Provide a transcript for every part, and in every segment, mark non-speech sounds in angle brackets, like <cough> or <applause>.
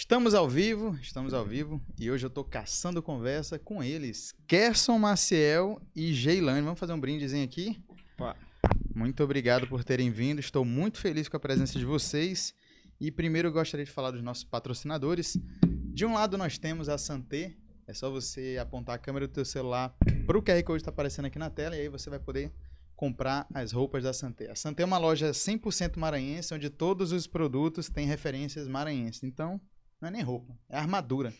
Estamos ao vivo, estamos ao vivo e hoje eu tô caçando conversa com eles, Kerson Maciel e Geilane. Vamos fazer um brindezinho aqui? Opa. Muito obrigado por terem vindo, estou muito feliz com a presença de vocês. E primeiro eu gostaria de falar dos nossos patrocinadores. De um lado nós temos a Santé, é só você apontar a câmera do teu celular para o QR Code que está aparecendo aqui na tela e aí você vai poder comprar as roupas da Santé. A Santé é uma loja 100% maranhense, onde todos os produtos têm referências maranhenses. Então, não é nem roupa, é armadura.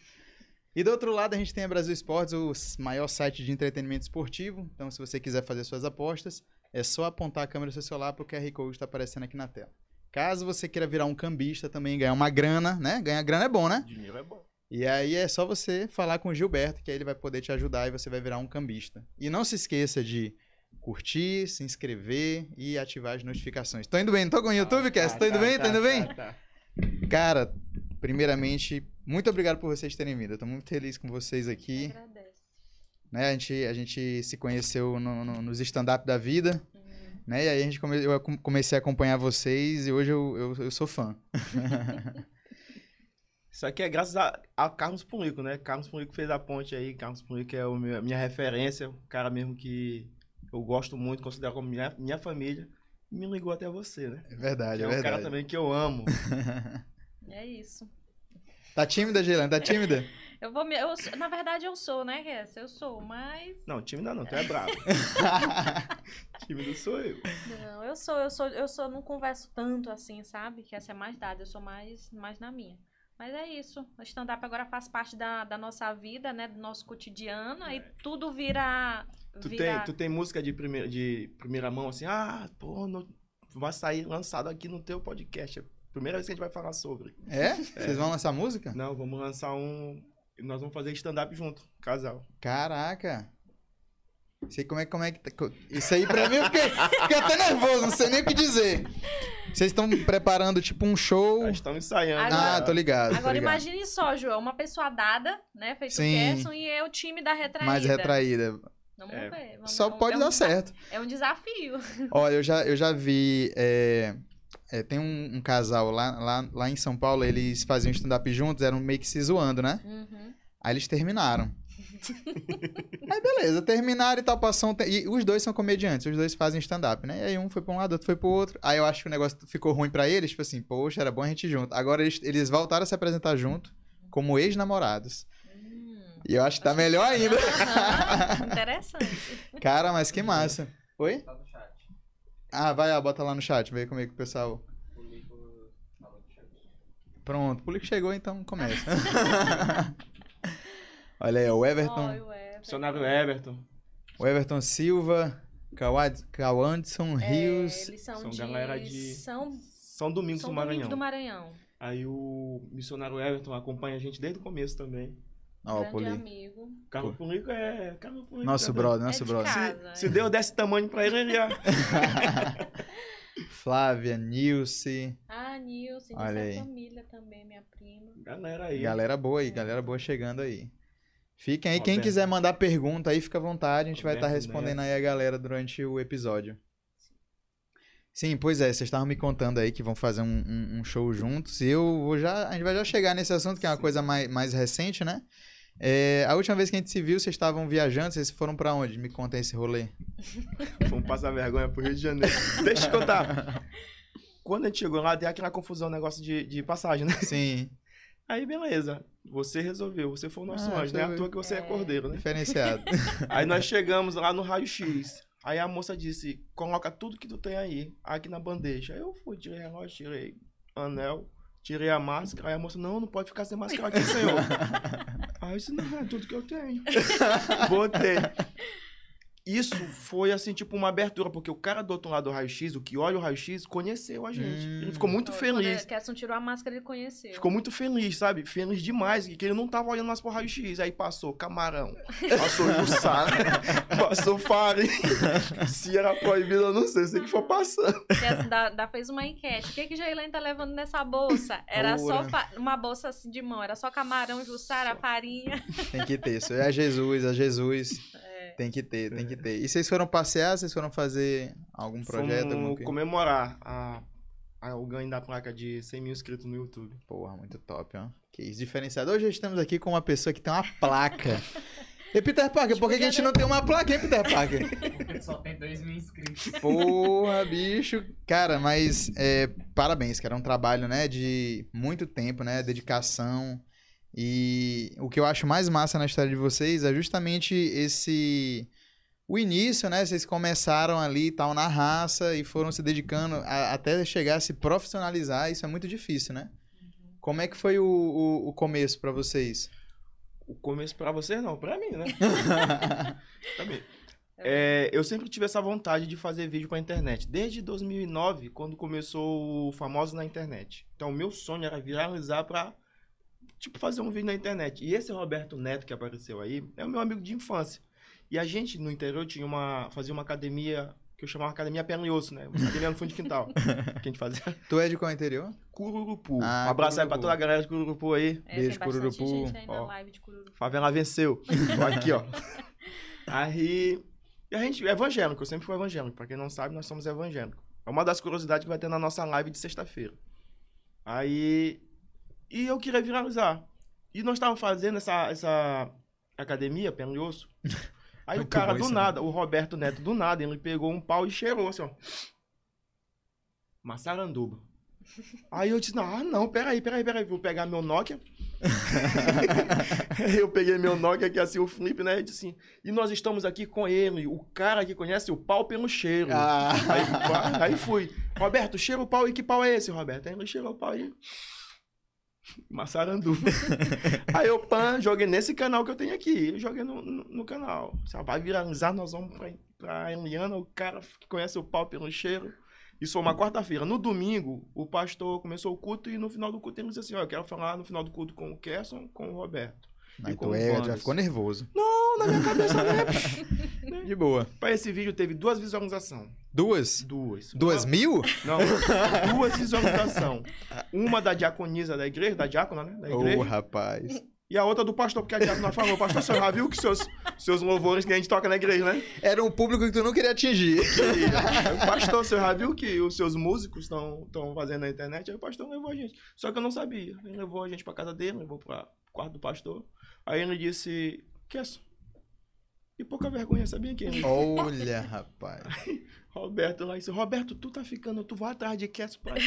E do outro lado a gente tem a Brasil Esportes, o maior site de entretenimento esportivo. Então, se você quiser fazer suas apostas, é só apontar a câmera do seu celular para o QR Code está aparecendo aqui na tela. Caso você queira virar um cambista também, ganhar uma grana, né? Ganhar grana é bom, né? Dinheiro é bom. E aí é só você falar com o Gilberto, que aí ele vai poder te ajudar e você vai virar um cambista. E não se esqueça de curtir, se inscrever e ativar as notificações. Tô indo bem, não tô com o YouTube, Cass? Tô indo bem? Tô indo bem? tá. Cara, primeiramente, muito obrigado por vocês terem vindo. Eu tô muito feliz com vocês aqui. Né? A, gente, a gente se conheceu no- no- nos stand-up da vida. Né? E aí a gente come- eu com- comecei a acompanhar vocês e hoje eu, eu, eu sou fã. <laughs> Isso aqui é graças a, a Carlos Punico, né? Carlos Punico fez a ponte aí. Carlos Punico é meu- a minha referência, o cara mesmo que eu gosto muito, considero como minha, minha família. E me ligou até você, né? É verdade, Que é é um cara verdade. também que eu amo. <laughs> É isso. Tá tímida, Geilane? Tá tímida? <laughs> Eu vou me, eu, na verdade eu sou, né, Kess? Eu sou, mas Não, tímida não, tu é bravo. <laughs> Tímido sou eu. não, eu sou, eu sou, eu sou, não converso tanto assim, sabe? Que essa é mais dada, eu sou mais mais na minha. Mas é isso. O stand-up agora faz parte da, da nossa vida, né? Do nosso cotidiano. Aí tudo vira. Tu vira... tem, tu tem música de primeira, de primeira mão assim, ah, pô, no- vai sair lançado aqui no teu podcast. É primeira vez que a gente vai falar sobre. É? Vocês vão lançar música? Não, vamos lançar um. Nós vamos fazer stand-up junto, casal. Caraca. Sei como é, como é que. tá- Isso aí pra mim eu fiquei, fiquei até nervoso, não sei nem o que dizer. Vocês estão preparando tipo um show. Nós estamos ensaiando. Agora- Ah, tô ligado. tô Agora ligado. imagine só, João, uma pessoa dada, né? Feito Sim. o Kesson e eu, time da retraída. Mais retraída. Vamos É. ver. Vamos, Só é um- pode é um dar certo. É um desafio. Olha, eu já, eu já vi. é, é, tem um, um casal lá, lá, lá em São Paulo, eles faziam stand-up juntos, eram meio que se zoando, né? Uhum. Aí eles terminaram. <laughs> Aí beleza, terminaram e tal, passou um te... E os dois são comediantes, os dois fazem stand-up, né? E aí um foi pra um lado, outro foi pro outro. Aí eu acho que o negócio ficou ruim pra eles, tipo assim, poxa, era bom a gente ir junto. Agora eles, eles voltaram a se apresentar junto, como ex-namorados. Hum. E eu acho que tá melhor ainda. Aham, <laughs> Interessante. Cara, mas que massa. Oi? Tá chat. Ah, vai, ó, bota lá no chat, vê como é que o pessoal. O Nico falou que chegou. Pronto, o público chegou, então começa. <laughs> Olha aí, o Everton. Olha o Everton. Missionário Everton. O Everton Silva, Cauandson É, Rios. eles são, São de... galera de- São, São Domingos são do Domingos Maranhão. do Maranhão. Aí o missionário Everton acompanha a gente desde o começo também. Ó, o grande Poli. amigo. Carlos Punico é. Carlos Punico Nosso é- brother, É nosso de brother. casa, Se é. deu desse tamanho pra ele, ele ia. <laughs> Flávia, Nilce. Ah, Nilson, Olha dessa aí. família também, minha prima. Galera aí. Galera boa aí, galera boa chegando aí. Fiquem aí, quem Roberto. quiser mandar pergunta aí, fica à vontade, a gente vai estar Roberto respondendo aí a galera durante o episódio. Sim, pois é, vocês estavam me contando aí que vão fazer um, um- um show juntos. E eu vou já. A gente vai já chegar nesse assunto, que é uma Sim. coisa mais, mais recente, né? É, a última vez que a gente se viu, vocês estavam viajando, vocês foram pra onde? Me contem esse rolê. <laughs> Vamos passar vergonha pro Rio de Janeiro. <laughs> Deixa eu te contar. Quando a gente chegou lá, deu aquela confusão, negócio de, de passagem, né? Sim, <laughs> Aí, beleza. Você resolveu. Você foi o nosso Ah, anjo, né? À foi- toa que você é, É. cordeiro, né? diferenciado. Aí nós chegamos lá no raio-x. Aí a moça disse: coloca tudo que tu tem aí, aqui na bandeja. Aí eu fui, tirei relógio, tirei anel, tirei a máscara. Aí a moça: não, não pode ficar sem máscara aqui, senhor. Eu disse: não, é tudo que eu tenho. Botei. <laughs> Isso foi assim, tipo, uma abertura, porque o cara do outro lado do raio-x, o que olha o raio-x, conheceu a gente. Hum. Ele ficou muito Quando feliz. a Kesson tirou a máscara, ele conheceu. Ficou muito feliz, sabe? Feliz demais, que ele não tava olhando mais pro raio-x. Aí passou camarão, passou jussara, <laughs> passou farinha. Se era proibido, eu não sei, sei que foi passando. Kesson da, da fez uma enquete. O que que Jailene tá levando nessa bolsa? Era só uma bolsa assim de mão. Era só camarão, jussara, farinha. Tem que ter. Isso é a Jesus, a Jesus. É. Tem que ter, tem que ter. E vocês foram passear? Vocês foram fazer algum projeto? Fomos comemorar a Aí eu ganho da placa de 100 mil inscritos no YouTube. Porra, muito top, ó. Que isso, diferenciado. Hoje estamos aqui com uma pessoa que tem uma placa. <laughs> E Peter Parker, por que, que a gente não tem uma placa, hein, Peter Parker? Porque <laughs> só tem 2 mil inscritos. Porra, bicho. Cara, mas é, parabéns, cara. É um trabalho, né, de muito tempo, né? Dedicação. E o que eu acho mais massa na história de vocês é justamente esse. O início, né? Vocês começaram ali e tal na raça e foram se dedicando a- até chegar a se profissionalizar. Isso é muito difícil, né? Como é que foi o, o, o começo pra vocês? O começo pra você não, pra mim, né? <laughs> <laughs> pra mim. É, eu sempre tive essa vontade de fazer vídeo pra internet. Desde 2009, quando começou o Famoso na Internet. Então, o meu sonho era viralizar pra, tipo, fazer um vídeo na internet. E esse Roberto Neto que apareceu aí, é o meu amigo de infância. E a gente, no interior, tinha uma, fazia uma academia, que eu chamava Academia Perna e Osso, né? Academia no fundo de quintal. <laughs> que a gente fazia. tu é de qual interior? Cururupu. Ah, um abraço aí pra Cururupu. toda a galera de Cururupu aí. É, Beijo, Cururupu. gente aí na Ó. live de Cururupu. Favela venceu. Aqui, ó. <laughs> Aí. E a gente é evangélico, eu sempre fui evangélico. Pra quem não sabe, nós somos evangélicos. É uma das curiosidades que vai ter na nossa live de sexta-feira. Aí. E eu queria viralizar. E nós estávamos fazendo essa, essa academia, pé osso. <laughs> Aí o cara, do isso, nada, o Roberto Neto, do nada, ele pegou um pau e cheirou assim, ó. Massaranduba. <laughs> Aí eu disse, não, ah, não, peraí, peraí, peraí, vou pegar meu Nokia. <laughs> eu peguei meu Nokia aqui, assim, o flip, né, e disse assim, e nós estamos aqui com ele, o cara que conhece o pau pelo cheiro. Ah. Aí, aí fui, Roberto, cheira o pau, e que pau é esse, Roberto? Aí ele cheirou o pau e... Massaranduba. <laughs> aí eu, pã, joguei nesse canal que eu tenho aqui, eu joguei no, no, no canal. Se vai viralizar, nós vamos pra, pra Eliana, o cara que conhece o pau pelo cheiro. Isso foi uma quarta-feira. No domingo, o pastor começou o culto e no final do culto ele disse assim: Ó, eu quero falar no final do culto com o Kerson, com o Roberto. Aí E tu com é, já ficou nervoso. Não, na minha cabeça, né? <laughs> De boa. Pra esse vídeo teve duas visualizações. Duas? Duas. Duas Uma- mil? Não, duas visualizações. Uma da diaconisa da igreja, da diácona, né? Da Ô, igreja. rapaz. E a outra do pastor, porque a diácona falou: Pastor, você já viu que seus, seus louvores que a gente toca na igreja, né? Era um público que tu não queria atingir. O pastor, você já viu que os seus músicos estão fazendo na internet? Aí o pastor levou a gente. Só que eu não sabia. Ele levou a gente pra casa dele, levou pra quarto do pastor. Aí ele disse, Kesson, e pouca vergonha, sabia que ele? Olha, rapaz. <laughs> Roberto lá disse, Roberto, tu tá ficando, tu vai atrás de Kesson pra quê,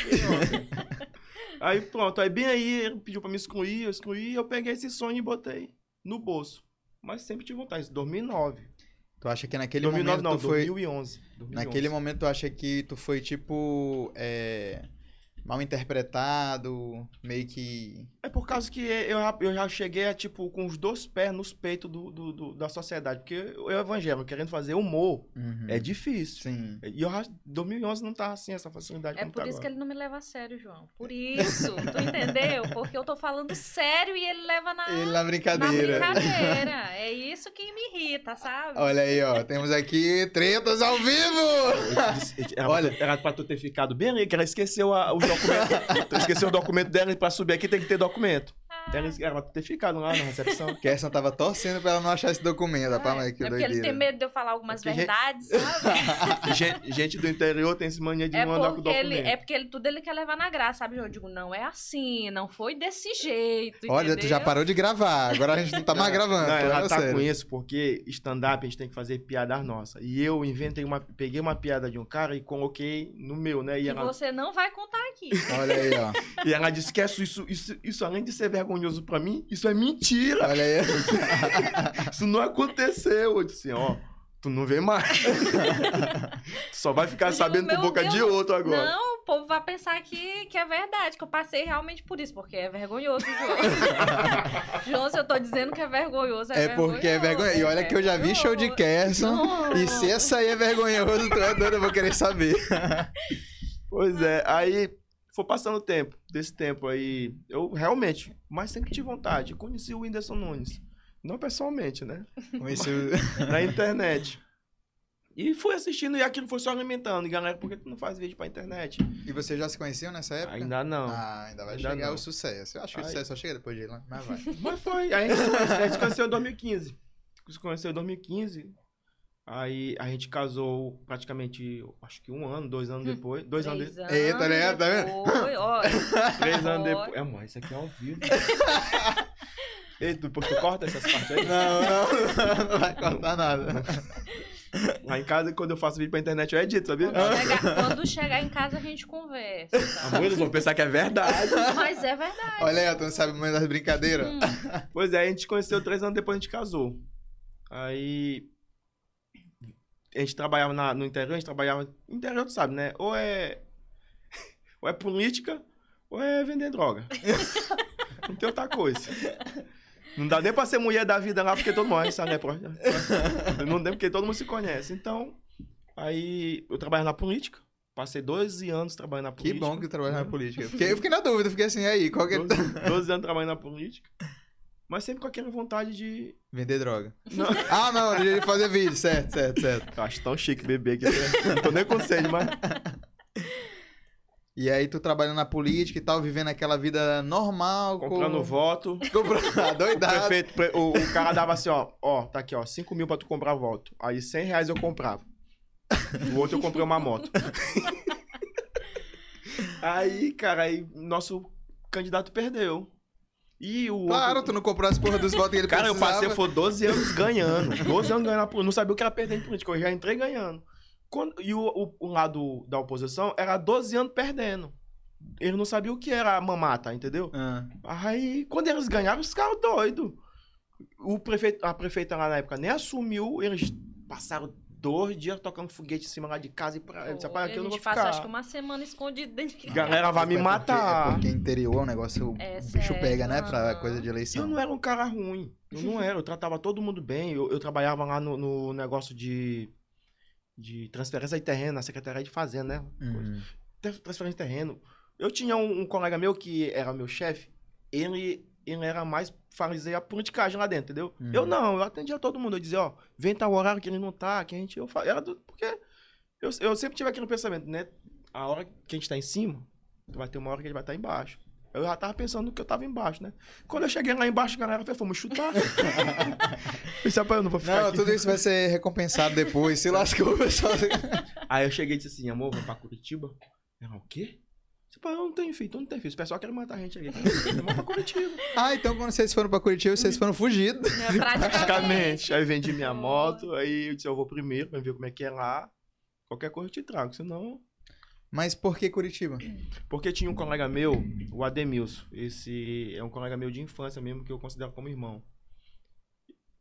aí pronto, aí bem aí ele pediu pra me excluir, eu excluí, eu peguei esse sonho e botei no bolso. Mas sempre tive vontade, isso, 2009. Tu acha que naquele 2009 momento não, tu foi... 2011. 2011. Naquele momento tu acha que tu foi, tipo... é, Mal interpretado, meio que... É por causa que eu já, eu já cheguei a, tipo, com os dois pés nos peitos do, do- do- da sociedade. Porque o evangelho querendo fazer humor Uhum. é difícil. Sim. E eu já, 2011 não tá assim, essa facilidade É como por tá isso que agora. ele não me leva a sério, João. Por isso, tu entendeu? Porque eu tô falando sério e ele leva na, Ele na na brincadeira. brincadeira. É isso que me irrita, sabe? Olha aí, ó. Temos aqui tretas ao vivo! Era, Olha- pra, tu- era pra tu ter ficado bem ali, que ela esqueceu a- os documentos. <laughs> tu esqueceu o documento dela e pra subir aqui tem que ter documento. Ela, era pra ter ficado lá na recepção. <laughs> Kerson tava torcendo pra ela não achar esse documento, rapaz, mas é que porque ele tem medo de eu falar algumas gente- verdades, <laughs> sabe? gente, gente do interior tem esse mania de É não andar com ele, documento. é porque ele, tudo ele quer levar na graça, sabe, João? Eu digo, não é assim, não foi desse jeito, Olha, tu já entendeu? parou de gravar, agora a gente não tá mais gravando. Não, ela falando tá sério. com isso porque stand-up a gente tem que fazer piadas nossas. E eu inventei uma. Peguei uma piada de um cara e coloquei no meu, né? E Que ela, você não vai contar aqui. Olha aí, ó. <laughs> e ela disse que isso, isso, isso, isso, além de ser vergonhoso pra mim, isso é mentira. Olha aí. <laughs> Isso não aconteceu. Eu disse, ó, tu não vem mais. tu só vai ficar Eu digo, sabendo por meu boca Deus, de outro agora. Não, o povo vai pensar que, que é verdade, que eu passei realmente por isso, porque é vergonhoso, João. <laughs> João, se eu tô dizendo que é vergonhoso, é, É porque é vergonhoso. E olha que eu já vi show de Kerson. E se essa aí é vergonhoso, tu é doido, eu vou querer saber. Pois é, aí foi passando o tempo, desse tempo aí, eu realmente, mas sempre tive vontade. Conheci o Whindersson Nunes. Não pessoalmente, né? Conheci o- <laughs> na internet. <laughs> E fui assistindo e aquilo foi só alimentando. E galera, por que tu não faz vídeo pra internet? E vocês já se conheciam nessa época? Ainda não. Ah, ainda vai Ainda chegar não. o sucesso. Eu acho que o sucesso só chega depois de lá, mas vai. <laughs> Mas foi. Aí a gente se conheceu em 2015. Se conheceu em 2015. Aí a gente casou praticamente, acho que um ano, dois anos Hum, depois. Dois anos depois. Eita, né? Tá vendo? Foi, ó. <laughs> Três anos depois. É, amor, isso aqui é ao vivo. <laughs> Ei, tu, depois tu corta essas partes aí? Não, não, não vai cortar nada. Lá em casa, quando eu faço vídeo pra internet, eu edito, sabia? Quando chegar, quando chegar em casa, a gente conversa. tá? Amor, eles vão pensar que é verdade. <laughs> Mas é verdade. Olha aí, tu não sabe mais das brincadeiras? Hum. Pois é, a gente conheceu três anos depois a gente casou. Aí. A gente trabalhava na- no interior, a gente trabalhava. No interior, tu sabe, né? Ou é. <laughs> Ou é política, ou é vender droga. <laughs> Não tem outra coisa. Não dá nem pra ser mulher da vida lá, porque todo mundo sabe, né? Não dá porque todo mundo se conhece. Então, aí eu trabalhava na política. Passei 12 anos trabalhando na Que política. bom que tu trabalha na política. Fiquei, eu fiquei na dúvida, fiquei assim, aí, qual que é... 12, 12 anos trabalhando na política. Mas sempre com aquela vontade de. Vender droga. Não, <laughs> Ah, não, de fazer vídeo, certo, certo, certo. Eu acho tão chique beber aqui. né? Não tô nem com sede, mas. E aí tu trabalhando na política e tal, vivendo aquela vida normal. Comprando com... voto. Comprando. <laughs> O, Doidado. prefeito, pre- o, o cara dava assim, ó, ó, tá aqui, ó, 5 mil pra tu comprar voto. Aí 100 reais eu comprava. O outro eu comprei uma moto. <laughs> aí, cara, aí nosso candidato perdeu. E o Claro, outro... tu não comprou as porra dos votos que ele Cara, eu precisava. passei, foi 12 anos ganhando. <laughs> 12 anos ganhando, na política. não sabia o que era perder em política, eu já entrei ganhando. Quando- e o, o, o lado da oposição era 12 anos perdendo. Eles não sabiam o que era mamata, entendeu? Ah. Aí, quando eles ganharam, os caras doidos. O prefeito, a prefeita lá na época nem assumiu, eles passaram dois dias tocando foguete em cima lá de casa e pra eles. Foi. Rapaz, aqui a eu não vou gente passou acho que uma semana escondido dentro de casa. Galera vai me É porque- matar. É porque interior é um negócio, É o bicho sério, pega, né, pra coisa de Eu eleição. não era um cara ruim. Eu não era. Eu tratava todo mundo bem. Eu, eu trabalhava lá no, no negócio de, de transferência de terreno, na Secretaria de Fazenda, né? Uhum. Tra- Transferência de terreno. Eu tinha um, um colega meu que era meu chefe. Ele, ele era mais fazer a politicagem lá dentro, entendeu? Uhum. Eu não. Eu atendia todo mundo. Eu dizia, ó, vem tal horário que ele não tá, que a gente... Eu, fa- era do, porque eu, eu sempre tive aquele pensamento, né? A hora que a gente tá em cima, vai ter uma hora que ele vai estar embaixo. Eu já tava pensando que eu tava embaixo, né? Quando eu cheguei lá embaixo, a galera falou, vamos chutar. <laughs> Pensei, rapaz, eu não vou ficar Não, aqui. tudo isso vai ser recompensado depois. Se lascou, pessoal. Aí eu cheguei e disse assim, amor, vamos pra Curitiba? Ela, o quê? Disse, "Pá, eu não tenho filho, tu não tem filho. O pessoal quer matar a gente aqui. Vamos pra Curitiba. <laughs> Ah, então quando vocês foram pra Curitiba, vocês foram fugidos. É, praticamente. Praticamente. Aí vendi minha Foi. moto, aí eu disse, eu vou primeiro pra ver como é que é lá. Qualquer coisa eu te trago, senão... Mas por que Curitiba? Porque tinha um colega meu, o Ademilson. Esse é um colega meu de infância mesmo, que eu considero como irmão.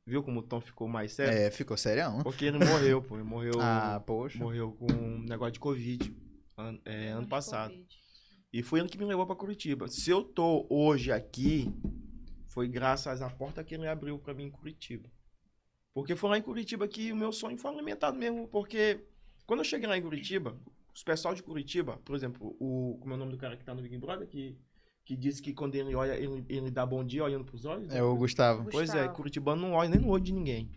Viu como o tom ficou mais sério? É, ficou serião. Porque ele morreu, pô. Ele morreu, <laughs> Ah, poxa. morreu com um negócio de Covid an- é, ano passado. E foi ele que me levou pra Curitiba. Se eu tô hoje aqui, foi graças à porta que ele abriu pra mim em Curitiba. Porque foi lá em Curitiba que o meu sonho foi alimentado mesmo. Porque quando eu cheguei lá em Curitiba, os pessoal de Curitiba, por exemplo, o. Como é o nome do cara que tá no Big Brother? Que, que disse que quando ele olha, ele, ele dá bom dia olhando pros olhos. É o Gustavo. Pois é, Gustavo. Curitibano não olha nem no olho de ninguém.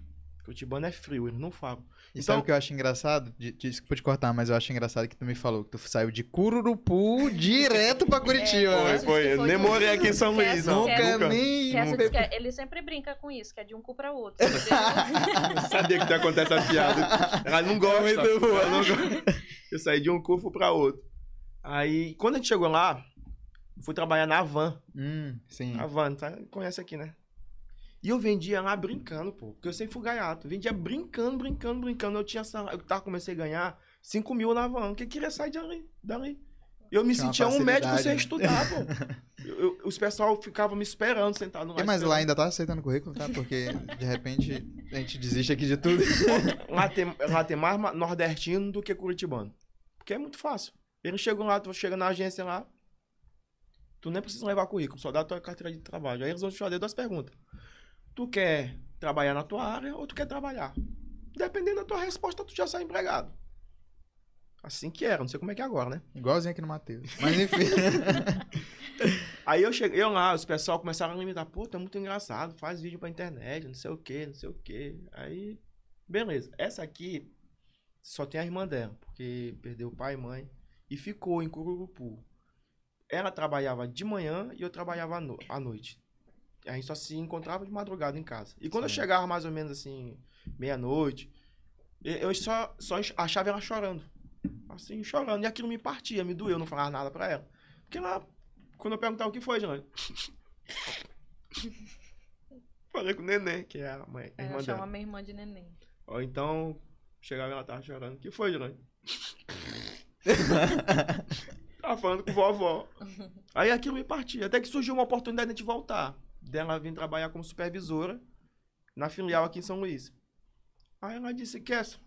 Curitibano é frio, ele não fala. E Então- sabe o que eu acho engraçado? De- Desculpa te cortar, mas eu acho engraçado que tu me falou que tu saiu de Cururupu <laughs> direto pra Curitiba. É, né? foi, foi. eu nem morei aqui em São Luís, Nunca Nunca. nem. É- ele sempre brinca com isso, que é de um cu pra outro. <laughs> Eu sabia que ia acontecer essa piada. Ela não gosta. Muito boa. Ela não gosta. <laughs> Eu saí de um curso pra outro. Aí, quando a gente chegou lá, fui trabalhar na van. Hum, sim. A van, tá? Conhece aqui, né? E eu vendia lá brincando, pô. Porque eu sempre fui gaiato. Vendia brincando, brincando, brincando. Eu tinha sal- Eu tava, comecei a ganhar 5 mil na van. Porque queria sair dali. dali. Eu me Tinha sentia um médico sem né? estudar, pô. <laughs> Eu- eu- os pessoal ficavam me esperando sentado. É, mas lá ainda tá aceitando currículo, tá? Porque de repente a gente desiste aqui de tudo. <laughs> Lá tem, lá tem mais ma- nordestino do que curitibano. Porque é muito fácil. Eles chegam lá, tu chega na agência lá, tu nem precisa levar currículo, só dá a tua carteira de trabalho. Aí eles vão te fazer duas perguntas. Tu quer trabalhar na tua área ou tu quer trabalhar? Dependendo da tua resposta, tu já sai empregado. Assim que era, não sei como é que é agora, né? Igualzinho aqui no Matheus. Mas enfim. <laughs> Aí eu cheguei eu lá, os pessoal começaram a limitar, pô, tá muito engraçado, faz vídeo pra internet, não sei o que, não sei o que. Aí, beleza. Essa aqui só tem a irmã dela, porque perdeu pai e mãe e ficou em Cururupu. Ela trabalhava de manhã e eu trabalhava à noite. A gente só se encontrava de madrugada em casa. E quando eu Certo. chegava mais ou menos assim, meia-noite, Eu só, só achava ela chorando. Assim, chorando. E aquilo me partia, me doeu, eu não falava nada pra ela. Porque ela, quando eu perguntava o que foi, Jane. <laughs> Falei com o neném, que é a mãe, a Ela irmã chama dela. minha irmã de neném. Ou então, chegava e ela tava chorando. O que foi, Jane? <laughs> tava falando com vovó. <laughs> Aí aquilo me partia. Até que surgiu uma oportunidade de a gente voltar. Dela vir trabalhar como supervisora na filial aqui em São Luís. Aí ela disse, Kessa,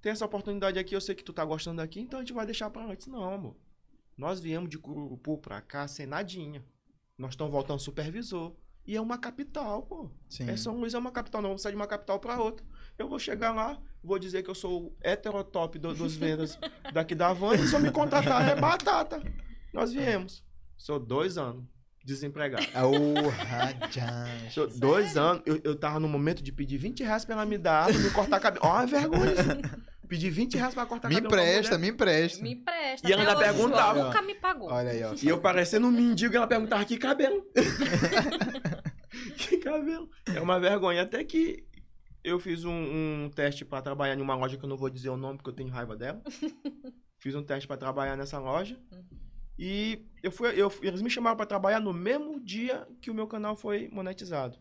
tem essa oportunidade aqui, eu sei que tu tá gostando daqui, então a gente vai deixar pra lá. Eu disse, não, amor. Nós viemos de Cururupu pra cá sem nadinha. Nós estamos voltando supervisor. E é uma capital, pô. Sim. É São Luís é uma capital, não vamos sair de uma capital para outra. Eu vou chegar lá, vou dizer que eu sou o heterotop do, dos vendas <laughs> daqui da van e só me contratar é batata. Nós viemos. Sou dois anos desempregado. Oh, Rajan. Sou dois anos, eu, eu tava no momento de pedir 20 reais pra ela me dar, pra me cortar cabelo. Ó, uma vergonha isso. <laughs> Pedir 20 reais pra cortar Me cabelo. empresta, me empresta. Me empresta. E ela ainda perguntava. Nunca me pagou. Olha aí, ó. E eu parecendo um mendigo, ela perguntava que cabelo. <laughs> que cabelo. É uma vergonha. Até que eu fiz um, um teste pra trabalhar em uma loja que eu não vou dizer o nome porque eu tenho raiva dela. <laughs> fiz um teste pra trabalhar nessa loja. E eu fui, eu, eles me chamaram pra trabalhar no mesmo dia que o meu canal foi monetizado.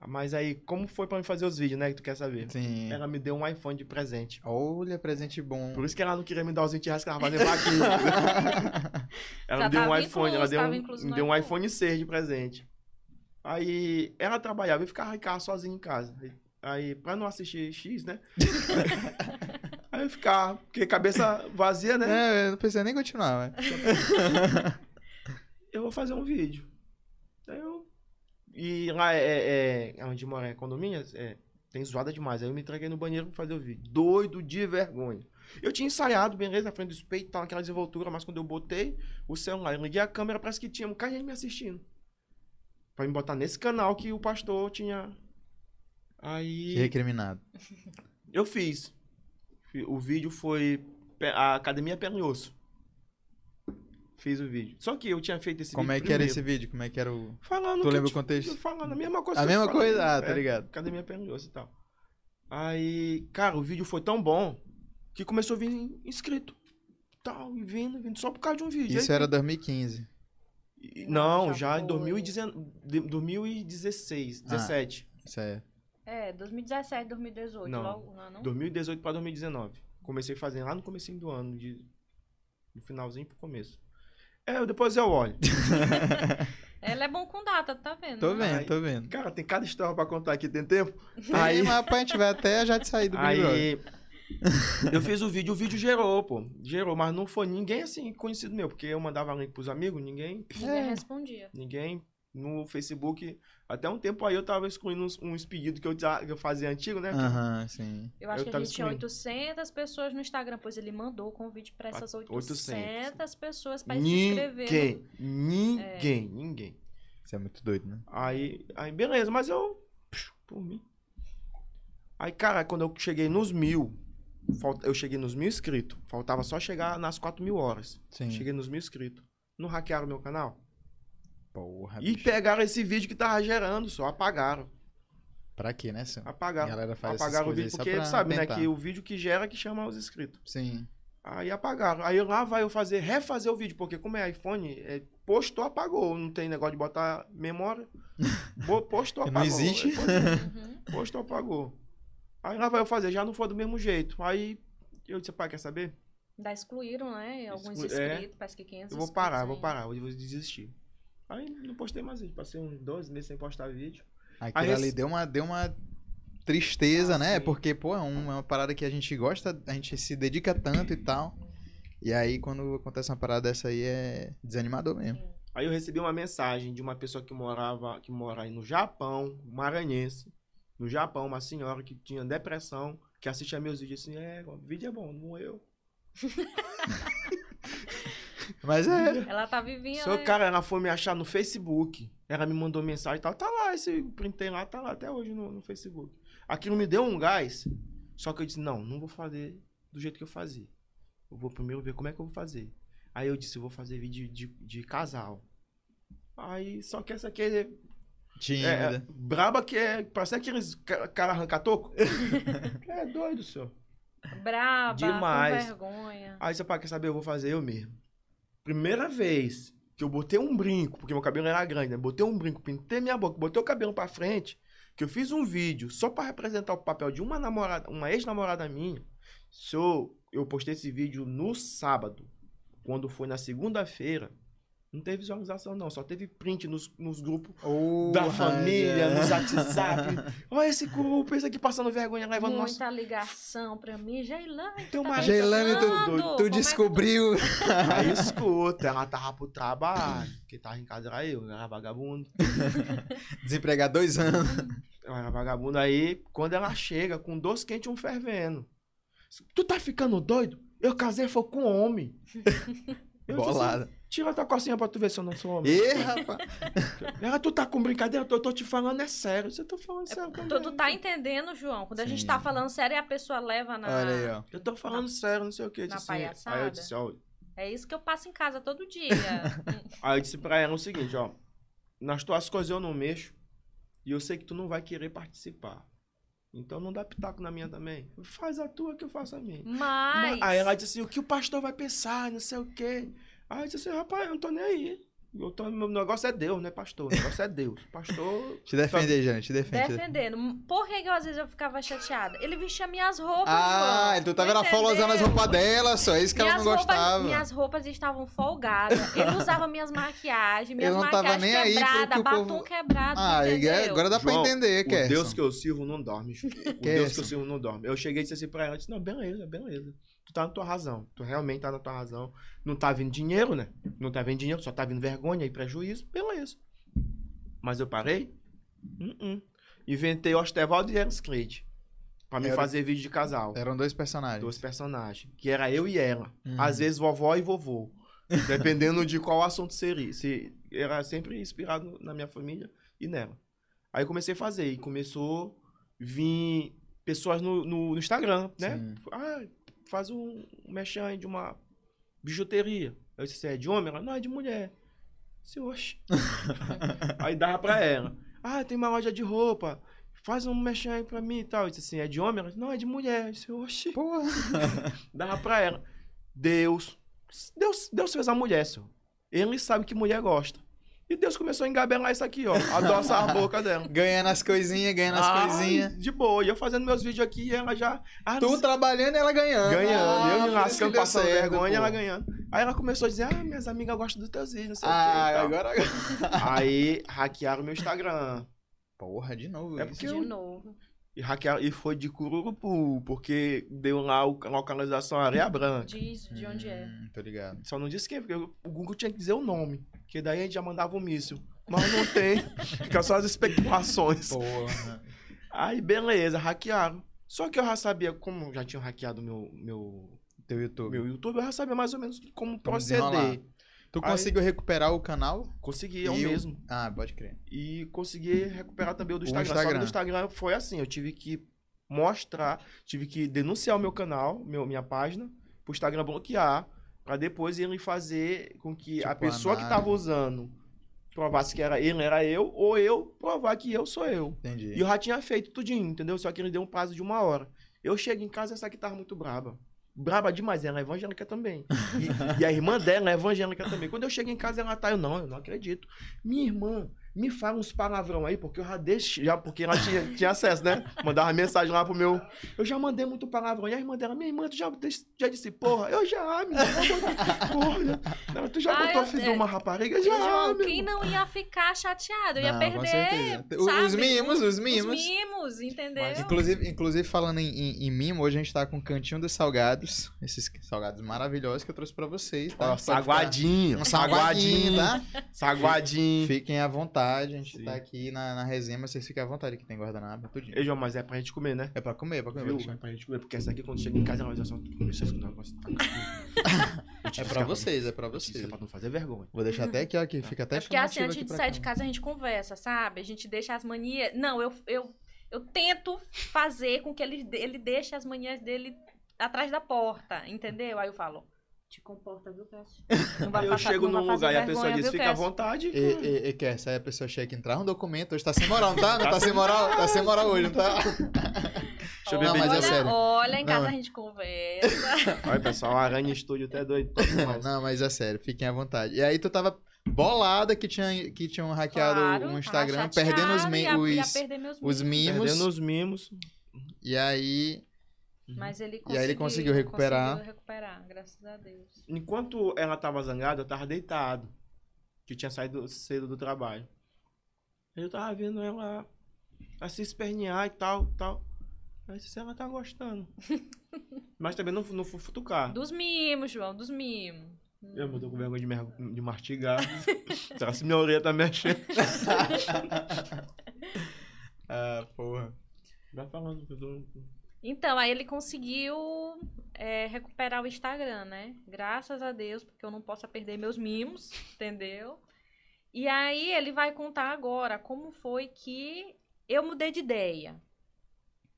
Ah, Mas aí, como foi pra mim fazer os vídeos, né? Que tu quer saber? Sim. Ela me deu um iPhone de presente. Olha, presente bom. Por isso que ela não queria me dar os 20 reais que ela fazia vaquinha. <laughs> ela Já me deu um iPhone, ela deu um, me deu um iPhone. iPhone 6 de presente. Aí ela trabalhava e ficava em casa sozinha em casa. Aí, pra não assistir X, né? <laughs> Aí eu ficava, porque cabeça vazia, né? É, eu não precisa nem continuar, mas. <laughs> Eu vou fazer um vídeo. Aí eu. E lá é, é, é onde mora é condomínio, é, tem zoada demais. Aí eu me entreguei no banheiro pra fazer o vídeo. Doido de vergonha. Eu tinha ensaiado, beleza, na frente do espelho, tava naquela desenvoltura, mas quando eu botei o celular, eu liguei a câmera, parece que tinha um cara me assistindo. Pra me botar nesse canal que o pastor tinha. Aí. Recriminado. Eu fiz. O vídeo foi a Academia Perna e Osso. Fiz o vídeo. Só que eu tinha feito esse Como é vídeo que era primeiro. esse vídeo? Como é que era o. Falando Tu que lembra o contexto? te- Falando a mesma coisa. A que mesma falei. coisa? Ah, tá É, ligado. Academia Perna e Osso e tal. Aí, cara, o vídeo foi tão bom que começou a vir inscrito. Tal, e vindo, vindo, só por causa de um vídeo. Isso Aí, era 2015. e- Não, Já já, em foi. 2019, de- 2016, Ah. 17. Isso é. É, 2017, 2018. Não. Logo, não, é não? 2018 para 2019. Comecei fazendo lá no comecinho do ano, de, no finalzinho pro começo. É, depois eu olho. <laughs> Ela é bom com data, tá vendo? Tô né? vendo, tô vendo. Cara, tem cada história pra contar aqui, tem tempo? Aí, mas rapaz, a gente vai até já de sair do Big. Aí, <laughs> eu fiz o vídeo, o vídeo gerou, pô. Gerou, mas não foi ninguém assim conhecido meu, porque eu mandava link pros amigos, ninguém, Ninguém É. respondia. ninguém no Facebook. Até um tempo aí eu tava excluindo uns, uns pedidos que eu, eu fazia antigo, né? Aham, sim. Eu acho Eu que a gente tinha excluindo. 800 pessoas no Instagram, pois ele mandou o convite pra essas 800, 800. pessoas pra se inscrever. Ninguém, ninguém, ninguém. Isso é muito doido, né? Aí, aí beleza, mas eu. Por mim. Aí, cara, quando eu cheguei nos mil, eu cheguei nos mil inscritos. Faltava só chegar nas quatro mil horas. Sim. Cheguei nos mil inscritos. Não hackearam meu canal? Porra, E bicho. pegaram esse vídeo que tava gerando, só apagaram. Pra quê, né, senhor? A Apagaram. galera faz essas Apagaram o vídeo, porque pra sabe, né? Que o vídeo que gera é que chama os inscritos. Sim. Aí apagaram. Aí lá vai eu fazer, refazer o vídeo, porque como é iPhone, é, postou, apagou. Não tem negócio de botar memória. Bo- <laughs> Postou, Não apagou. existe. É, postou. <laughs> Uhum. Postou, apagou. Aí lá vai eu fazer, já não foi do mesmo jeito. Aí eu disse, pai, quer saber? Ainda excluíram, né? Alguns Exclui- é. inscritos, parece que 500 Eu vou parar, vou parar, eu vou desistir. Aí não postei mais vídeo, passei uns 12 meses sem postar vídeo. Aquilo Aí ali esse- deu uma, deu uma tristeza, Ah, né? sim. Porque, pô, é, é uma parada que a gente gosta, a gente se dedica tanto e tal. E aí, quando acontece uma parada dessa aí, é desanimador mesmo. Aí eu recebi uma mensagem de uma pessoa que morava, que mora aí no Japão, maranhense. No Japão, uma senhora que tinha depressão, que assistia meus vídeos assim, é, o vídeo é bom, não eu. <laughs> Mas é. Ela tá vivinha, Só, né? cara, ela foi me achar no Facebook. Ela me mandou mensagem e tal. Tá lá, esse printei lá, tá lá até hoje no, no Facebook. Aquilo me deu um gás. Só que eu disse, não, não vou fazer do jeito que eu fazia. Eu vou primeiro ver como é que eu vou fazer. Aí eu disse, eu vou fazer vídeo de, de casal. Aí, só que essa aqui é- É, Tímida. braba que é. Parece aqueles ca- cara arranca-toco. <laughs> é doido, senhor. Braba, Demais. com vergonha. Aí você fala, quer saber? Eu vou fazer eu mesmo. Primeira vez que eu botei um brinco, porque meu cabelo era grande, né? Botei um brinco, pintei minha boca, botei o cabelo pra frente, que eu fiz um vídeo só pra representar o papel de uma namorada, uma ex-namorada minha. Senhor, eu postei esse vídeo no sábado. Quando foi na segunda-feira, não teve visualização, não. Só teve print nos, nos grupos Oh, da família, nos WhatsApp. <laughs> Olha esse grupo, esse aqui passando vergonha, levando nosso. Muita ligação pra mim. Jailane, Tem uma tá Jailane, tu, pensando? tu, tu é descobriu. <laughs> Aí escuta, ela tava pro trabalho. Quem tava em casa era eu, eu era vagabundo. <laughs> Desempregado dois anos. Eu era vagabundo. Aí, quando ela chega com dois quentes e um fervendo. Tu tá ficando doido? Eu casei foi com homem. Eu disse assim, Bolada. Tira tua cocinha pra tu ver se eu não sou homem. Ê, rapaz. <laughs> Ela, tu tá com brincadeira? Eu tô, tô te falando, é sério. Você tá falando sério Tu, também. tu tá entendendo, João? Quando a gente Sim. tá falando sério e a pessoa leva na. Olha aí, ó. Eu tô falando sério, não sei o que. Na Aí eu palhaçada? disse, ó, É isso que eu passo em casa todo dia. <laughs> Aí eu disse pra ela o seguinte, ó. Nas tuas coisas eu não mexo. E eu sei que tu não vai querer participar. Então não dá pitaco na minha também. Faz a tua que eu faço a minha. Mas. Aí ela disse assim, o que o pastor vai pensar, não sei o quê. Aí eu disse assim, rapaz, eu não tô nem aí. Eu tô, meu negócio é Deus, não é pastor. O negócio é Deus. Pastor. Te defender, Jane, te defende. Defendendo. Por que, que eu, às vezes eu ficava chateada? Ele vestia minhas roupas. Ah, João. tu tava na folga usando as roupas dela, só isso que ela não roupas, gostava. Minhas roupas estavam folgadas. Ele usava minhas maquiagens, minhas Ele não tava maquiagens nem aí pro quebradas, que o batom povo- quebrado. Ah, entendeu? agora dá pra João, entender, O Kerson. Deus que eu sirvo não dorme. <laughs> O Deus que eu sirvo não dorme. Eu cheguei e disse assim pra ela, disse, não, beleza, beleza. Tu tá na tua razão. Tu realmente tá na tua razão. Não tá vindo dinheiro, né? Não tá vindo dinheiro, só tá vindo vergonha e prejuízo. Beleza. Mas eu parei? Uh-uh. Inventei o Ostevaldo e Eros Creed. Pra me Era- fazer vídeo de casal. Eram dois personagens. Dois personagens. Que era eu e ela. Uhum. Às vezes vovó e vovô. Dependendo de qual assunto seria. Se era sempre inspirado na minha família e nela. Aí eu comecei a fazer. E começou a vir pessoas no, no, no Instagram, né? Sim. Ah, faz um mexão de uma bijuteria. Eu disse, é de homem? Ela, não, é de mulher. Eu disse, oxe. <laughs> aí dava pra ela. Ah, tem uma loja de roupa. Faz um mexão aí pra mim e tal. Eu disse assim, é de homem? Ela disse, não, é de mulher. Eu disse, oxe. Porra. <laughs> Dava pra ela. Deus. Deus, Deus fez a mulher, senhor. Ele sabe que mulher gosta. E Deus começou a engabelar isso aqui, ó. Adoçar a <laughs> boca dela. Ganhando as coisinhas, ganhando as Ai, coisinhas. De boa. E eu fazendo meus vídeos aqui e ela já. Ah, Tu sei- trabalhando e ela ganhando. ganhando. Ah, eu me lascando, passando certo, vergonha e ela ganhando. Aí ela começou a dizer: Ah, minhas amigas gostam dos teus vídeos, não sei o Ah, quê. e tal. agora. Aí hackearam meu Instagram. Porra, de novo. É porque De eu- novo. E, hackearam, e foi de Cururupu, porque deu lá o- a localização Areia Branca. Diz de onde é. Hum, Tô ligado. Só não disse quem, porque o Google tinha que dizer o nome. Porque daí a gente já mandava o míssil. Mas não tem. <laughs> Fica só as especulações. Porra. Aí, beleza, hackearam. Só que eu já sabia, como já tinham hackeado meu, meu, Teu YouTube. meu YouTube, eu já sabia mais ou menos como Como desenrolar. Tu Aí- conseguiu recuperar o canal? Consegui, é o E mesmo. Ah, pode crer. E consegui recuperar também o do O Instagram. Só que do Instagram foi assim, eu tive que mostrar, tive que denunciar o meu canal, meu, minha página, pro Instagram bloquear, pra depois ele fazer com que a Tipo, pessoa que tava usando provasse que era ele, era eu, ou eu provar que eu sou eu. Entendi. E eu já tinha feito tudinho, entendeu? Só que ele deu um prazo de uma hora. Eu chego em casa, essa aqui tava muito braba. Braba demais, ela é evangélica também. E, e a irmã dela é evangélica também. Quando eu chego em casa, ela tá, eu não, eu não acredito. Minha irmã, me fala uns palavrão aí, porque eu já deixei, já, porque ela tinha, tinha acesso, né? Mandava mensagem lá pro meu. Eu já mandei muito palavrão. E a irmã dela, minha irmã, tu já, disse- já disse, porra, eu já, minha irmã, porra. Tu já Ah, botou eu- filho de uma rapariga? Já, João, meu quem não ia ficar chateado? Eu ia Não, com perder. Os mimos, os Os mimos. mimos, entendeu? Mas, Inclusive, inclusive falando em, em- em mimo, hoje a gente tá com o Cantinho dos Salgados. Esses salgados maravilhosos que eu trouxe pra vocês, tá? Ó, saguadinho, Um saguadinho, tá? Saguadinho. Fiquem à vontade, a gente Sim. tá aqui na, na resenha, mas vocês fiquem à vontade, que tem guardanapo, tudinho. Ei, João, mas é pra gente comer, né? É pra comer, é pra comer. Viu? É pra gente comer, porque essa aqui quando chega em casa ela vai dizer só, tu comeu esse negócio, <laughs> tá É pra vocês, é pra vocês. é pra não fazer vergonha. Vou deixar até aqui, ó, que fica até É porque assim, antes de sair de casa, a gente conversa, sabe? A gente deixa as manias. Não, eu, eu, eu tento fazer com que ele, ele deixe as manias dele atrás da porta, entendeu? Aí eu falo, Te comporta, viu? Aí <laughs> eu chego num lugar e a pessoa diz, fica à vontade. E, e, e quer, aí a pessoa chega e entrar um documento, hoje tá sem moral, não tá? Não tá sem moral? Tá sem moral hoje, não tá? <laughs> Deixa eu ver Não, bem mas é olha, sério. olha, em Não, casa é- a gente conversa. <laughs> Olha, pessoal, a Aranha Estúdio até doido. demais. Não, mas é sério, fiquem à vontade. E aí tu tava bolada que, tinha, que tinham hackeado Claro, o Instagram, perdendo os, chateada, me- ia- os, perder meus os mimos. mimos. Perdendo os mimos. E aí. Mas ele E conseguiu, aí ele conseguiu recuperar. conseguiu recuperar, graças a Deus. Enquanto ela tava zangada, eu tava deitado. Que tinha saído cedo do trabalho. Eu tava vendo ela assim espernear e tal, tal. Aí eu disse, ela tá gostando. <laughs> Mas também não, não fui futucar. Dos mimos, João, dos mimos. Eu tô com vergonha de, mer- de mastigar. <laughs> Será se minha orelha tá mexendo? <laughs> Ah, porra. Vai falando que eu tô... Então, aí ele conseguiu é, recuperar o Instagram, né? Graças a Deus, porque eu não posso perder meus mimos, <laughs> entendeu? E aí ele vai contar agora como foi que eu mudei de ideia.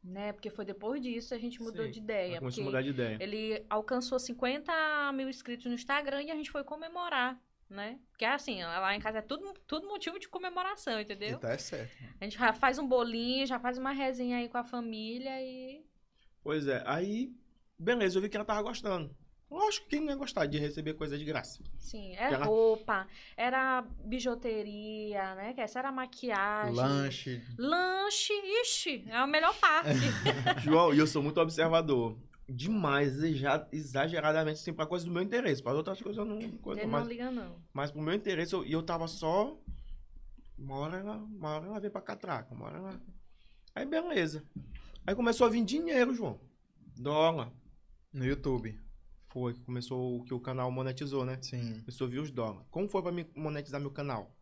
Né? Porque foi depois disso a gente mudou Sim, de ideia. Começou a porque mudar de ideia. Ele alcançou 50 mil inscritos no Instagram e a gente foi comemorar, né? Porque assim, lá em casa é tudo, tudo motivo de comemoração, E entendeu? tá é certo. A gente já faz um bolinho, já faz uma resenha aí com a família e. Pois é, aí, beleza, eu vi que ela tava gostando. Lógico que quem não ia gostar de receber coisa de graça. Sim, era Ela- roupa, era bijuteria, né? Que essa era maquiagem. Lanche. Lanche, ixi, é a melhor parte. <laughs> João, e eu sou muito observador. Demais, exager- exageradamente, assim, pra coisas do meu interesse. Para outras coisas eu não. Coisa, Ele mas, não liga, não. mas pro meu interesse, eu- e eu, tava só. Uma hora, ela, uma hora ela veio pra catraca, uma hora ela. Aí beleza. Aí começou a vir dinheiro, João. Dólar. No YouTube. Foi que começou o que o canal monetizou, né? Sim. Começou a vir os dólares. Como foi pra mim monetizar meu canal?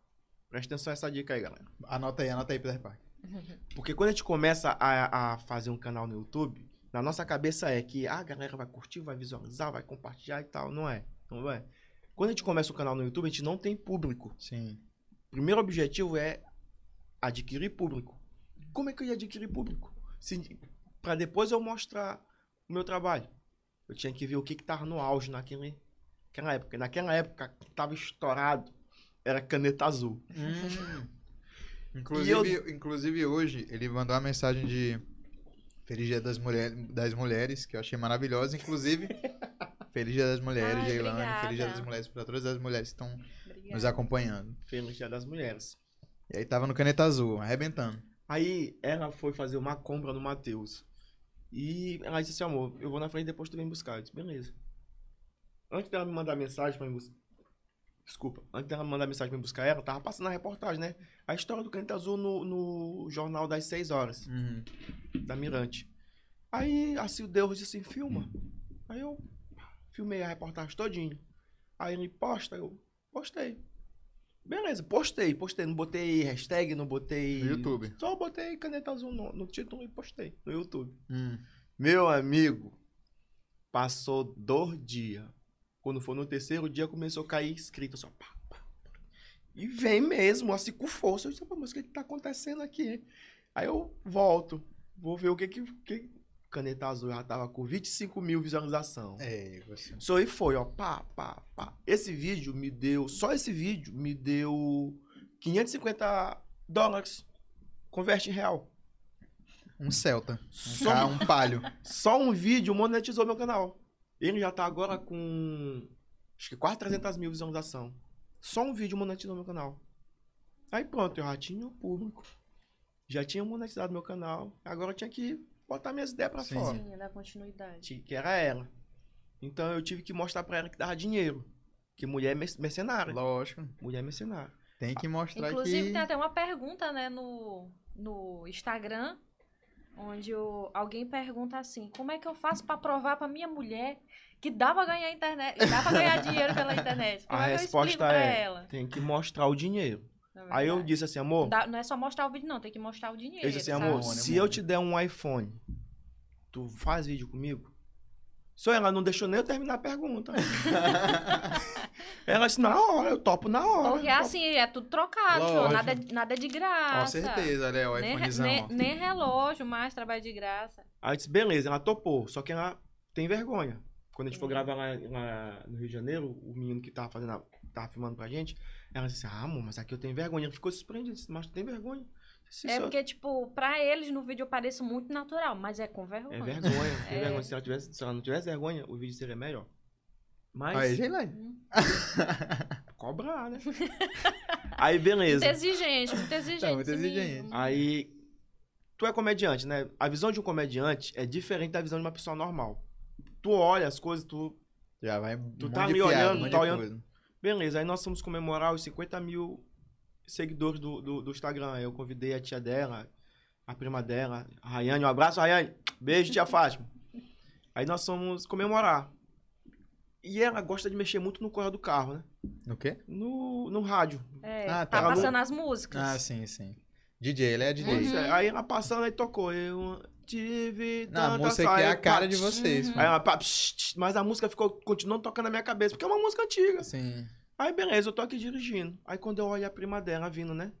Presta atenção nessa dica aí, galera. Anota aí, anota aí, Peter Parker. <laughs> Porque quando a gente começa a, a fazer um canal no YouTube, na nossa cabeça é que ah, a galera vai curtir, vai visualizar, vai compartilhar e tal. Não é. Não é. Quando a gente começa o canal no YouTube, a gente não tem público. Sim. O primeiro objetivo é adquirir público. Como é que eu ia adquirir público? Pra depois eu mostrar o meu trabalho. Eu tinha que ver o que que tava no auge naquele, naquela época. Naquela época, que tava estourado, era caneta azul. Hum. <laughs> Inclusive, inclusive hoje, ele mandou uma mensagem de Feliz Dia das, mulher, das Mulheres, que eu achei maravilhosa. Inclusive, <laughs> Feliz Dia das Mulheres, obrigada. Feliz Dia das Mulheres para todas as mulheres que estão nos acompanhando. Feliz Dia das Mulheres. E aí tava no Caneta Azul, arrebentando. Aí ela foi fazer uma compra no Matheus. E ela disse assim, amor, eu vou na frente depois tu vem buscar. Eu disse, beleza. Antes dela me mandar mensagem pra me buscar. Desculpa, antes dela me mandar mensagem pra me buscar ela, tava passando a reportagem, né? A história do Caneta Azul no, no jornal das 6 horas, Uhum. da Mirante. Aí a Sil Deus disse assim, filma. Aí eu filmei a reportagem todinha. Aí ele posta, eu postei. Beleza, postei, postei. Não botei hashtag, não botei. No YouTube. Só botei caneta azul no, no título e postei no YouTube. Hum. Meu amigo, passou dois dias. Quando foi no terceiro dia, começou a cair escrito só. Pá, pá, pá. E vem mesmo, assim, com força. Eu disse, "Pô, mas o que que tá acontecendo aqui? Aí eu volto, vou ver o que que... que... Caneta azul já tava com 25 mil visualizações. É, você. Isso aí foi, ó, pá, pá, pá. Esse vídeo me deu, só esse vídeo me deu 550 dólares. Converte em real. Um Celta. Só, ca- um palio. só um vídeo monetizou meu canal. Ele já tá agora com, acho que quase 300 mil visualizações. Só um vídeo monetizou meu canal. Aí pronto, eu já tinha o público. Já tinha monetizado meu canal. Agora eu tinha que botar minhas ideias pra Sim, fora. Sim, da continuidade. Ti- que era ela. Então eu tive que mostrar pra ela que dava dinheiro. Que mulher é merc- mercenária. Lógico. Mulher é mercenária. Tem que mostrar Inclusive, que. tem até uma pergunta, né, no, no Instagram, onde o, alguém pergunta assim: como é que eu faço pra provar pra minha mulher que dá pra ganhar internet, dá pra ganhar dinheiro pela <laughs> internet? Como A é resposta é: ela? tem que mostrar o dinheiro. Na Aí eu disse assim, amor. Dá- não é só mostrar o vídeo, não, tem que mostrar o dinheiro. Eu disse assim, sabe? amor, sabe? se eu te der um iPhone, tu faz vídeo comigo? Só ela não deixou nem eu terminar a pergunta. <laughs> ela disse, na hora, eu topo na hora. Porque topo. assim, é tudo trocado, nada, nada de graça. Com certeza, aí, o Nem, iPhonezão. nem, nem relógio mais, trabalho de graça. Aí eu disse, beleza, ela topou. Só que ela tem vergonha. Quando a gente for gravar lá, lá no Rio de Janeiro, o menino que tava fazendo, a, tava filmando pra gente, ela disse assim, ah, amor, mas aqui eu tenho vergonha. Ele ficou surpreendido, disse, mas tu tem vergonha? Disse, É "Só- porque, tipo, pra eles no vídeo eu pareço muito natural, mas é com vergonha. É vergonha, tem <laughs> É. vergonha. Se ela, tivesse, se ela não tivesse vergonha, o vídeo seria melhor. Mas, Aí, Geilane. Hum. <laughs> cobrar, né? <laughs> Aí, beleza. Muito exigente, muito exigente. Tá, muito exigente. Aí, tu é comediante, né? A visão de um comediante é diferente da visão de uma pessoa normal. Tu olha as coisas, tu. Já vai. Tu tá piada, olhando, tá olhando. Beleza, aí nós fomos comemorar os 50 mil seguidores do, do, do Instagram. Eu convidei a tia dela, a prima dela, a Rayane. Um abraço, Rayane. Beijo, tia Fátima. Aí nós fomos comemorar. E ela gosta de mexer muito no correio do carro, né? No quê? No, no rádio. É, Ah, tá, tá. passando as músicas. Ah, sim, sim. DJ, ele é DJ. É, Aí ela passando, aí tocou. Eu tive Não, a tanta música que é a cara de vocês. Pô. Aí ela, mas a música ficou continuando tocando na minha cabeça, porque é uma música antiga. Sim. Aí beleza, eu tô aqui dirigindo. Aí quando eu olho a prima dela vindo, né?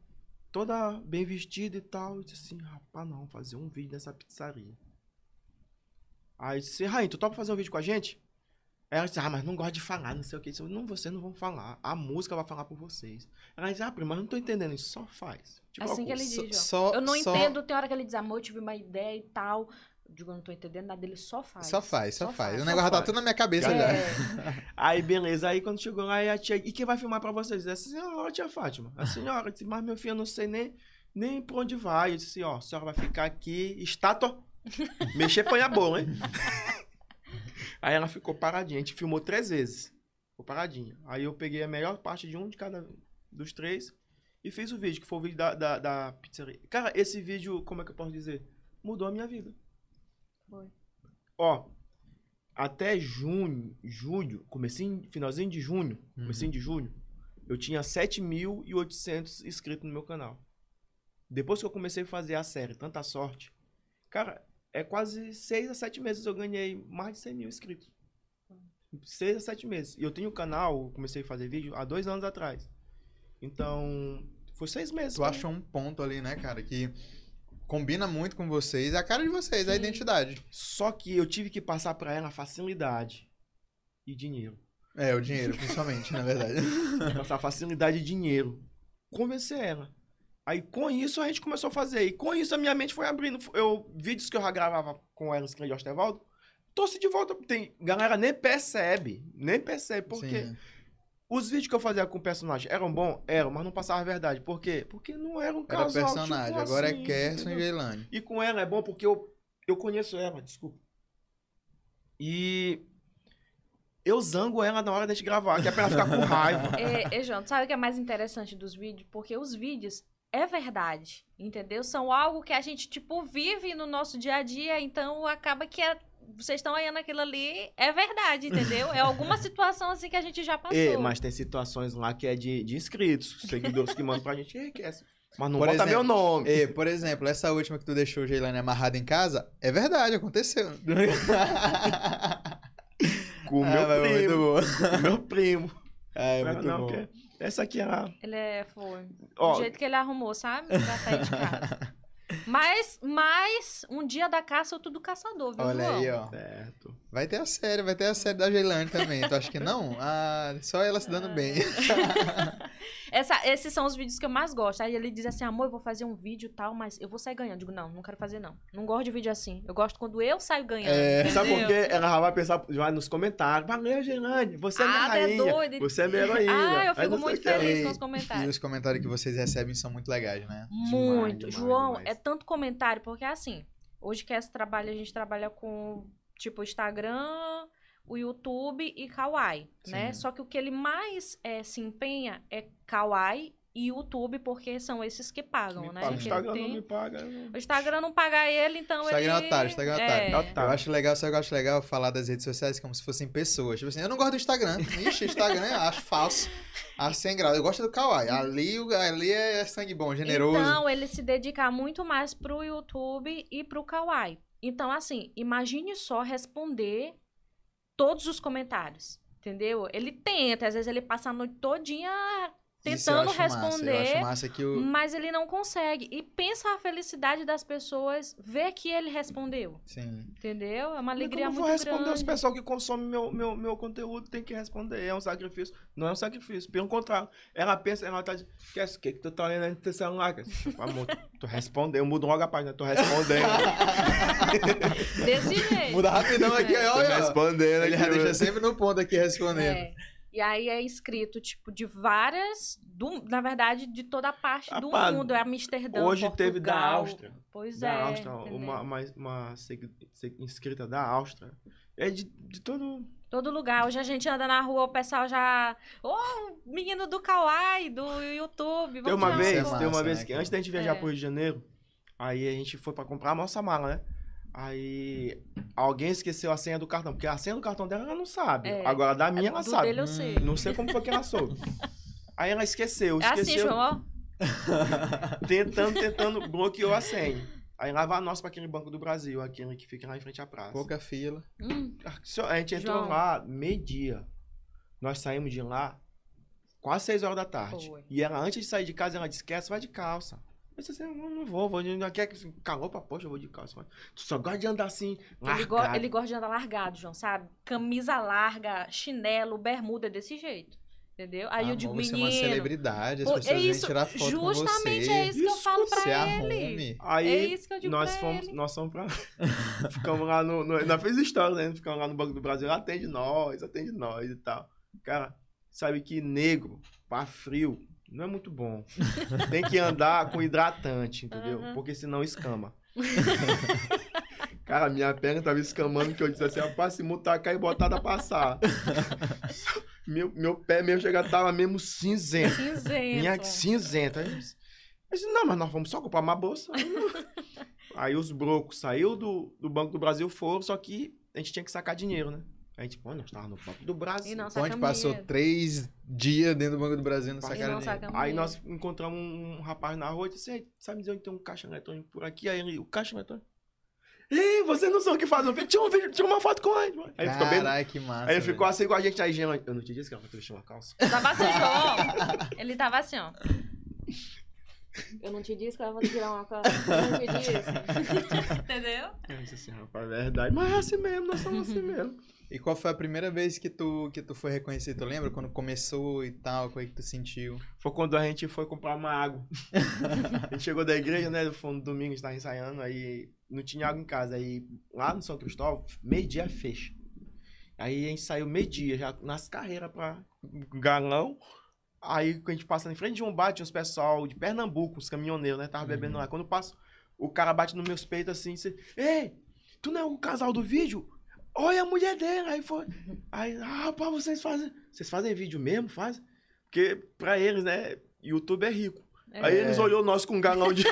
Toda bem vestida e tal, eu disse assim, rapaz, não, fazer um vídeo nessa pizzaria. Aí disse, Rainha, tu topa fazer um vídeo com a gente? Ela disse, ah, mas não gosto de falar, não sei o que. Eu disse, não, vocês não vão falar. A música vai falar por vocês. Ela disse, ah, prima, mas eu não tô entendendo isso, só faz. Tipo, Assim que ele Só- diz, ó. só- Eu não só- entendo, tem hora que ele diz, amor, eu tive uma ideia e tal. Eu digo, eu não tô entendendo nada, ele só faz. Só faz, só, faz. O só negócio tá faz. tudo na minha cabeça já. É, <laughs> Aí, beleza. Aí, quando chegou lá, a tia... E quem vai filmar pra vocês? A senhora, a tia Fátima. A senhora disse, mas meu filho, eu não sei nem, nem pra onde vai. Eu disse, ó, a senhora vai ficar aqui, estátua. <laughs> Mexer, põe a bola, hein? Aí ela ficou paradinha. A gente filmou três vezes. Ficou paradinha. Aí eu peguei a melhor parte de um de cada dos três e fiz o vídeo, que foi o vídeo da, da, da pizzaria. Cara, esse vídeo, como é que eu posso dizer? Mudou a minha vida. Foi. Ó, até junho, julho, comecinho, finalzinho de junho, Uhum. comecinho de julho, eu tinha 7.800 inscritos no meu canal. Depois que eu comecei a fazer a série Tanta Sorte, cara, é quase 6 a 7 meses eu ganhei mais de 100 mil inscritos. 6 a 7 meses. E eu tenho um canal, comecei a fazer vídeo há dois anos atrás. Então, foi seis meses. Tu achou um ponto ali, né, cara, que combina muito com vocês, é a cara de vocês, a Sim. identidade. Só que eu tive que passar pra ela facilidade e dinheiro. É, o dinheiro, principalmente, na verdade. <laughs> passar facilidade e dinheiro. Convencer ela. Aí com isso a gente começou a fazer. E com isso a minha mente foi abrindo. Eu, vídeos que eu já gravava com ela, escrevi Ostervaldo, trouxe de volta. Tem, galera nem percebe. Nem percebe. Porque Sim. os vídeos que eu fazia com o personagem eram bons? Eram, mas não passava a verdade. Por quê? Porque não era um Era casal. personagem, tipo agora assim, é Kerson e? Geilane. E com ela é bom porque eu, eu conheço ela, desculpa. E eu zango ela na hora de gente gravar, que é pra ela ficar com raiva. <laughs> É, é, João, sabe o que é mais interessante dos vídeos? Porque os vídeos é verdade, entendeu? São algo que a gente, tipo, vive no nosso dia a dia, então acaba que é- vocês estão olhando aquilo ali, é verdade, entendeu? É alguma <laughs> situação assim que a gente já passou. É, mas tem situações lá que é de, de inscritos, seguidores que mandam pra gente, "Ei, que é essa?" mas não Por bota meu exemplo, nome. E, por exemplo, essa última que tu deixou o Geilane amarrada em casa, é verdade, aconteceu. <laughs> Com o Ah, meu mas muito primo. bom. Com o meu primo. É muito não, bom. porque essa aqui era. Ele é, foi. Ó, Do jeito que ele arrumou, sabe? Pra sair de casa. <laughs> Mas, mas, um dia da caça, outro do caçador, viu, Olha João? aí, ó. certo. Vai ter a série, vai ter a série da Geilane também. Tu acha que não? <laughs> Ah, só ela se dando bem. <laughs> Essa- esses são os vídeos que eu mais gosto. Aí ele diz assim, amor, eu vou fazer um vídeo e tal, mas eu vou sair ganhando. Eu digo, não, não quero fazer, não. Não gosto de vídeo assim. Eu gosto quando eu saio ganhando. É. Sabe por quê? Ela já vai pensar já nos comentários. Valeu, Gelane. Você é minha Ah, é rainha. doido. Você é minha heroína. Ah, eu fico muito feliz E- com os E comentários. os comentários que vocês recebem são muito legais, né? Muito. demais, João, demais. é tanto comentário, porque assim, hoje que esse trabalho, a gente trabalha com, tipo, Instagram, o YouTube e Kawaii, né? Só que o que ele mais é, se empenha é Kawaii e YouTube, porque são esses que pagam, Me né? paga. O Instagram ele não tem- me paga. não. O Instagram não paga ele, então Instagram é ele... otário, Instagram é é. otário. Tá. Eu acho legal, só que eu acho legal falar das redes sociais como se fossem pessoas. Tipo assim, eu não gosto do Instagram. Ixi, Instagram eu acho falso. Acho sem graça. Eu gosto do Kawaii. Ali, o- ali é sangue bom, generoso. Então, ele se dedica muito mais pro YouTube e pro Kawaii. Então, assim, imagine só responder todos os comentários, entendeu? Ele tenta, às vezes ele passa a noite todinha tentando massa, Eu responder. massa que o. Mas ele não consegue. E pensa a felicidade das pessoas ver que ele respondeu. Sim. Entendeu? É uma Como alegria eu muito vou responder grande. os pessoal que consomem meu, meu, meu conteúdo, tem que responder. É um sacrifício. Não é um sacrifício, pelo contrário. Ela pensa, ela tá dizendo, que o que, que tu tá olhando no teu celular? cara?" Tipo, Amor, tô respondendo, eu mudo logo a página, tô respondendo. <laughs> Desse jeito. Muda rapidão aqui, É. tô olha. respondendo Ele já deixa sempre no ponto aqui respondendo. É. E aí é escrito, tipo, de várias. do- na verdade, de toda a parte do Rapaz, mundo. É Amsterdã. Hoje teve da Portugal. Áustria. Pois Da é. Áustria, uma, uma, uma inscrita da Áustria. É de, de todo. Todo lugar. Hoje a gente anda na rua, o pessoal já. Ô, menino do Kawaii, do YouTube. Tem vamos uma tirar vez, é foto." tem uma vez né, que antes da gente viajar É. pro Rio de Janeiro, aí a gente foi pra comprar a nossa mala, né? Aí alguém esqueceu a senha do cartão, porque a senha do cartão dela ela não sabe. É. Agora da minha ela Do sabe. dele eu sei. Não sei como foi que ela soube. <laughs> Aí ela esqueceu, É assim, esqueceu, João, ó. <laughs> tentando, tentando, bloqueou a senha. Aí lá vai nós pra aquele Banco do Brasil, aquele que fica lá em frente à praça. Pouca fila. Hum, Só- A gente entrou João. lá meio-dia. Nós saímos de lá quase seis horas da tarde. Foi. E ela, antes de sair de casa, ela disse: esquece, vai de calça. Eu disse assim, não, não vou, vou não quer que calor pra poxa, eu vou de calça. Mas Tu só gosta de andar assim, ele, go largado. ele gosta de andar largado, João, sabe? Camisa larga, chinelo, bermuda, desse jeito. Entendeu? Aí Ah, eu digo, amor, você é uma menino. celebridade, as pô, pessoas é vêm isso, tirar foto com você. justamente é isso que eu falo pra ele. arrume. Aí É isso que eu digo nós pra fomos, ele. nós fomos pra. <laughs> ficamos lá no. no nós fez história, né? Ficamos lá no Banco do Brasil, atende nós, atende nós e tal. Cara, sabe que negro, pra frio, não é muito bom. <laughs> Tem que andar com hidratante, entendeu? Aham. Porque senão escama. Cara, minha perna tava escamando que eu disse assim, rapaz, se mutacar e botar dá passar. <laughs> meu, meu pé mesmo chega, tava mesmo cinzento. Cinzento. Minha cinzenta. Aí eu disse, não, mas nós vamos só comprar uma bolsa. Aí os brocos saiu do, do Banco do Brasil foram, só que a gente tinha que sacar dinheiro, né? A gente, pô, nós tava no Banco do Brasil. E não Então a gente passou três dias dentro do Banco do Brasil no não sacaram saca dinheiro. Aí nós encontramos um rapaz na rua e disse, "Ei, sabe dizer onde tem um caixa eletrônico por aqui? Aí ele, o caixa eletrônico? Ei, vocês não são o que fazem um vídeo? Tira, um vídeo, tira uma foto com ele. mano." Aí ele ficou bem... Que massa. Aí ele ficou assim com a gente, aí, gente, eu não te disse que ela vai vestir uma calça. Tava assim, <laughs> João. Ele tava assim, ó. Eu não te disse que eu vou tirar uma coisa. Eu não te disse. <laughs> Entendeu? Eu disse assim, rapaz, é verdade. Mas é assim mesmo, nós somos assim mesmo. E qual foi a primeira vez que tu, que tu foi reconhecido? Tu lembra quando começou e tal? Como é que tu sentiu? Foi quando a gente foi comprar uma água. a gente chegou da igreja, né? Foi no domingo, a gente tava ensaiando, aí não tinha água em casa. Aí lá no São Cristóvão, meio-dia fecha. Aí a gente saiu meio-dia, já nas carreiras pra galão. Aí quando a gente passa em frente de um bar, tinha uns pessoal de Pernambuco, os caminhoneiros, né? Tava bebendo Uhum. lá. Quando passa, o cara bate nos meus peitos assim, você, Ei, tu não é o casal do vídeo? Olha a mulher dele. Aí foi. Aí, ah, rapaz, vocês fazem. Vocês fazem vídeo mesmo? Fazem? Porque pra eles, né? YouTube é rico. É. Aí eles olhou nós com um galão de, <laughs>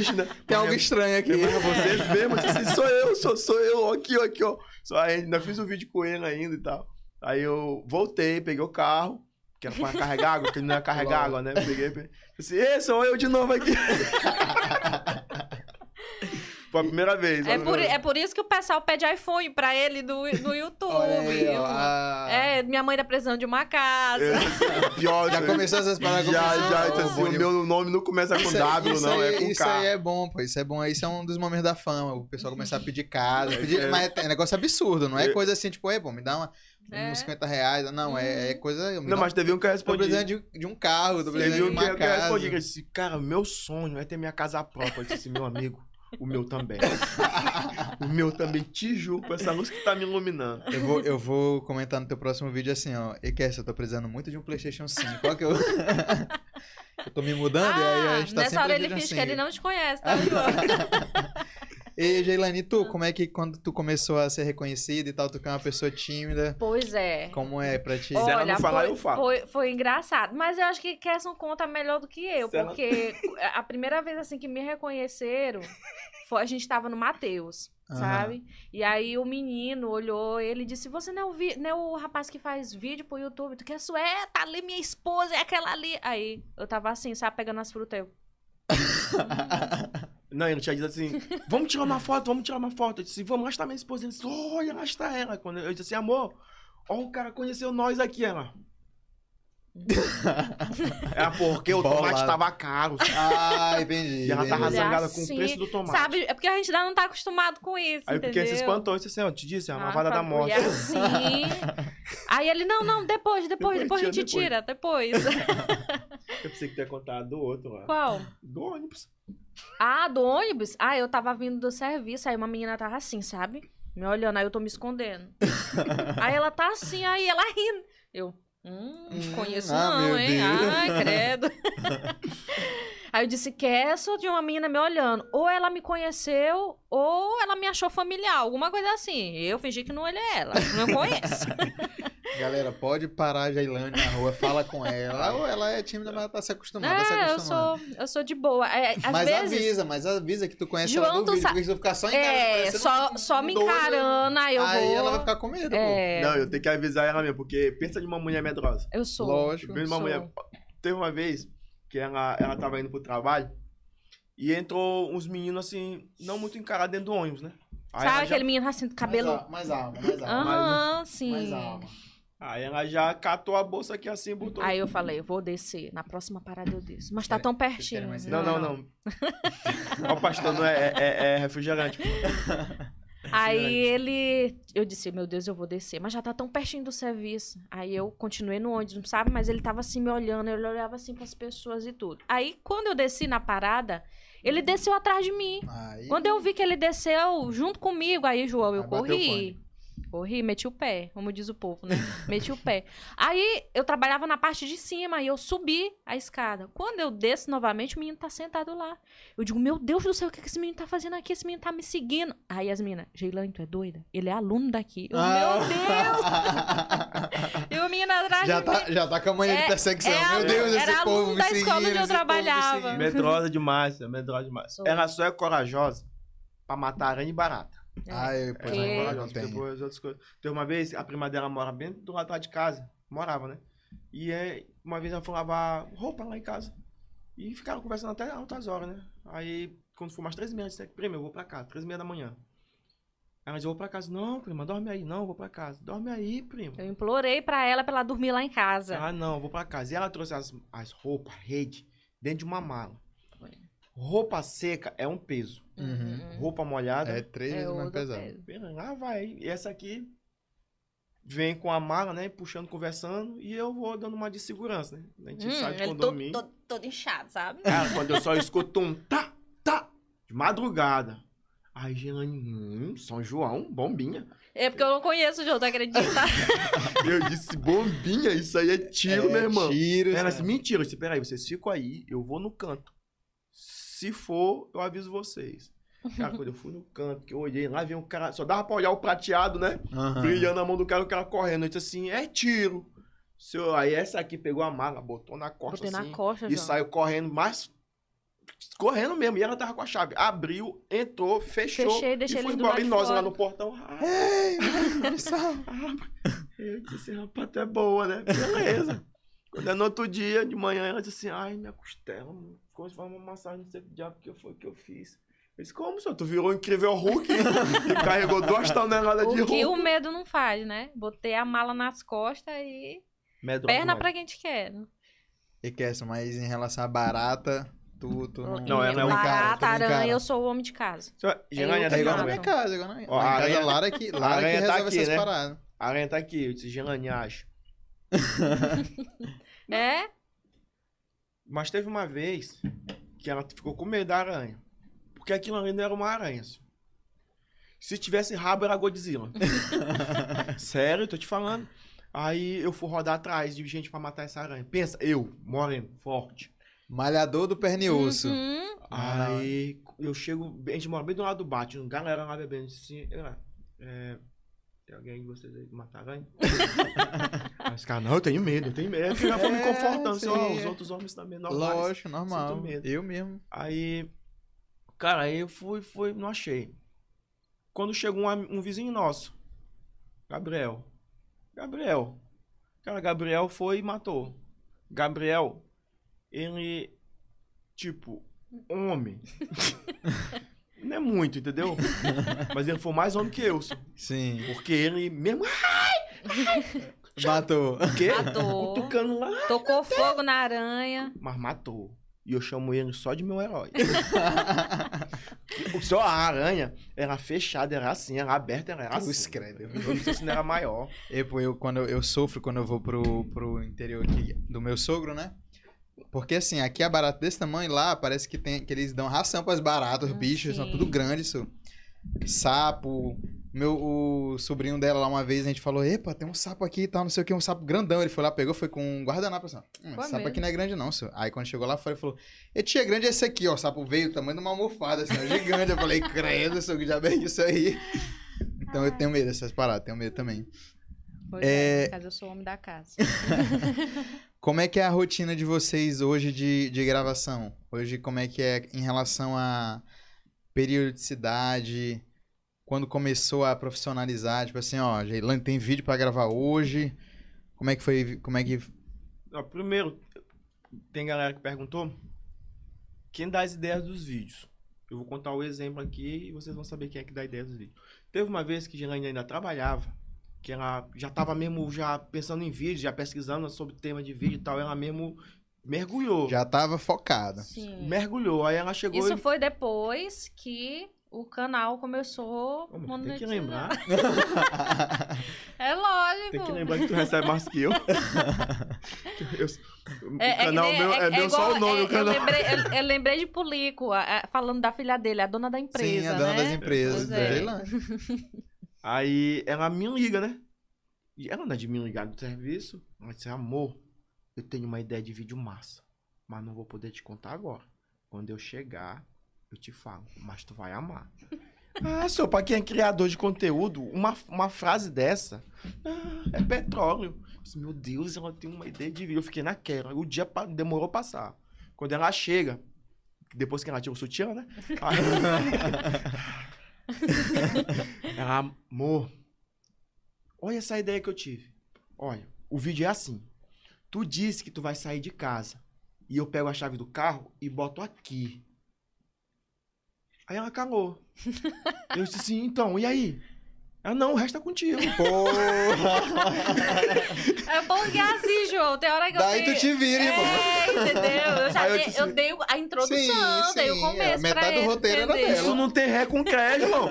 de né? Tem algo estranho aqui. Mas vocês mesmo, eu disse assim, sou eu, sou, sou eu, aqui, ó, aqui, ó. Só aí ainda fiz o vídeo com ele ainda e tal. Aí eu voltei, peguei o carro, que era pra carregar água, porque ele não ia carregar água, né? Peguei, peguei. Disse, Ê, sou eu de novo aqui. <laughs> Foi a primeira vez. É a por, é por isso que o pessoal pede iPhone pra ele do, do YouTube. Olha aí, ó, a- É, minha mãe tá precisando de uma casa. É, pior, Já começou essas paradas Já, começou- já, então, assim, o meu nome não começa com Isso aí- W, isso não, aí, é com Isso K. aí é bom, pô. Isso é bom. Isso é um dos momentos da fama. O pessoal começar a pedir casa. Pedir, É. Mas é negócio absurdo, não é É. coisa assim, tipo, ei, pô, me dá uma, É. uns 50 reais. Não, é, é coisa. me Não, mas teve um que eu um- Tô precisando de, de um carro, tô precisando Teve de um que uma eu, respondi, disse, cara, meu sonho é ter minha casa própria. Eu disse assim, meu amigo, o meu também. <laughs> o meu também, te juro, com essa luz que tá me iluminando. Eu vou, eu vou comentar no teu próximo vídeo assim, ó. E Kess, eu tô precisando muito de um PlayStation 5. Qual que eu. <laughs> eu tô me mudando e aí a gente tá Ah, nessa sempre hora ele finge assim. que ele não te conhece, tá? <laughs> E, Geilane, tu, como é que quando tu começou a ser reconhecida e tal, tu que é uma pessoa tímida, pois é. como é pra ti? Se ela não falar, foi, eu falo. Foi, foi engraçado. Mas eu acho que Kesson conta melhor do que eu. Se ela- porque a primeira vez assim que me reconheceram, foi, a gente tava no Mateus, Aham. sabe? E aí o menino olhou ele e disse: Você não é, o vi- não é o rapaz que faz vídeo pro YouTube? Tu quer? É, tá ali minha esposa, é aquela ali. Aí eu tava assim, sabe, pegando as frutas. Eu, <laughs> Não, ele tinha dito assim, vamos tirar uma foto, vamos tirar uma foto. Eu disse, vamos, lá está minha esposa. Ele disse, olha, está ela. Quando eu disse assim, amor, ó, o cara conheceu nós aqui, ela. É porque o tomate tava caro. Ah, entendi. E ela entendi. tava zangada com o assim, preço do tomate. Sabe? É porque a gente ainda não tá acostumado com isso, Aí o entendeu? pequeno se espantou disse assim, ó, te disse, é a Ah, lavada da morte. E assim. Aí ele, não, não, depois, depois, Depois depois, a gente depois. tira, depois. <laughs> Eu pensei que tu ia contar do outro lá. Qual? Do ônibus. Ah, do ônibus? Ah, eu tava vindo do serviço, aí uma menina tava assim, sabe? Me olhando, aí eu tô me escondendo. <laughs> aí ela tá assim, aí ela rindo. Eu, hum, Hum, conheço ah, não, hein? Deus. Ai, credo. <laughs> aí eu disse que é só de uma menina me olhando. Ou ela me conheceu, ou ela me achou familiar, alguma coisa assim. Eu fingi que não olhei ela, não conheço. <laughs> Galera, pode parar a Jailane na rua, fala com ela. Ou ela é tímida, mas ela tá se acostumando, tá se é, eu acostumando. sou, eu sou de boa. É, às mas vezes... avisa, mas avisa que tu conhece João, ela do tu vídeo, sa- porque se tu ficar só encarando, É, só, um só me doido, encarando, aí eu aí vou... ela vai ficar com medo, pô. É, Não, eu tenho que avisar ela mesmo, porque pensa de uma mulher medrosa. eu sou. Lógico. De uma Sou. mulher... Teve uma vez que ela, ela tava indo pro trabalho e entrou uns meninos assim, não muito encarados dentro do ônibus, né? Aí Sabe aquele já, menino assim, cabelo... Mais, a- mais alma, mais alma. Aham, sim. Mais alma. Aí ela já catou a bolsa aqui assim e botou. Aí eu falei, vou descer. Na próxima parada eu desço. Mas tá tão pertinho. Não, não, não. Ó, pastor, não é, é, é refrigerante. <laughs> Aí ele... Eu disse, meu Deus, eu vou descer. Mas já tá tão pertinho do serviço. Aí eu continuei no ônibus, sabe? Mas ele tava assim me olhando. Ele olhava assim pras pessoas e tudo. Aí quando eu desci na parada, ele desceu atrás de mim. Aí, Quando eu vi que ele desceu junto comigo, aí, João, eu Aí corri. Corri, meti o pé, como diz o povo, né? <laughs> Meti o pé. Aí eu trabalhava na parte de cima e eu subi a escada. Quando eu desço novamente, o menino tá sentado lá. Eu digo, meu Deus do céu, o que, que esse menino tá fazendo aqui? Esse menino tá me seguindo. Aí as meninas, Geilane, tu é doida? Ele é aluno daqui. Eu, Ah. Meu Deus! <laughs> E o menino atrás já, de tá, mim. já tá com a mania de É- perseguição. é Meu Deus, esse era povo aluno me da escola seguindo, onde eu me trabalhava. seguindo. Medrosa demais, é medrosa demais. Sou. Ela só é corajosa pra matar aranha e barata. Ai, pois Que- não, Ela é corajosa, tem. depois as outras coisas. Tem uma vez, a prima dela mora bem do lado de lá de casa. Morava, né? E é, uma vez ela foi lavar roupa lá em casa. E ficaram conversando até altas horas, né? Aí, quando foi umas três e meia, eu disse, prima, eu vou pra casa, três e meia da manhã. Ela disse, eu vou pra casa. Não, prima, dorme aí. Não, eu vou pra casa. Dorme aí, prima. Eu implorei pra ela pra ela dormir lá em casa. Ah, não, eu vou pra casa. E ela trouxe as, as roupas, rede, dentro de uma mala. Roupa seca é um peso. Uhum. Roupa molhada É três É vezes mais pesado. peso. Pera, Lá vai. E essa aqui vem com a mala, né? Puxando, conversando. E eu vou dando uma de segurança, né? A gente Hum, sai de ele todo, condomínio. todo, todo inchado, sabe? Cara, quando eu só escuto um tá, tá, de madrugada. Aí, Gelane, hum, São João, bombinha. É porque eu não conheço o jogo, tu acredita? <laughs> Eu disse, bombinha, isso aí é tiro, É, meu irmão. Tiros, Ela disse, mentira. Eu disse, peraí, vocês ficam aí, eu vou no canto. Se for, eu aviso vocês. Cara, quando eu fui no canto, que eu olhei lá, vi um cara, só dava pra olhar o prateado, né? Aham. brilhando a mão do cara, o cara correndo. Eu disse assim, é tiro. Seu, aí essa aqui pegou a mala, botou na costa Botei assim, na costa, e João. saiu correndo, mas correndo mesmo. E ela tava com a chave. Abriu, entrou, fechou Fechei, deixei e foi embora. E nós lá no portão. Ah, Ei, <laughs> ah. Eu disse assim, rapaz, tu é boa, né? Beleza. Quando é no outro dia, de manhã, ela disse assim, ai, minha costela, mano. Como se fosse uma massagem, não sei o que diabo que foi que eu fiz. Eu disse, como, senhor? Tu virou um incrível Hulk e carregou duas toneladas de O que o medo não faz, né? Botei a mala nas costas e Medrosa perna demais. pra quem te quer. E Kesson, mas em relação à barata, tu, tu não. Não, ela é um- tu encara, Barata, aranha, eu sou o homem de casa. Senhor, Gerane, Eu é É da igual na minha mesmo. casa, igual na minha, Ó, a aranha- Lara que, a Lara que tá resolve aqui, essas né? paradas. A aranha tá aqui, eu disse, Gerane, acho. <laughs> É? Mas teve uma vez que ela ficou com medo da aranha. Porque aquilo ali não era uma aranha. senhor. Se tivesse rabo, era Godzilla. <laughs> Sério, tô te falando. Aí eu fui rodar atrás de gente pra matar essa aranha. Pensa, eu, moreno, forte. Malhador do perniosso. Uhum. Aí eu chego, a gente mora bem do lado do bate, galera lá bebendo. Assim, "Ah, é, tem alguém de vocês aí que mata aranha? Aí <laughs> os caras, não, eu tenho medo, eu tenho medo. Eu já foi me É, confortando. Assim, ó, sim, os é. outros homens também normais. Lógico, normal. Sinto medo. Eu mesmo. Aí, cara, aí eu fui, fui, não achei. Quando chegou um, um vizinho nosso, Gabriel. Gabriel. Cara, Gabriel foi e matou. Gabriel, ele, tipo, homem. <laughs> não é muito, entendeu? <laughs> Mas ele foi mais homem que eu. Sim. porque ele mesmo. Ai! Ai! <laughs> Matou. O quê? Matou. Cutucando lá. Tocou fogo na aranha. Mas matou. E eu chamo ele só de meu herói. <laughs> só a aranha era fechada, era assim, era aberta, era assim. Credo. Eu não sei se não era maior. E, pô, eu, quando eu, eu sofro quando eu vou pro, pro interior aqui do meu sogro, né? Porque assim, aqui é barato desse tamanho, lá parece que, tem, que eles dão ração pras baratas, os Ah, bichos, são tudo grande isso. Sapo. Meu, o sobrinho dela lá uma vez, a gente falou, epa, tem um sapo aqui e tal, não sei o que, um sapo grandão. Ele foi lá, pegou, foi com um guardanapo, assim, hum, sapo mesmo? aqui não é grande não, senhor. Aí quando chegou lá fora, ele falou, e tia, grande é esse aqui, ó, o sapo veio, do tamanho de uma almofada, assim, ó, <laughs> gigante. Eu falei, credo, seu que já é isso aí. Então eu tenho medo dessas paradas, tenho medo também. Pois É. é, caso eu sou o homem da casa. <laughs> Como é que é a rotina de vocês hoje de, de gravação? Hoje, como é que é em relação a periodicidade? Quando começou a profissionalizar? Tipo assim, ó, Geilane, tem vídeo pra gravar hoje? Como é que foi? Como é que. Ó, primeiro, tem galera que perguntou quem dá as ideias dos vídeos. Eu vou contar o exemplo aqui e vocês vão saber quem é que dá a ideia dos vídeos. Teve uma vez que Gilane ainda trabalhava, que ela já estava mesmo já pensando em vídeo, já pesquisando sobre tema de vídeo e tal, ela mesmo mergulhou. Já tava focada. Sim. Mergulhou. Aí ela chegou Isso e... foi depois que o canal começou Ô, tem que lembrar. <laughs> É lógico. Tem que lembrar que tu recebe mais que eu. <laughs> Eu- o É, é canal nem- meu é- é, é meu só igual- o nome é- do canal. Eu lembrei, eu, eu lembrei de Pulico, falando da filha dele, a dona da empresa, Sim, a dona né? das empresas. É. <laughs> Aí ela me liga, né? E ela não é de me ligar do serviço. Ela disse, amor, eu tenho uma ideia de vídeo massa. Mas não vou poder te contar agora. Quando eu chegar, eu te falo. Mas tu vai amar. <laughs> ah, senhor, pra quem é criador de conteúdo, uma, uma frase dessa ah, é petróleo. Disse, Meu Deus, ela tem uma ideia de vídeo. Eu fiquei naquela. O dia pa- demorou a passar. Quando ela chega, depois que ela tira o sutiã, né? <laughs> Aí- ela, <laughs> amor, olha essa ideia que eu tive. Olha, o vídeo é assim. Tu disse que tu vai sair de casa. E eu pego a chave do carro e boto aqui. Aí ela calou. Eu disse assim, então, e aí? Ela, não, o resto é contigo. <laughs> É bom que é assim, João. Tem hora que eu Daí tu te vira, irmão. É, entendeu? Eu já Aí eu dei, eu dei a introdução, Sim, dei o começo é, metade pra do ele, roteiro era entendeu? dela. Isso não tem ré com crédito, irmão.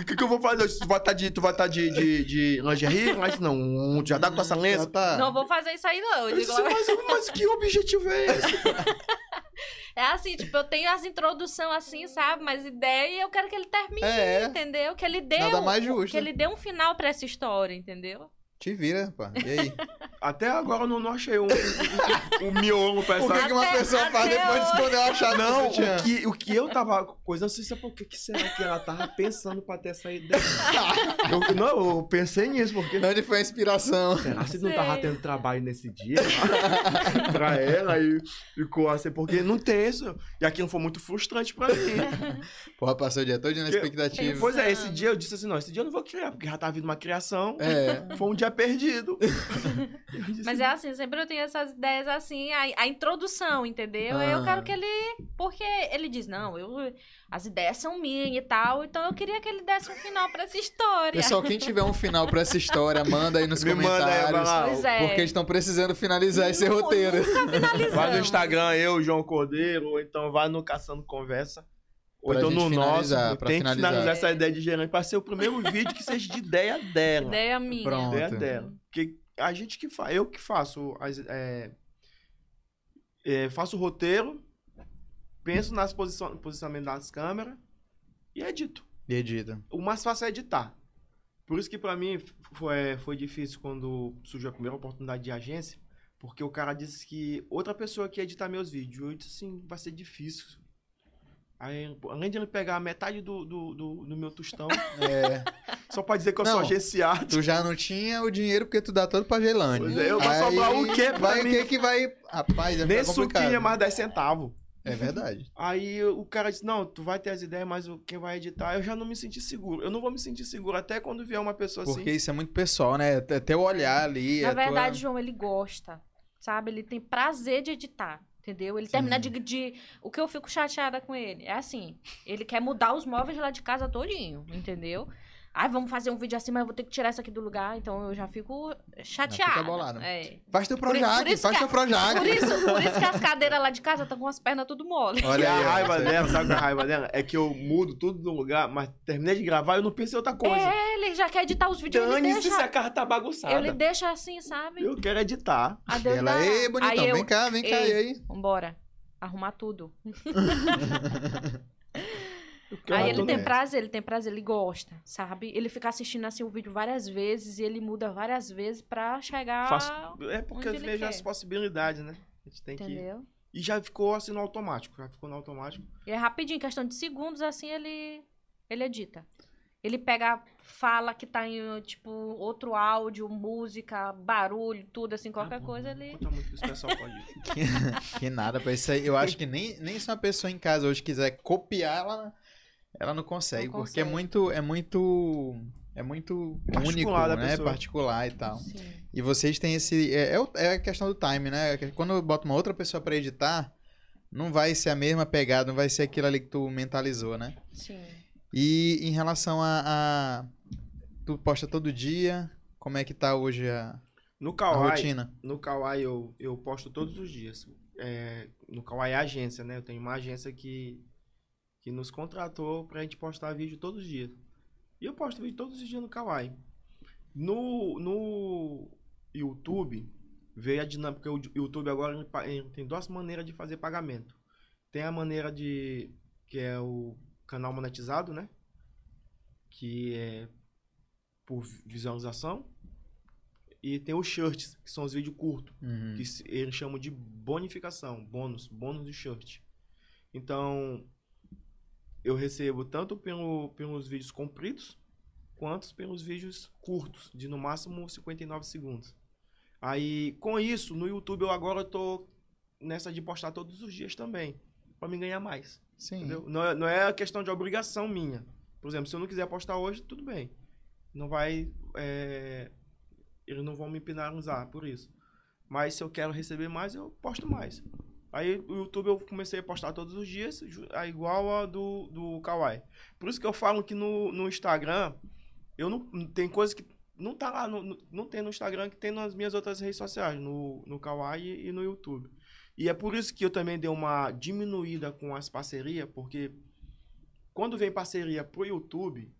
O <laughs> que, que eu vou fazer? Tu vai estar de, tu vai tá de, de, de lingerie? Mas não, tu já tá com essa lença? tá. Não vou fazer isso aí, não. Eu digo logo- mas, mas que objetivo é esse? <laughs> <laughs> É assim, tipo, eu tenho as introduções assim, sabe? Mas ideia e eu quero que ele termine, É. entendeu? Que ele dê Nada um- mais justo. que ele dê um final pra essa história, entendeu? Te vira, rapaz. E aí? <laughs> Até agora eu não, não achei um, um, um miolo pra <laughs> O que, essa... que uma Até- pessoa faz depois de esconder uma chave Não, o que, o que eu tava coisa, não sei se é porque que será que ela tava pensando pra ter essa ideia. <laughs> Eu, não, eu pensei nisso, porque Onde foi a inspiração? será que não tava tendo trabalho nesse dia pra ela e ficou assim, porque não tem isso. E aquilo foi muito frustrante pra mim. Porra, passou o dia todo na Que- expectativa. Pois é, esse dia eu disse assim, não, esse dia eu não vou criar, porque já tá vindo uma criação. É. Foi um dia perdido. <laughs> Eu disse, Mas é assim, sempre eu tenho essas ideias assim, a, a introdução, entendeu? Aí Ah. Eu quero que ele. Porque ele diz, não, eu, as ideias são minhas e tal, então eu queria que ele desse um final pra essa história. Pessoal, quem tiver um final pra essa história, manda aí nos Me manda aí, comentários. vai lá. Pois é. Porque eles estão precisando finalizar esse Nu- roteiro. Vai no Instagram, eu, João Cordeiro, ou então vai no Caçando Conversa. Ou Pra então no nosso. finalizar, Tem que finalizar. essa ideia de gerente pra ser o primeiro vídeo que seja de ideia dela. Ideia minha. Pronto. Ideia dela. Porque a gente que faz, eu que faço as, é, é, faço o roteiro, penso nas posição, posicionamento das câmeras e edito. E edita. O mais fácil é editar. Por isso que pra mim foi, foi difícil quando surgiu a primeira oportunidade de agência, porque o cara disse que outra pessoa que ia editar meus vídeos. Eu disse assim, vai ser difícil. Aí, além de ele pegar metade do, do, do, do meu tostão, <laughs> É. só pra dizer que eu Não. sou agenciado. Tu já não tinha o dinheiro porque tu dá todo pra Gelane. Pois é, eu vou sobrar o quê pra vai, mim? O que que vai... Rapaz, é Nem suquinho é mais 10 centavos. É verdade. Aí o cara disse, não, tu vai ter as ideias, mas o- quem vai editar, eu já não me senti seguro. Eu não vou me sentir seguro até quando vier uma pessoa Porque assim. isso é muito pessoal, né? Até até o olhar ali. Na tua- verdade, João, ele gosta, sabe? Ele tem prazer de editar, entendeu? Ele termina de, de... O que eu fico chateada com ele é assim, ele quer mudar os móveis lá de casa todinho, entendeu? Ai, vamos fazer um vídeo assim, mas eu vou ter que tirar isso aqui do lugar. Então eu já fico chateada. fica bolada. É. Faz teu Projac, por isso faz que teu a- Projac. Por isso, por isso que as cadeiras lá de casa estão com as pernas tudo mole. Olha a aí, ó. raiva dela, sabe qual é a raiva dela? É que eu mudo tudo no lugar, mas terminei de gravar e eu não pensei em outra coisa. É, ele já quer editar os vídeos, Dane-se se deixa, a casa tá bagunçada. ele deixa assim, sabe? Eu quero editar. A Deus Ela, dá- ei, bonitão, Aí eu, vem cá, vem cá, Ei. e aí? vambora, arrumar tudo. <laughs> Aí ele tem mesmo. prazer, ele tem prazer, ele gosta, sabe? Ele fica assistindo assim o vídeo várias vezes e ele muda várias vezes pra chegar, Faço- É porque onde eu ele vejo quer. as possibilidades, né? A gente tem que. entendeu? E já ficou assim no automático. Já ficou no automático. E é rapidinho, em questão de segundos, assim, ele, ele edita. Ele pega, fala que tá em, tipo, outro áudio, música, barulho, tudo, assim, qualquer Ah, bom, coisa, não ele... Conta muito que esse pessoal pode ir. <laughs> Que, que nada pra isso aí. Eu acho que nem, nem se uma pessoa em casa hoje quiser copiar, ela, ela não consegue, Não porque é consegue. muito, é muito, é muito único, Particular né? pessoa. Particular e tal. Sim. E vocês têm esse, é, é é a questão do time, né? Quando eu boto uma outra pessoa pra editar, não vai ser a mesma pegada, não vai ser aquilo ali que tu mentalizou, né? Sim. E em relação a, a- tu posta todo dia, como é que tá hoje a, No a rotina? no Kawaii eu, eu posto todos os dias. É, no Kawaii é agência, né? Eu tenho uma agência que, que nos contratou pra gente postar vídeo todos os dias. E eu posto vídeo todos os dias no Kawaii. No, no YouTube, veio a dinâmica. O YouTube agora tem duas maneiras de fazer pagamento. Tem a maneira de. que é o canal monetizado, né? Que é por visualização. E tem os shirts, que são os vídeos curtos Uhum. que eles chamam de bonificação, bônus, bônus do shirt. Então, eu recebo tanto pelo, pelos vídeos compridos, quanto pelos vídeos curtos, de no máximo 59 segundos. Aí, com isso, no YouTube eu agora tô nessa de postar todos os dias também, para me ganhar mais, Sim. entendeu? Não é, não é questão de obrigação minha. Por exemplo, se eu não quiser postar hoje, tudo bem. Não vai... é, eles não vão me penalizar por isso. Mas se eu quero receber mais, eu posto mais. Aí o YouTube eu comecei a postar todos os dias, é igual a do, do Kawaii. Por isso que eu falo que no, no Instagram, eu não. Tem coisa que não tá lá, no, não tem no Instagram que tem nas minhas outras redes sociais, no, no Kawaii e no YouTube. E é por isso que eu também dei uma diminuída com as parcerias, porque quando vem parceria pro YouTube,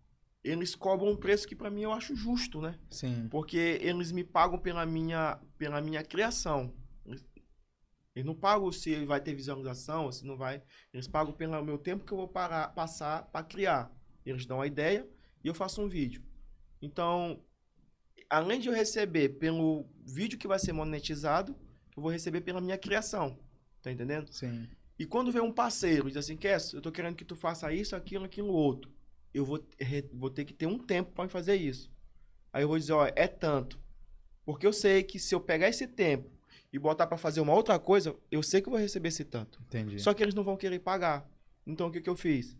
eles cobram um preço que pra mim eu acho justo, né? Sim. Porque eles me pagam pela minha, pela minha criação. Eles não pagam se vai ter visualização se não vai. Eles pagam pelo meu tempo que eu vou parar, passar para criar. Eles dão a ideia e eu faço um vídeo. Então, além de eu receber pelo vídeo que vai ser monetizado, eu vou receber pela minha criação. Tá entendendo? Sim. E quando vem um parceiro e diz assim, Kess, eu tô querendo que tu faça isso, aquilo, aquilo, outro. Eu vou, vou ter que ter um tempo para fazer isso. Aí eu vou dizer, ó, é tanto. Porque eu sei que se eu pegar esse tempo e botar para fazer uma outra coisa, eu sei que eu vou receber esse tanto. Entendi. Só que eles não vão querer pagar. Então o que, que eu fiz?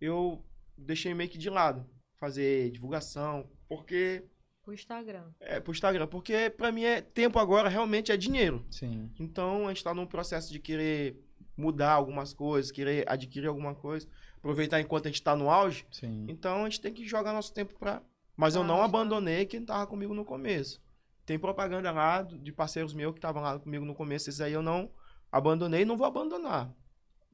Eu deixei meio que de lado fazer divulgação, porque O Instagram. é pro Instagram, porque para mim é tempo agora realmente é dinheiro. Sim. Então a gente está num processo de querer mudar algumas coisas, querer adquirir alguma coisa, aproveitar enquanto a gente está no auge. Sim. Então a gente tem que jogar nosso tempo pra. Mas eu Ah, não tá. abandonei quem tava comigo no começo. Tem propaganda lá de parceiros meus que estavam lá comigo no começo. Esses aí eu não abandonei e não vou abandonar.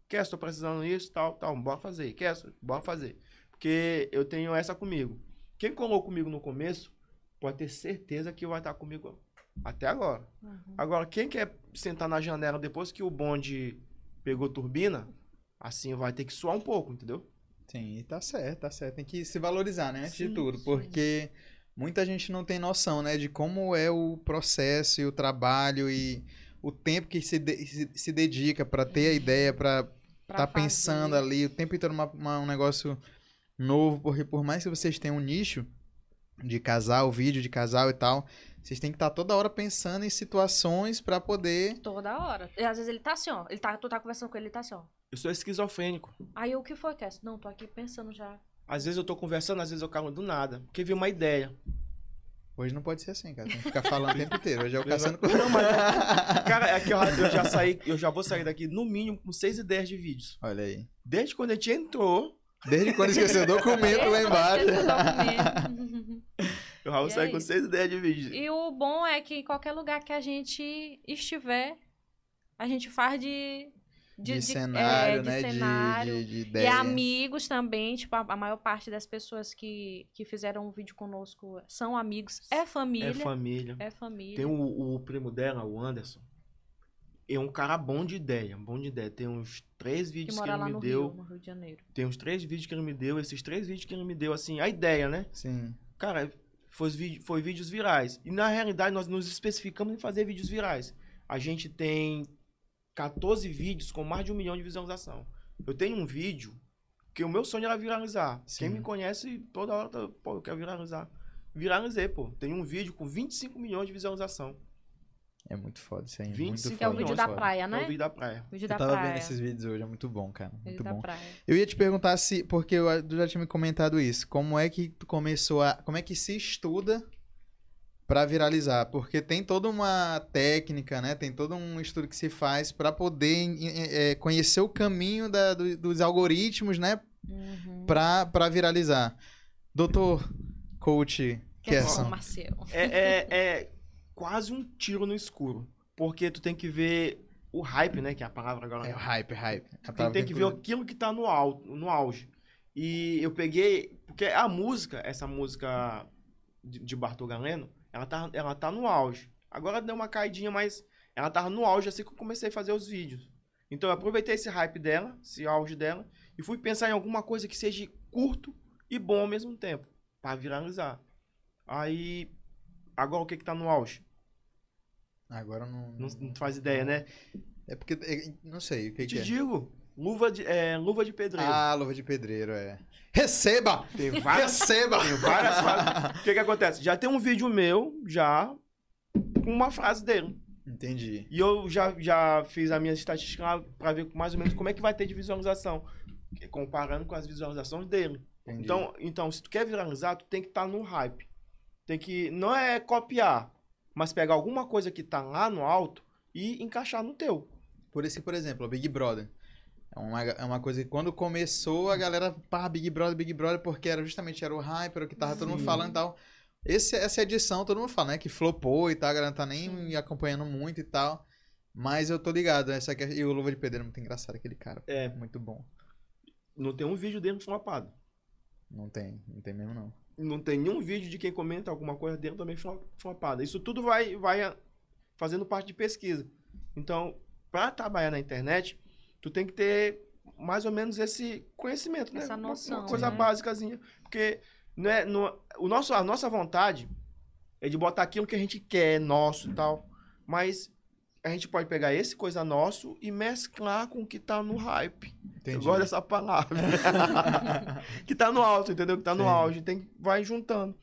Quer, estou precisando disso, tal, tal, bora fazer. Quer, bora fazer. Porque eu tenho essa comigo. Quem colou comigo no começo, pode ter certeza que vai estar comigo até agora. Uhum. Agora, quem quer sentar na janela depois que o bonde pegou turbina, assim vai ter que suar um pouco, entendeu? Sim, tá certo, tá certo. Tem que se valorizar, né? Antes de Sim, tudo. sim. Porque muita gente não tem noção, né? De como é o processo e o trabalho e o tempo que se, de- se, se dedica pra ter a ideia, pra Pra tá fazer. pensando ali, o tempo inteiro uma, uma- um negócio novo, porque por mais que vocês tenham um nicho de casal, vídeo de casal e tal, vocês têm que estar toda hora pensando em situações pra poder. Toda hora. E às vezes ele tá assim, ó. Ele tá, tu tá conversando com ele, ele tá assim, ó. Eu sou esquizofrênico. Aí o que foi, Cass? Não, tô aqui pensando já. Às vezes eu tô conversando, às vezes eu calo do nada. Porque veio uma ideia. Hoje não pode ser assim, cara. Tem que ficar falando o <laughs> tempo inteiro. Hoje é o caçando <laughs> com. Não, mas. <laughs> Cara, é que eu, eu já saí, eu já vou sair daqui no mínimo com seis ideias de vídeos. Olha aí. Desde quando a gente entrou, Desde quando esqueceu o documento lá embaixo. Esqueci o documento. O Raul E sai é com isso. seis ideias de vídeo. E o bom é que em qualquer lugar que a gente estiver, a gente faz de. De, cenário, é, de né? de- cenário. De, de E ideia. amigos também, tipo, a, a maior parte das pessoas que, que fizeram um vídeo conosco são amigos. É família. É família. É família. Tem o, o primo dela, o Anderson. É um cara bom de ideia, bom de ideia. Tem uns três que vídeos que, mora ele me deu. Rio, no Rio de Janeiro. Tem uns três vídeos que ele me deu. Esses três vídeos que ele me deu, assim, a ideia, né? Sim. Cara, foi, foi vídeos virais. E na realidade nós nos especificamos em fazer vídeos virais. A gente tem 14 vídeos com mais de um milhão de visualização. Eu tenho um vídeo que o meu sonho era viralizar. Quem Sim. me conhece toda hora, tá, pô, eu quero viralizar. Viralizei, pô. Tem um vídeo com 25 milhões de visualização. É muito foda isso aí. 25 muito Que é o vídeo da praia, É o né? vídeo da praia. Vídeo Eu da tava praia. vendo esses vídeos hoje, é muito bom, cara. Vídeo Muito da bom. praia. Eu ia te perguntar se, porque eu tu já tinha me comentado isso, como é que tu começou a, como é que se estuda pra viralizar? Porque tem toda uma técnica, né? Tem todo um estudo que se faz pra poder eh, conhecer o caminho da- do- dos algoritmos, né? Uhum. Pra, pra viralizar. Doutor, coach, é Kerson. Marcelo. É, é, é quase um tiro no escuro. Porque tu tem que ver o hype, né? Que é a palavra agora. É o hype, hype. A palavra tem que ver aquilo que tá no, alto, no auge. E eu peguei. Porque a música, essa música de, de Bartol Galeno, ela tá, ela tá no auge. Agora deu uma caidinha, mas ela tava no auge assim que eu comecei a fazer os vídeos. Então eu aproveitei esse hype dela, esse auge dela, e fui pensar em alguma coisa que seja curto e bom ao mesmo tempo, pra viralizar. Aí. Agora o que que tá no auge? Agora não. Não, não faz ideia, né? É porque. é, Não sei o que, que Te é. digo, luva de, é, luva de pedreiro. Ah, luva de pedreiro, é. Receba! Tem várias Receba! Tem várias frases. O <laughs> que que acontece? Já tem um vídeo meu, já, com uma frase dele. Entendi. E eu já, já fiz a minha estatística lá pra ver mais ou menos como é que vai ter de visualização. Comparando com as visualizações dele. entendi. Então, então, se tu quer viralizar, tu tem que estar no hype. Tem que, não é copiar, mas pegar alguma coisa que tá lá no alto e encaixar no teu. Por isso que, por exemplo, o Big Brother. É uma, é uma coisa que quando começou, a galera, pá, Big Brother, Big Brother, porque era justamente era o hype, era o que tava todo mundo Sim. falando e tal. Esse, essa edição, todo mundo fala, né? Que flopou e tal, a galera não tá nem Sim. acompanhando muito e tal. Mas eu tô ligado, essa aqui, e o Luva de Pedreiro é muito engraçado, aquele cara. É. Muito bom. Não tem um vídeo dele flopado. Não tem, não tem mesmo não. Não tem nenhum vídeo de quem comenta alguma coisa dele também flo- flopado. Isso tudo vai, vai fazendo parte de pesquisa. Então, para trabalhar na internet, tu tem que ter mais ou menos esse conhecimento, né? Essa Uma- noção, Uma, coisa né? básicazinha. Porque não é, não, o nosso, a nossa vontade é de botar aquilo que a gente quer, nosso e tal. Mas a gente pode pegar esse coisa nosso e mesclar com o que tá no hype. Entendi. Eu gosto dessa palavra. <laughs> que tá no alto, entendeu? Que tá no Sim. auge. Tem, vai juntando.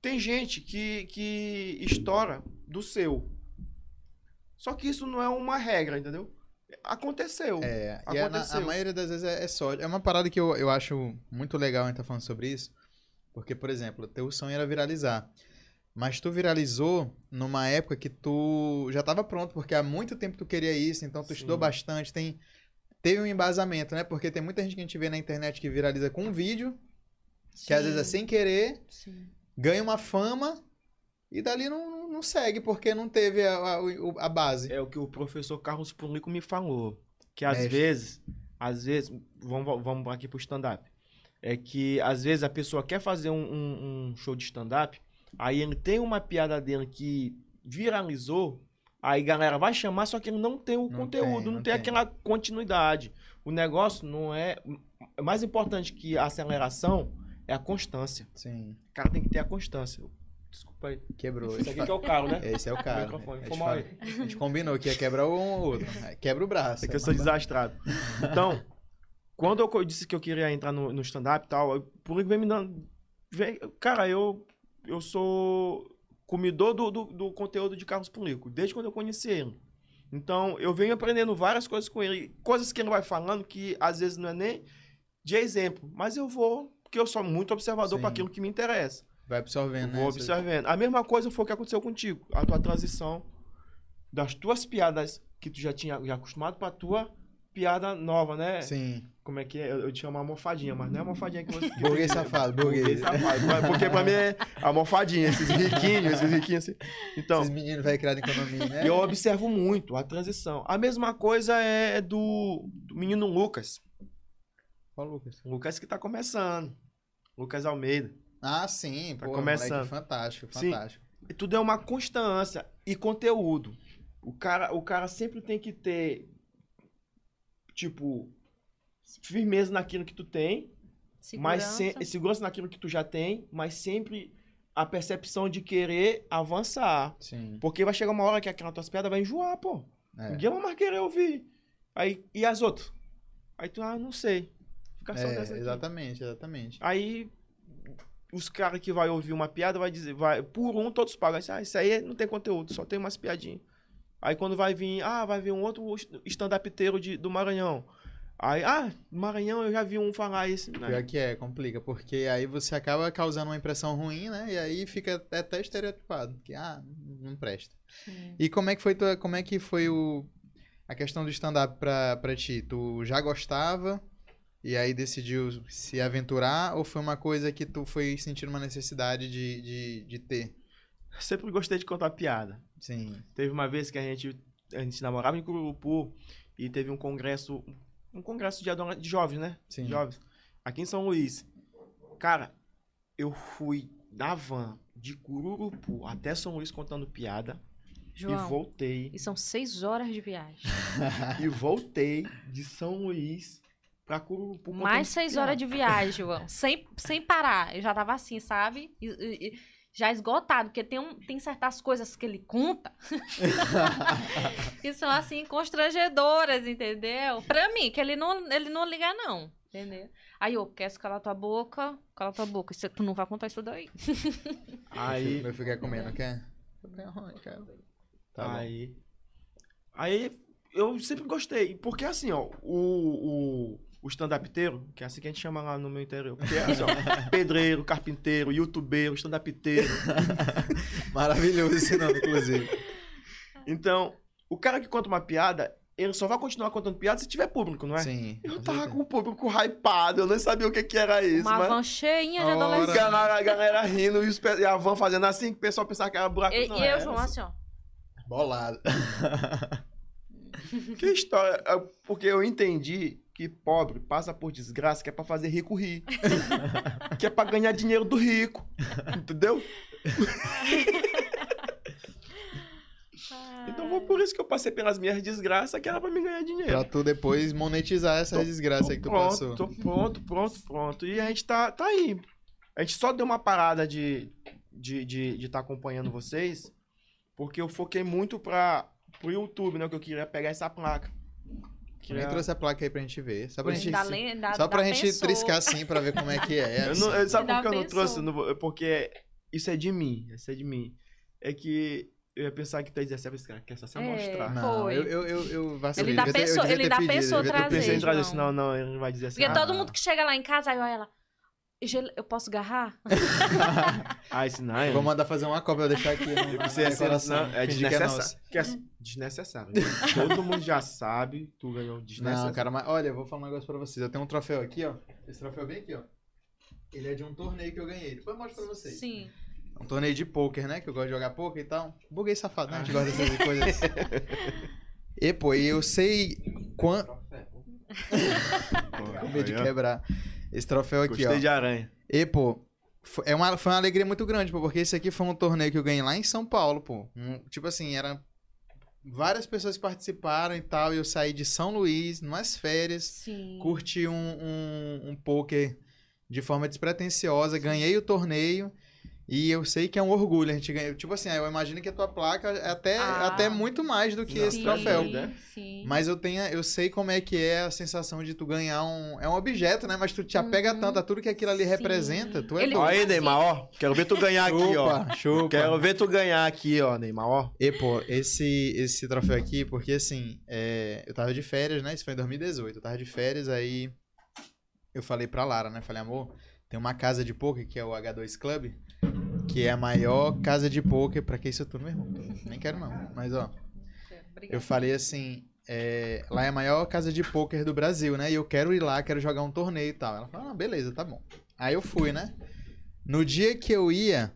Tem gente que, que estoura do seu. Só que isso não é uma regra, entendeu? Aconteceu. É, e a, na- a Aconteceu. maioria das vezes é, é sorte. É uma parada que eu, eu acho muito legal a gente tá falando sobre isso. Porque, por exemplo, teu sonho era viralizar. Mas tu viralizou numa época que tu já tava pronto, porque há muito tempo tu queria isso, então tu Sim. estudou bastante, tem, teve um embasamento, né? Porque tem muita gente que a gente vê na internet que viraliza com um vídeo, que às vezes é sem querer, Sim. ganha uma fama e dali não, não segue, porque não teve a, a, a base. É o que o professor Carlos Pulico me falou. Que às Mestre. vezes, às vezes, vamos, vamos aqui pro stand-up. É que às vezes a pessoa quer fazer um, um- um show de stand-up, aí ele tem uma piada dele que viralizou, aí galera vai chamar, só que ele não tem o Não conteúdo, tem, não, não tem, tem. aquela continuidade. O negócio não é. é Mais importante que a aceleração é a constância. Sim, O cara tem que ter a constância. Desculpa aí. quebrou. Esse aqui que é o carro, né? Esse é o cara. O microfone. A gente. A gente combinou que ia quebrar um ou outro. Quebra o braço. É que eu sou desastrado. Então, quando eu disse que eu queria entrar no, no stand-up e tal, o público vem me dando. vem- cara, eu, eu sou comedor do, do, do conteúdo de Carlos Pulico, desde quando eu conheci ele. Então, eu venho aprendendo várias coisas com ele. Coisas que ele vai falando que às vezes não é nem de exemplo, mas eu vou, porque eu sou muito observador para aquilo que me interessa. Vai absorvendo, né? Vou observando. A mesma coisa foi o que aconteceu contigo. A tua transição das tuas piadas que tu já tinha já acostumado pra tua piada nova, né? Sim. Como é que é? Eu, eu te chamo almofadinha, mas não é almofadinha que você. <laughs> Burguês safado, Burguês safado. Porque pra mim é almofadinha, esses riquinhos, esses riquinhos assim. Então, Esses meninos vai criar economia, né? Eu observo muito a transição. A mesma coisa é do, do menino Lucas. Ó, Lucas. O Lucas que tá começando. Lucas Almeida. Ah, sim. Tá Pô, começando. moleque fantástico, Sim. fantástico. E tudo é uma constância e conteúdo. O cara, o cara sempre tem que ter, tipo, firmeza naquilo que tu tem, mas Segurança. se, segurança naquilo que tu já tem, mas sempre a percepção de querer avançar. Sim. Porque vai chegar uma hora que aquela tua piada vai enjoar, pô. É. Ninguém vai mais querer ouvir. Aí, e as outras? Aí tu, ah, não sei. Fica só É, dessa aqui. exatamente, exatamente. Aí os caras que vai ouvir uma piada vai dizer, vai, por um todos pagam. Ah, isso aí não tem conteúdo, só tem umas piadinhas. Aí quando vai vir, ah, vai vir um outro stand-upiteiro de- do Maranhão. Aí, ah, Maranhão eu já vi um falar isso. Né? Pior que é, complica, porque aí você acaba causando uma impressão ruim, né? E aí fica até- até estereotipado, que ah, não presta. Sim. E como é que foi tua, como é que foi o a questão do stand-up pra, pra ti? Tu já gostava e aí decidiu se aventurar ou foi uma coisa que tu foi sentindo uma necessidade de, de, de ter? Sempre gostei de contar piada. Sim. Teve uma vez que a gente, a gente namorava em Curupu e teve um congresso, um congresso de, de jovens, né? Sim. Jovens. Aqui em São Luís. Cara, eu fui na van de Cururupu até São Luís contando piada e João, voltei. e são seis horas de viagem. <laughs> e voltei de São Luís pra Cururupu Mais seis horas de viagem, João. <laughs> Sem, sem parar. Eu já tava assim, sabe? E- e- já esgotado, porque tem, um, tem certas coisas que ele conta <laughs> que são assim, constrangedoras, entendeu? Pra mim, que ele não, ele não liga, não. Entendeu? Aí eu, quer calar tua boca? Cala tua boca. Isso, tu não vai contar isso daí. <laughs> Aí, ficar comendo, quer? Ai, cara. Tá bom. aí, aí eu sempre gostei. Porque assim, ó, o, o, o stand-upteiro, que é assim que a gente chama lá no meu interior. Porque é assim, ó, <laughs> pedreiro, carpinteiro, youtubeiro, stand-upteiro. <laughs> Maravilhoso esse nome, inclusive. Então, o cara que conta uma piada, ele só vai continuar contando piada se tiver público, não é? Sim. Eu tava com o público hypado, eu nem sabia o que, que era isso, Uma mas... van cheinha de Ora. A adolescente. galera, a galera rindo e, os pe- e a van fazendo assim, que o pessoal pensava que era buraco. E, não e eu, João, assim, ó. Bolado. <laughs> <laughs> Que história. é, Porque eu entendi que pobre passa por desgraça que é pra fazer rico rir. <laughs> que é pra ganhar dinheiro do rico. Entendeu? <laughs> Então foi por isso que eu passei pelas minhas desgraças, que era pra me ganhar dinheiro. pra tu depois monetizar essa Tô- desgraça aí que tu pronto, passou. tô pronto, pronto, pronto. E a gente tá, tá aí. A gente só deu uma parada de de de de tá acompanhando vocês, porque eu foquei muito para pro YouTube, né? Que eu queria pegar essa placa. Nem Queria... trouxe a placa aí pra gente ver. Só pra gente, só pra gente pensou. triscar assim pra ver como é que é. <laughs> Eu não, eu- sabe por que eu não trouxe? Não Porque isso é de mim. Isso é de mim. É que eu ia pensar que tu ia dizer assim, "Ah, esse cara quer só se É. amostrar. Não, Foi. eu, eu, eu, eu vacilei. Ele ainda pensou- ele ainda pedido, pensou ter Eu trazer, pensei em trazer João. isso. Não, não, ele não vai dizer assim. Porque ah, todo mundo que chega lá em casa, aí olha ela. "Gel- Eu posso agarrar? <laughs> <laughs> Ah, esse não é. Vou mandar fazer uma cópia, eu vou deixar aqui no, na decoração. não, é Fingir que é desnecessário. É desnecessário. Todo mundo já sabe, tu ganhou desnecessário. Não, cara, mas olha, eu vou falar um negócio pra vocês. Eu tenho um troféu aqui, ó. Esse troféu bem aqui, ó. Ele é de um torneio que eu ganhei. Depois eu mostro pra vocês. Sim. Um torneio de pôquer, né? Que eu gosto de jogar pôquer e tal. Buguei safado, né? A gente gosta dessas coisas. E, pô, e eu sei quanto. Com medo de quebrar. Esse troféu aqui, Gostei ó. de aranha. E, pô, é uma, foi uma alegria muito grande, pô, porque esse aqui foi um torneio que eu ganhei lá em São Paulo, pô. Um- tipo assim, era. Várias pessoas participaram e tal, e eu saí de São Luís, numas férias, Sim. curti um, um, um poker de forma despretensiosa, ganhei o torneio. E eu sei que é um orgulho, a gente ganha. Tipo assim, eu imagino que a tua placa é até, Ah. até muito mais do que Não, esse Sim, troféu. né? Sim. Mas eu tenho, eu sei como é que é a sensação de tu ganhar um. É um objeto, né? Mas tu te apega Uhum. tanto a tudo que aquilo ali Sim. representa. Tu é Ele- doido. Ó aí. Neymar, ó. Quero ver tu ganhar aqui, ó. Chupa, chupa. Quero ver tu ganhar aqui, ó, Neymar, ó. E, pô, esse, esse troféu aqui, porque assim, é, eu tava de férias, né? Isso foi em 2018. Eu tava de férias, aí eu falei pra Lara, né? Falei, amor, tem uma casa de poker que é o H2 Club, que é a maior casa de poker. Pra que isso tudo, meu irmão? Nem quero não. Mas, ó, eu falei assim, é, lá é a maior casa de pôquer do Brasil, né? E eu quero ir lá, quero jogar um torneio e tal. Ela falou, ah, beleza, tá bom. Aí eu fui, né? No dia que eu ia,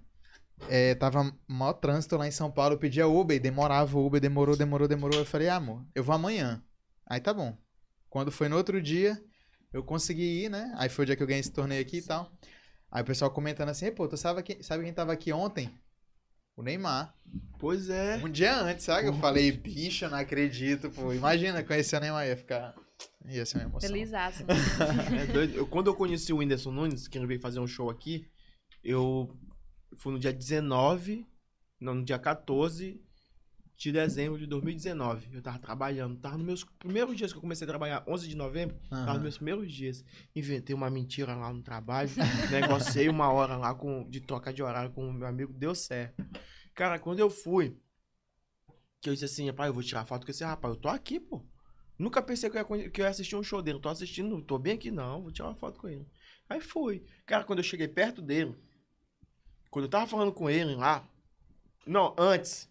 é, tava maior trânsito lá em São Paulo, eu pedia Uber e demorava o Uber, demorou, demorou, demorou. Eu falei, ah, amor, eu vou amanhã. Aí tá bom. Quando foi no outro dia, eu consegui ir, né? Aí foi o dia que eu ganhei esse torneio aqui e tal. Aí o pessoal comentando assim, pô, tu sabe, quem, sabe quem tava aqui ontem? O Neymar. Pois é. Um dia antes, sabe? Eu falei, bicho, eu não acredito, pô. Imagina conhecer o Neymar, ia ficar. Ia ser uma emoção. Felizaço. É doido. Eu- quando eu conheci o Whindersson Nunes, que ele veio fazer um show aqui, eu fui no dia 19, não, no dia 14 de dezembro de 2019. Eu tava trabalhando, tava nos meus primeiros dias que eu comecei a trabalhar, 11 de novembro, tava nos meus primeiros dias. Inventei uma mentira lá no trabalho, <laughs> negociei uma hora lá com, de troca de horário com o meu amigo, deu certo. Cara, quando eu fui, que eu disse assim, rapaz, eu vou tirar foto com esse rapaz, eu tô aqui, pô. Nunca pensei que eu, ia, que eu ia assistir um show dele. Tô assistindo, tô bem aqui, não. Vou tirar uma foto com ele. Aí fui. Cara, quando eu cheguei perto dele, quando eu tava falando com ele lá, não, antes,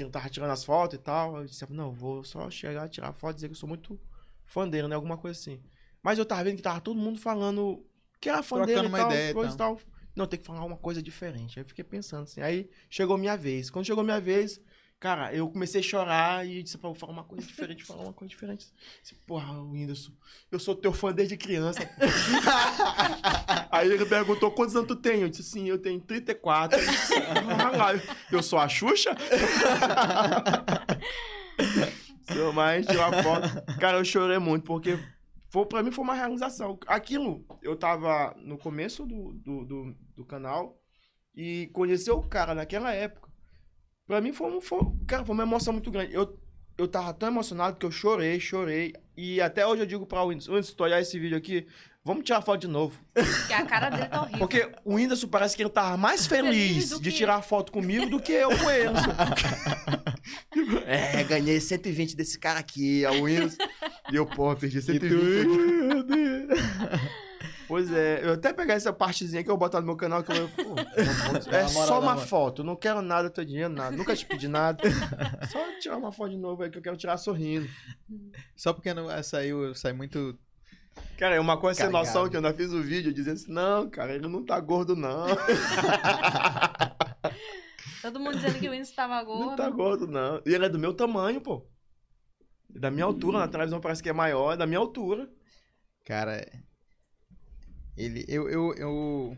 que ele tava tirando as fotos e tal, eu disse, não, vou só chegar, tirar foto, dizer que eu sou muito fã dele, né? Alguma coisa assim. Mas eu tava vendo que tava todo mundo falando que era fã Trocando dele e uma tal, ideia e coisa e tal. Não, tem que falar uma coisa diferente. Aí eu fiquei pensando assim. Aí chegou minha vez. Quando chegou minha vez, cara, eu comecei a chorar e disse, vou falar uma coisa diferente, falar uma coisa diferente. Disse, Porra, Whindersson, eu sou teu fã desde criança. <laughs> Aí ele perguntou quantos anos tu tem? Eu disse, sim, eu tenho 34. Ele disse, "Ah, eu sou a Xuxa? <laughs> Sou mais de uma foto. Cara, eu chorei muito, porque foi, pra mim foi uma realização. Aquilo, eu tava no começo do, do, do, do canal e conhecer o cara naquela época. Pra mim foi, um, foi, cara, foi uma emoção muito grande. Eu, eu tava tão emocionado que eu chorei, chorei. E até hoje eu digo pra Whindersson, antes de tu olhar esse vídeo aqui, vamos tirar foto de novo. Porque a cara dele tá horrível. Porque o Whindersson parece que ele tava mais Feliz feliz de que tirar foto comigo do que eu com ele. <laughs> é, ganhei 120 desse cara aqui, é o Whindersson. <laughs> E eu, pô, perdi 120. <laughs> Pois é, eu até pegar essa partezinha que eu vou botar no meu canal que eu pô, é só uma foto, não quero nada teu dinheiro, nada, nunca te pedi nada. Só tirar uma foto de novo aí que eu quero tirar sorrindo. Só porque não saiu, sai muito. Cara, é uma coisa sem noção que eu ainda fiz o vídeo dizendo assim, não, cara, ele não tá gordo não. <laughs> Todo mundo dizendo que o Whindersson tava gordo. Não tá gordo, não. E ele é do meu tamanho, pô. Da minha altura, na televisão parece que é maior, é da minha altura. Cara. Ele. Eu, eu, eu.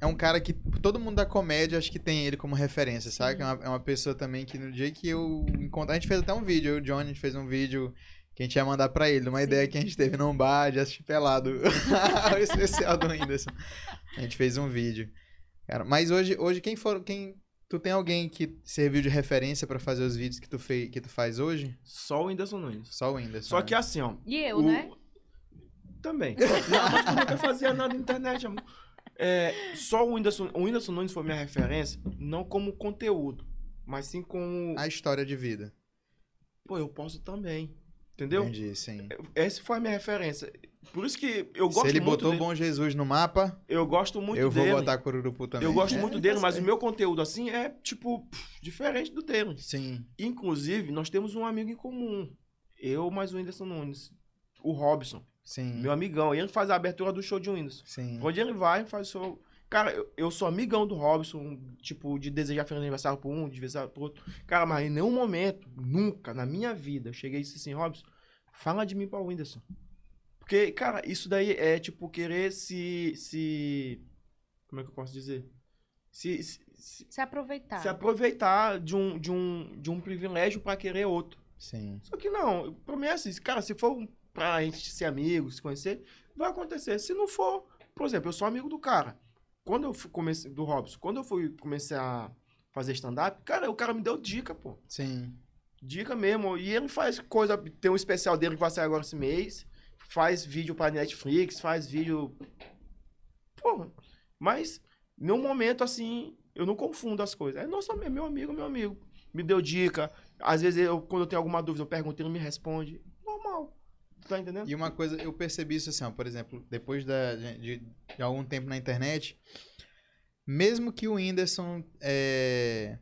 É um cara que todo mundo da comédia acho que tem ele como referência, sabe? É uma, é uma pessoa também que no dia que eu encontro. A gente fez até um vídeo, eu e o Johnny, a gente fez um vídeo que a gente ia mandar pra ele, uma Sim. ideia que a gente teve num bar de assistir pelado. <laughs> o especial do Whindersson. A gente fez um vídeo. Cara, mas hoje, hoje quem for. Quem, tu tem alguém que serviu de referência pra fazer os vídeos que tu, fez, que tu faz hoje? Só o Whindersson Nunes. Só o Whindersson. Só né? que assim, ó. E eu, o- né? Também. Não, mas tu nunca fazia nada na internet, amor. É, só o Whindersson, o Whindersson Nunes foi minha referência, não como conteúdo, mas sim como. A história de vida. Pô, eu posso também. Entendeu? Entendi, sim. Essa foi a minha referência. Por isso que eu gosto Se ele muito botou dele. Bom Jesus no mapa, Eu gosto muito eu vou dele. botar Cururupu também. Eu gosto É, muito dele, mas o certo. meu conteúdo assim é, tipo, pff, diferente do dele. Sim, Inclusive, nós temos um amigo em comum. Eu mais o Whindersson Nunes. O Robson, sim, meu amigão. E ele faz a abertura do show de Whindersson. sim. Onde ele vai, faz o show. Cara, eu, eu sou amigão do Robson, tipo, de desejar feliz aniversário pro um, de aniversário pro outro. Cara, mas em nenhum momento, nunca, na minha vida, eu cheguei e disse assim, Robson, fala de mim pra Whindersson. Porque, cara, isso daí é, tipo, querer se... se como é que eu posso dizer? Se, se, se- Se aproveitar. se aproveitar de um, de um, de um privilégio pra querer outro. Sim. Só que não, pra mim é assim, cara, se for um- pra gente ser amigo, se conhecer, vai acontecer. Se não for, por exemplo, eu sou amigo do cara. Quando eu comecei, do Robson, quando eu fui comecei a fazer stand-up, cara, o cara me deu dica, pô. Sim. Dica mesmo. E ele faz coisa, tem um especial dele que vai sair agora esse mês, faz vídeo pra Netflix, faz vídeo. Pô, mas, no momento, assim, eu não confundo as coisas. É nosso amigo, meu amigo, meu amigo. Me deu dica. Às vezes, eu, quando eu tenho alguma dúvida, eu pergunto, ele me responde. Normal. Tá entendendo? E uma coisa, eu percebi isso assim, ó, por exemplo, depois da, de, de- algum tempo na internet, mesmo que o Whindersson é,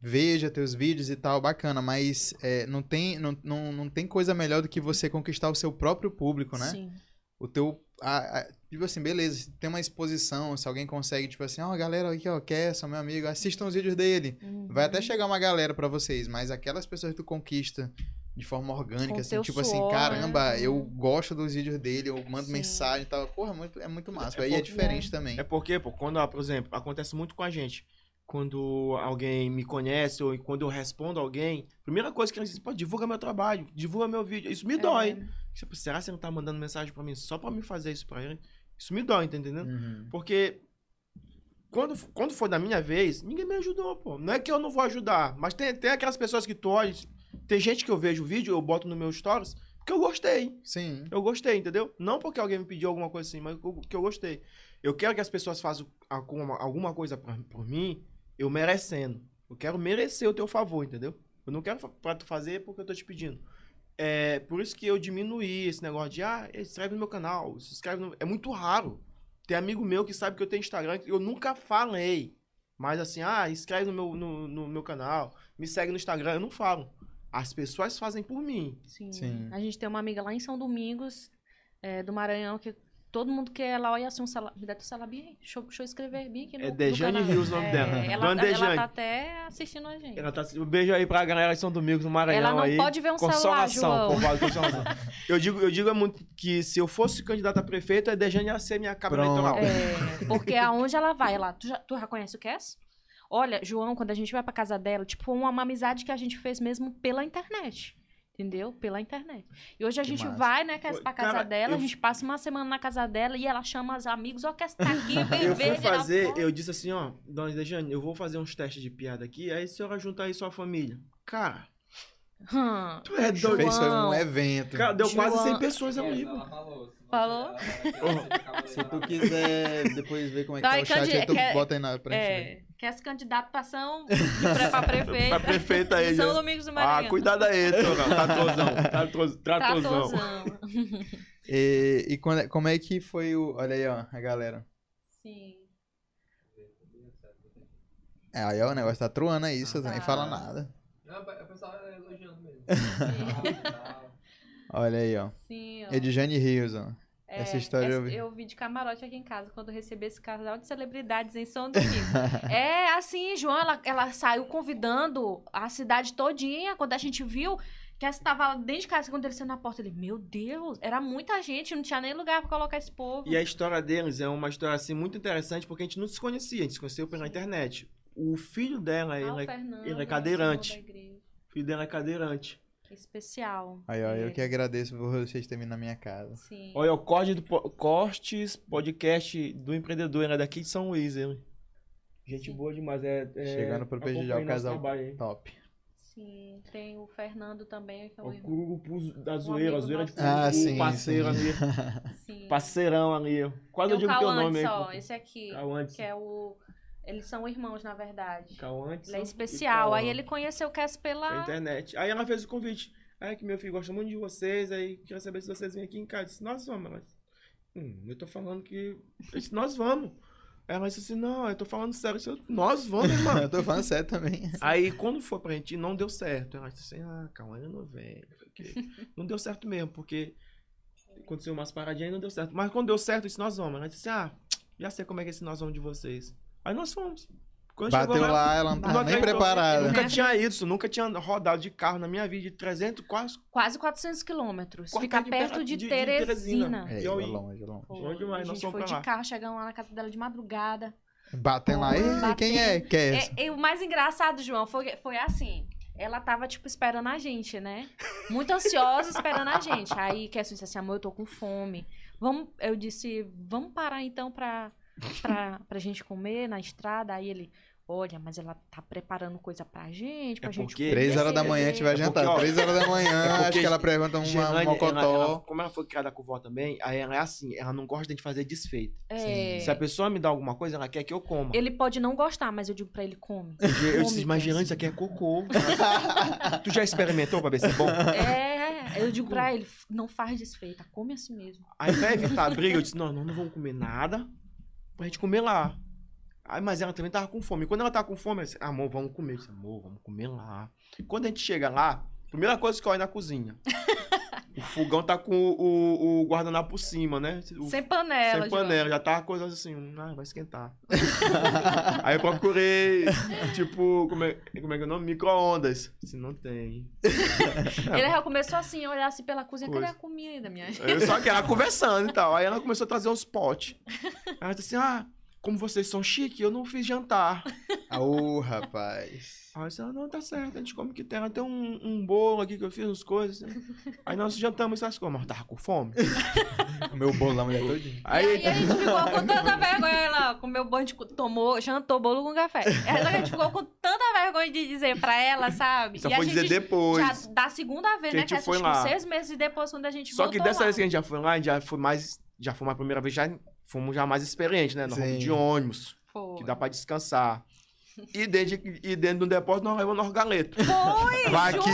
veja teus vídeos e tal, bacana, mas é, não, tem, não, não, não tem coisa melhor do que você conquistar o seu próprio público, né? Sim. O teu. a- a- tipo assim, beleza, se tem uma exposição, se alguém consegue, tipo assim, ó, galera aqui, ó, Kesson, meu amigo, assistam os vídeos dele. Uhum. Vai até chegar uma galera pra vocês, mas aquelas pessoas que tu conquista de forma orgânica, Com assim, teu tipo assim, suor, caramba, né? eu gosto dos vídeos dele, eu mando Sim. mensagem e tal. Porra, é muito, é muito massa. É Aí é porque- diferente também. É porque, pô, quando, ah, por exemplo, acontece muito com a gente. Quando alguém me conhece ou quando eu respondo alguém, primeira coisa que eles dizem, pô, divulga meu trabalho, divulga meu vídeo. Isso me É. dói. Tipo, será que você não tá mandando mensagem pra mim só pra me fazer isso pra ele? Isso me dói, tá entendendo? Uhum. Porque quando, quando foi da minha vez, ninguém me ajudou, pô. Não é que eu não vou ajudar, mas tem, tem aquelas pessoas que tu olha, tem gente que eu vejo o vídeo, eu boto no meu stories, porque eu gostei. Sim. Eu gostei, entendeu? Não porque alguém me pediu alguma coisa assim, mas porque eu gostei. Eu quero que as pessoas façam alguma, coisa pra, por mim, eu merecendo. Eu quero merecer o teu favor, entendeu? Eu não quero pra tu fazer porque eu tô te pedindo. É por isso que eu diminuí esse negócio de, ah, se inscreve no meu canal, se inscreve no... É muito raro. Tem amigo meu que sabe que eu tenho Instagram, que eu nunca falei. Mas assim, ah, inscreve no meu, no, no meu canal, me segue no Instagram, eu não falo. As pessoas fazem por mim. Sim. Sim. A gente tem uma amiga lá em São Domingos, é, do Maranhão, que todo mundo que ela olha assim, um sala... me dá teu celular, Bia, deixa, eu- deixa eu escrever, Bia, aqui no É Dejane. Rios o nome É, dela. Ela, Dona ela Dejane. tá até assistindo a gente. Ela tá, um beijo aí pra galera de São Domingos, no Maranhão Ela não aí. pode ver um celular, Consolação, João. povoado de consolação. eu digo, eu digo é muito que se eu fosse candidato a prefeito, a Dejane ia ser minha cabra eleitoral. É, porque aonde ela vai, ela, tu já, tu já conhece o Cass? Olha, João, quando a gente vai pra casa dela, tipo, uma, uma amizade que a gente fez mesmo pela internet. Entendeu? Pela internet. E hoje a Que gente massa. vai, né, pra casa cara, dela, eu- a gente passa uma semana na casa dela e ela chama os amigos, ó, Cass tá aqui, <laughs> vem Eu fui fazer, eu disse assim, ó, Dona Dejane, eu vou fazer uns testes de piada aqui, aí a senhora junta aí sua família. Cara, Hum, tu é João. doido. Fez foi um evento. Cara, deu quase João. 100 pessoas ao Ela vivo. falou. se Falou? <laughs> Se tu quiser depois ver como é que tá Vai, o chat, aí tu quer- bota aí na <laughs> pra gente ver. é, Cass candidato pra São, pra prefeito. Pra prefeita aí, São. Domingos do Ah, Maranhão. cuidado aí, Torão. Tratozão. Tratozão. Tratozão. Tratozão. E, e quando é- como é que foi o. Olha aí, ó, a galera. Sim. É, aí ó, o negócio tá truando aí, você Tá. nem fala nada. Não, o pessoal é. <laughs> Olha aí, ó. Sim, ó. Edjane Rios, ó. É, Essa história eu essa- vi. eu vi de camarote aqui em casa quando eu recebi esse casal de celebridades em São Domingo. <laughs> é assim, João, ela, ela saiu convidando a cidade todinha. Quando a gente viu que ela estava dentro de casa, quando ele saiu na porta, ele, meu Deus, era muita gente, não tinha nem lugar pra colocar esse povo. E a história deles é uma história assim muito interessante porque a gente não se conhecia, a gente se conheceu pela internet. O filho dela, Ah, o ele é, Fernando, ele é né, cadeirante. Dela é cadeirante. Especial. Aí, ó, eu É, que agradeço por vocês terem vindo na minha casa. Sim. Olha, o corte do Cortes Podcast do Empreendedor, ele é daqui de São Luís, ele. Gente Sim. boa demais. É, é, Chegando pra prestigiar o casal top. Sim, tem o Fernando também, que é o O. Cururupu da Um zoeira, a zoeira de. Ah, sim, parceiro sim. ali. Sim. Parceirão ali. Quase eu Tem o digo teu nome Cauantes, aí. ó, pô. esse aqui, que é o... Eles são irmãos, na verdade. Cauantes. Ele é especial. Aí Cauã. ele conheceu o Cass pela pela... internet. Aí ela fez o convite. Aí que meu filho gosta muito de vocês, aí queria saber se vocês vêm aqui em casa. Eu disse, nós vamos. Ela disse, hum, eu tô falando que. Eu disse, nós vamos. Aí ela disse assim, não, eu tô falando sério. Eu disse, nós vamos, irmão. <laughs> eu tô falando sério também. Aí quando foi pra gente, não deu certo. Ela disse assim, ah, calma, eu não vem. não sei o quê. Não deu certo mesmo, porque aconteceu umas paradinhas e não deu certo. Mas quando deu certo, eu disse, nós vamos. Ela disse, ah, já sei como é que é esse nós vamos de vocês. Aí nós fomos. Quando Bateu chegou lá, ela não tava nem acreditou. preparada. Eu nunca tinha ido, nunca tinha rodado de carro na minha vida de 300, quase. Quase 400 quilômetros. Quarta Fica de perto de, de- de Teresina. Teresina. É, E eu é longe, é longe. Pô, demais, a gente foi de lá. carro, chegamos lá na casa dela de madrugada. Batendo lá. Ei, quem é? Essa? É, e o mais engraçado, João, foi, foi assim. Ela tava, tipo, esperando a gente, né? Muito ansiosa esperando a gente. Aí Kesson disse assim, amor, eu tô com fome. Vamos, eu disse, vamos parar então pra, pra, pra gente comer na estrada. Aí ele, olha, mas ela tá preparando coisa pra gente, pra É gente comer. Três horas da manhã a gente vai É jantar. porque, ó, Três horas da manhã, é acho que ela pergunta uma, um mocotó. como ela foi criada com vó também, aí ela é assim, ela não gosta de fazer desfeito. É, Se a pessoa me dá alguma coisa, ela quer que eu coma. Ele pode não gostar, mas eu digo pra ele, come. Eu disse, come, mas Kesson. Gerlane, isso aqui é cocô. <laughs> tu já experimentou pra ver se é bom? É, eu digo pra ele, não faz desfeita, come assim mesmo. Aí pra evitar a briga, eu disse, não, nós não vamos comer nada pra gente comer lá. Aí, mas ela também tava com fome. Quando ela tava com fome, ela disse, amor, vamos comer. Eu disse, amor, vamos comer lá. Quando a gente chega lá, primeira coisa que eu olho na cozinha. <laughs> o fogão tá com o, o, o guardanapo por cima, né? O- Sem panela. sem João. panela, já tava coisa assim, hum, ah, vai esquentar. <laughs> Aí eu procurei, tipo, como é, como é que é o nome? Micro-ondas. Se não tem. <laughs> Ele já começou assim, a olhar assim pela cozinha. Cadê Coisa. a comida, minha gente? Eu só que ela conversando e tal. Aí ela começou a trazer os potes. Aí <laughs> ela disse assim, ah, como vocês são chique, eu não fiz jantar. <laughs> Ô, rapaz. Aí disse, ah, não, tá certo, a gente come o que tem. Ela tem um, um bolo aqui que eu fiz as coisas. Aí nós jantamos essas coisas, mas eu tava com fome. <laughs> O meu bolo da mulher todinha. Aí, E aí a gente ficou com tanta vergonha, ela comeu bolo, de, tomou, jantou bolo com café. Aí a gente ficou com tanta vergonha de dizer pra ela, sabe? só e a foi dizer gente depois. já da segunda vez, que a né? gente Que foi foi lá. seis meses depois, quando a gente Só voltou que dessa lá. vez que a gente já foi lá, a gente já foi mais. Já foi uma primeira vez, já fomos já mais experientes, né? Nós fomos Sim. de ônibus, Foi. que dá pra descansar. E dentro, de- e dentro do depósito nós levamos nosso galeto. Foi, Vai aqui.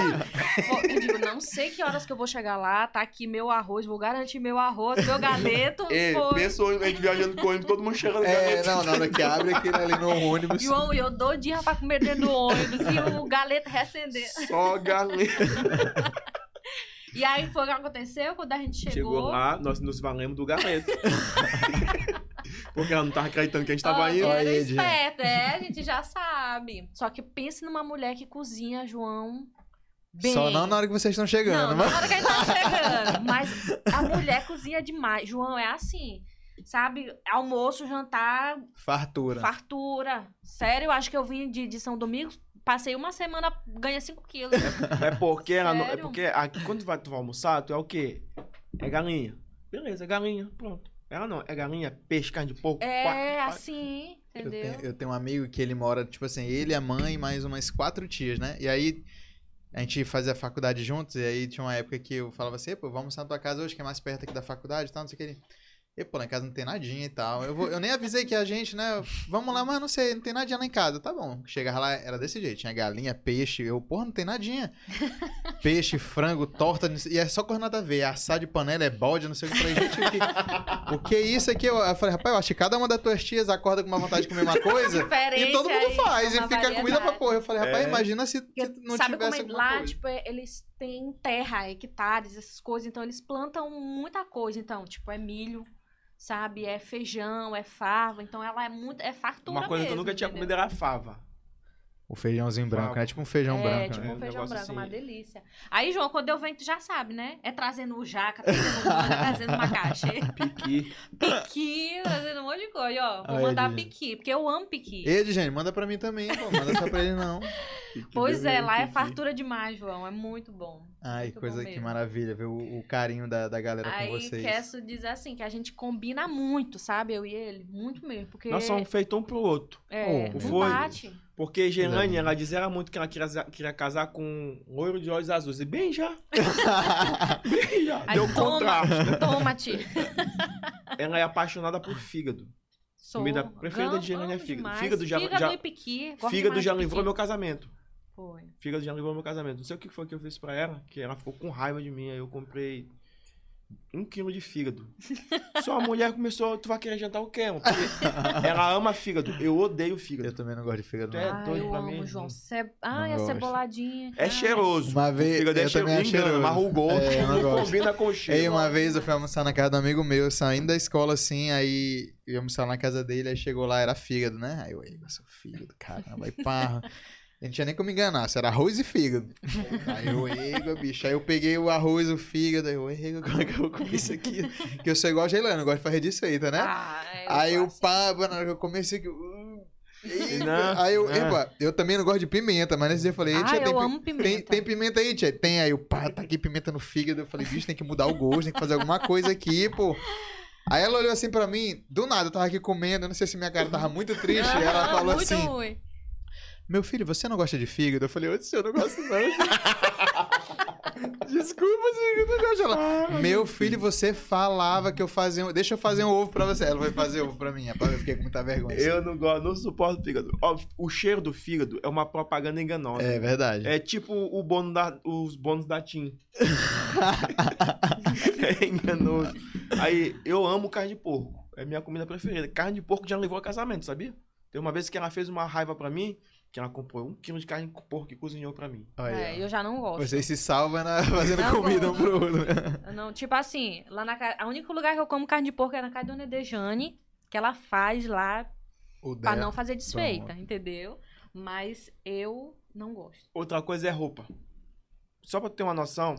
Pô, Eu digo, não sei que horas que eu vou chegar lá, tá aqui meu arroz, vou garantir meu arroz, meu galeto. O ônibus, a gente viajando com o ônibus, todo mundo chegando É, galeto. não, na hora que abre aquilo ali no ônibus. João, eu doidinha pra comer dentro do ônibus e o galeto recender. Só galeto. <laughs> E aí foi o que aconteceu quando a gente chegou. Chegou lá, nós nos valemos do galeto. <laughs> Porque ela não tava acreditando que a gente tava Olha, indo. Era aí, esperta, é, a gente já sabe. Só que pense numa mulher que cozinha, João, bem. Só não na hora que vocês estão chegando, Não, mas. na hora que a gente tá chegando. Mas a mulher cozinha demais. João, é assim. Sabe? Almoço, jantar, Fartura. fartura. Sério, eu acho que eu vim de, de São Domingos, passei uma semana, ganhei 5 quilos. É porque, ela não- é porque aqui, quando tu vai, tu vai almoçar, tu é o quê? É galinha. Beleza, é galinha, pronto. Ela não, é galinha, peixe, carne de porco. É, quatro- assim, Eu entendeu? tenho, eu tenho um amigo que ele mora, tipo assim, ele, a mãe, mais umas quatro tias, né? E aí a gente fazia faculdade juntos, e aí tinha uma época que eu falava assim, pô, vamos na tua casa hoje, que é mais perto aqui da faculdade e tal, não sei o que. Ele, e, pô, lá em casa não tem nadinha e tal. Eu, vou, eu nem avisei que a gente, né? Vamos lá, mas não sei, não tem nadinha lá em casa. Tá bom. Chegava lá, era desse jeito. Tinha galinha, peixe. Eu, porra, não tem nadinha. <laughs> Peixe, frango, torta. E é só coisa nada a ver. Assar de panela é bode, não sei o que. Eu falei, gente, o que, o que é isso aqui? Eu, eu falei, rapaz, eu acho que cada uma das tuas tias acorda com uma vontade de comer uma <laughs> coisa. Diferente E todo mundo aí, faz, e uma fica comida pra porra. Eu falei, rapaz, É. imagina se, não sabe como tivesse é, alguma lá, coisa. tipo, é- eles têm terra, hectares, essas coisas, então eles plantam muita coisa. Então, tipo, é milho, sabe? É feijão, é fava. Então ela é muito. É fartura Uma coisa que eu mesmo, nunca tinha entendeu? comido era fava. O feijãozinho branco, né? Tipo um feijão é, branco, tipo né? um Um feijão negócio branco, uma assim. delícia. Aí, João, quando eu venho, tu já sabe, né? É trazendo o jaca, trazendo manga, <laughs> trazendo Piqui. piqui, trazendo um monte de coisa. Ó, vou Aí, mandar piqui, porque eu amo piqui. Ei, gente, manda pra mim também, pô. Manda só pra ele, não. <laughs> piqui Pois é, lá é piqui. fartura demais, João. É muito bom. Ai, Muito coisa bom que maravilha, ver o, o carinho da, da galera com Aí vocês. quero dizer assim, que a gente combina muito, sabe? Eu e ele. Muito mesmo. Porque Nós somos feitos um pro outro. é, Oh, um foi. bate. Porque Coisa ela dizia muito que ela queria, queria casar com um loiro de olhos azuis. E bem já. <laughs> bem já. Aí Deu toma. contraste. Toma, tia. Ela é apaixonada por fígado. Sou. Comida preferida de Gerane é fígado. demais. Fígado já- Fígado já- e piqui. Fígado já de livrou piqui. meu casamento. Foi. Fígado já livrou meu casamento. Não sei o que foi que eu fiz pra ela, que ela ficou com raiva de mim. Aí eu comprei um quilo de fígado. <laughs> Só a mulher começou, tu vai querer jantar o quê? Porque <laughs> ela ama fígado. Eu odeio Eu fígado. também não gosto de fígado, é doido eu pra amo, mim? João. Ce... Ai, Não a gosto. ceboladinha. É Ai. cheiroso. Uma vez, o fígado é eu também cheiroso. acho Engana, cheiroso. marrugou. É, eu não combina com o cheiro. Ei, uma vez eu fui almoçar na casa do amigo meu, saindo da escola assim, aí eu ia almoçar na casa dele, aí chegou lá, era fígado, né? Aí eu, ei, seu fígado, caramba, aí pá. <laughs> A gente tinha nem como enganar, se era arroz e fígado. Aí eu, ego, bicho. Aí eu peguei o arroz, o fígado, aí eu, ego, como é que eu vou comer isso aqui? Que eu sou igual a Geilana, eu gosto de fazer receita, né? Aí eu eu, sou assim. pá, na hora que eu comecei aqui. uh, eita. Não, aí eu, não. epa, eu também não gosto de pimenta, mas nesse dia eu falei, Ah, tia, tem, eu pi- amo tem, pimenta. tem pimenta aí, tia? Tem. Aí eu, pá, tá aqui pimenta no fígado. Eu falei, bicho, tem que mudar o gosto, tem que fazer alguma coisa aqui, pô. Aí ela olhou assim pra mim, do nada, eu tava aqui comendo, eu não sei se minha cara tava muito triste. e ela Ah, falou muito assim: ruim. Meu filho, você não gosta de fígado? Eu falei, ô, eu não gosto não. <laughs> Desculpa, eu não gosto. Ela, meu filho, você falava que eu fazia um... Deixa eu fazer um ovo pra você. Ela vai fazer ovo pra mim. Eu fiquei com muita vergonha. Eu não gosto, não suporto fígado. Ó, o cheiro do fígado é uma propaganda enganosa. É verdade. É tipo o bônus da, os bônus da TIM. <laughs> é enganoso. Aí, eu amo carne de porco. É minha comida preferida. Carne de porco já levou a casamento, sabia? Tem uma vez que ela fez uma raiva pra mim, que ela comprou um quilo de carne de porco e cozinhou pra mim. Olha, É, eu já não gosto. Vocês se salvam na- <laughs> fazendo Não comida um pro outro. Eu <laughs> Não, tipo assim, lá na casa. O único lugar que eu como carne de porco é na casa da Dona Dejane, que ela faz lá O pra dela. não fazer desfeita, Pronto. entendeu? Mas eu não gosto. Outra coisa é roupa. Só pra ter uma noção,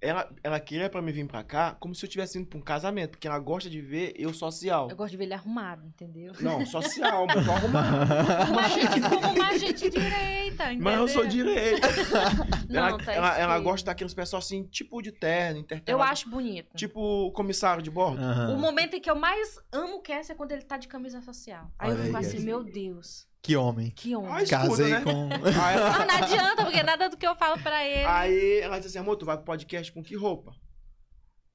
ela, ela queria pra mim vir pra cá como se eu tivesse indo pra um casamento, porque ela gosta de ver eu social. Eu gosto de ver ele arrumado, entendeu? Não, <laughs> social, mas tô arrumado. Uma gente, como uma gente direita, entendeu? Mas eu sou direito. <laughs> Não, ela, tá ela, ela gosta daqueles pessoal assim, tipo de terno, Eu intertelado. acho bonito. Tipo comissário de bordo. Aham. O momento em que eu mais amo o Cass é quando ele tá de camisa social. Aí Olha eu fico aí, assim, Cass. meu Deus, Que homem. que homem. Ai, escuta, Casei né? com. Aí, ela- <laughs> Não, não adianta, porque nada do que eu falo pra ele. aí ela disse assim, amor, tu vai pro podcast com que roupa?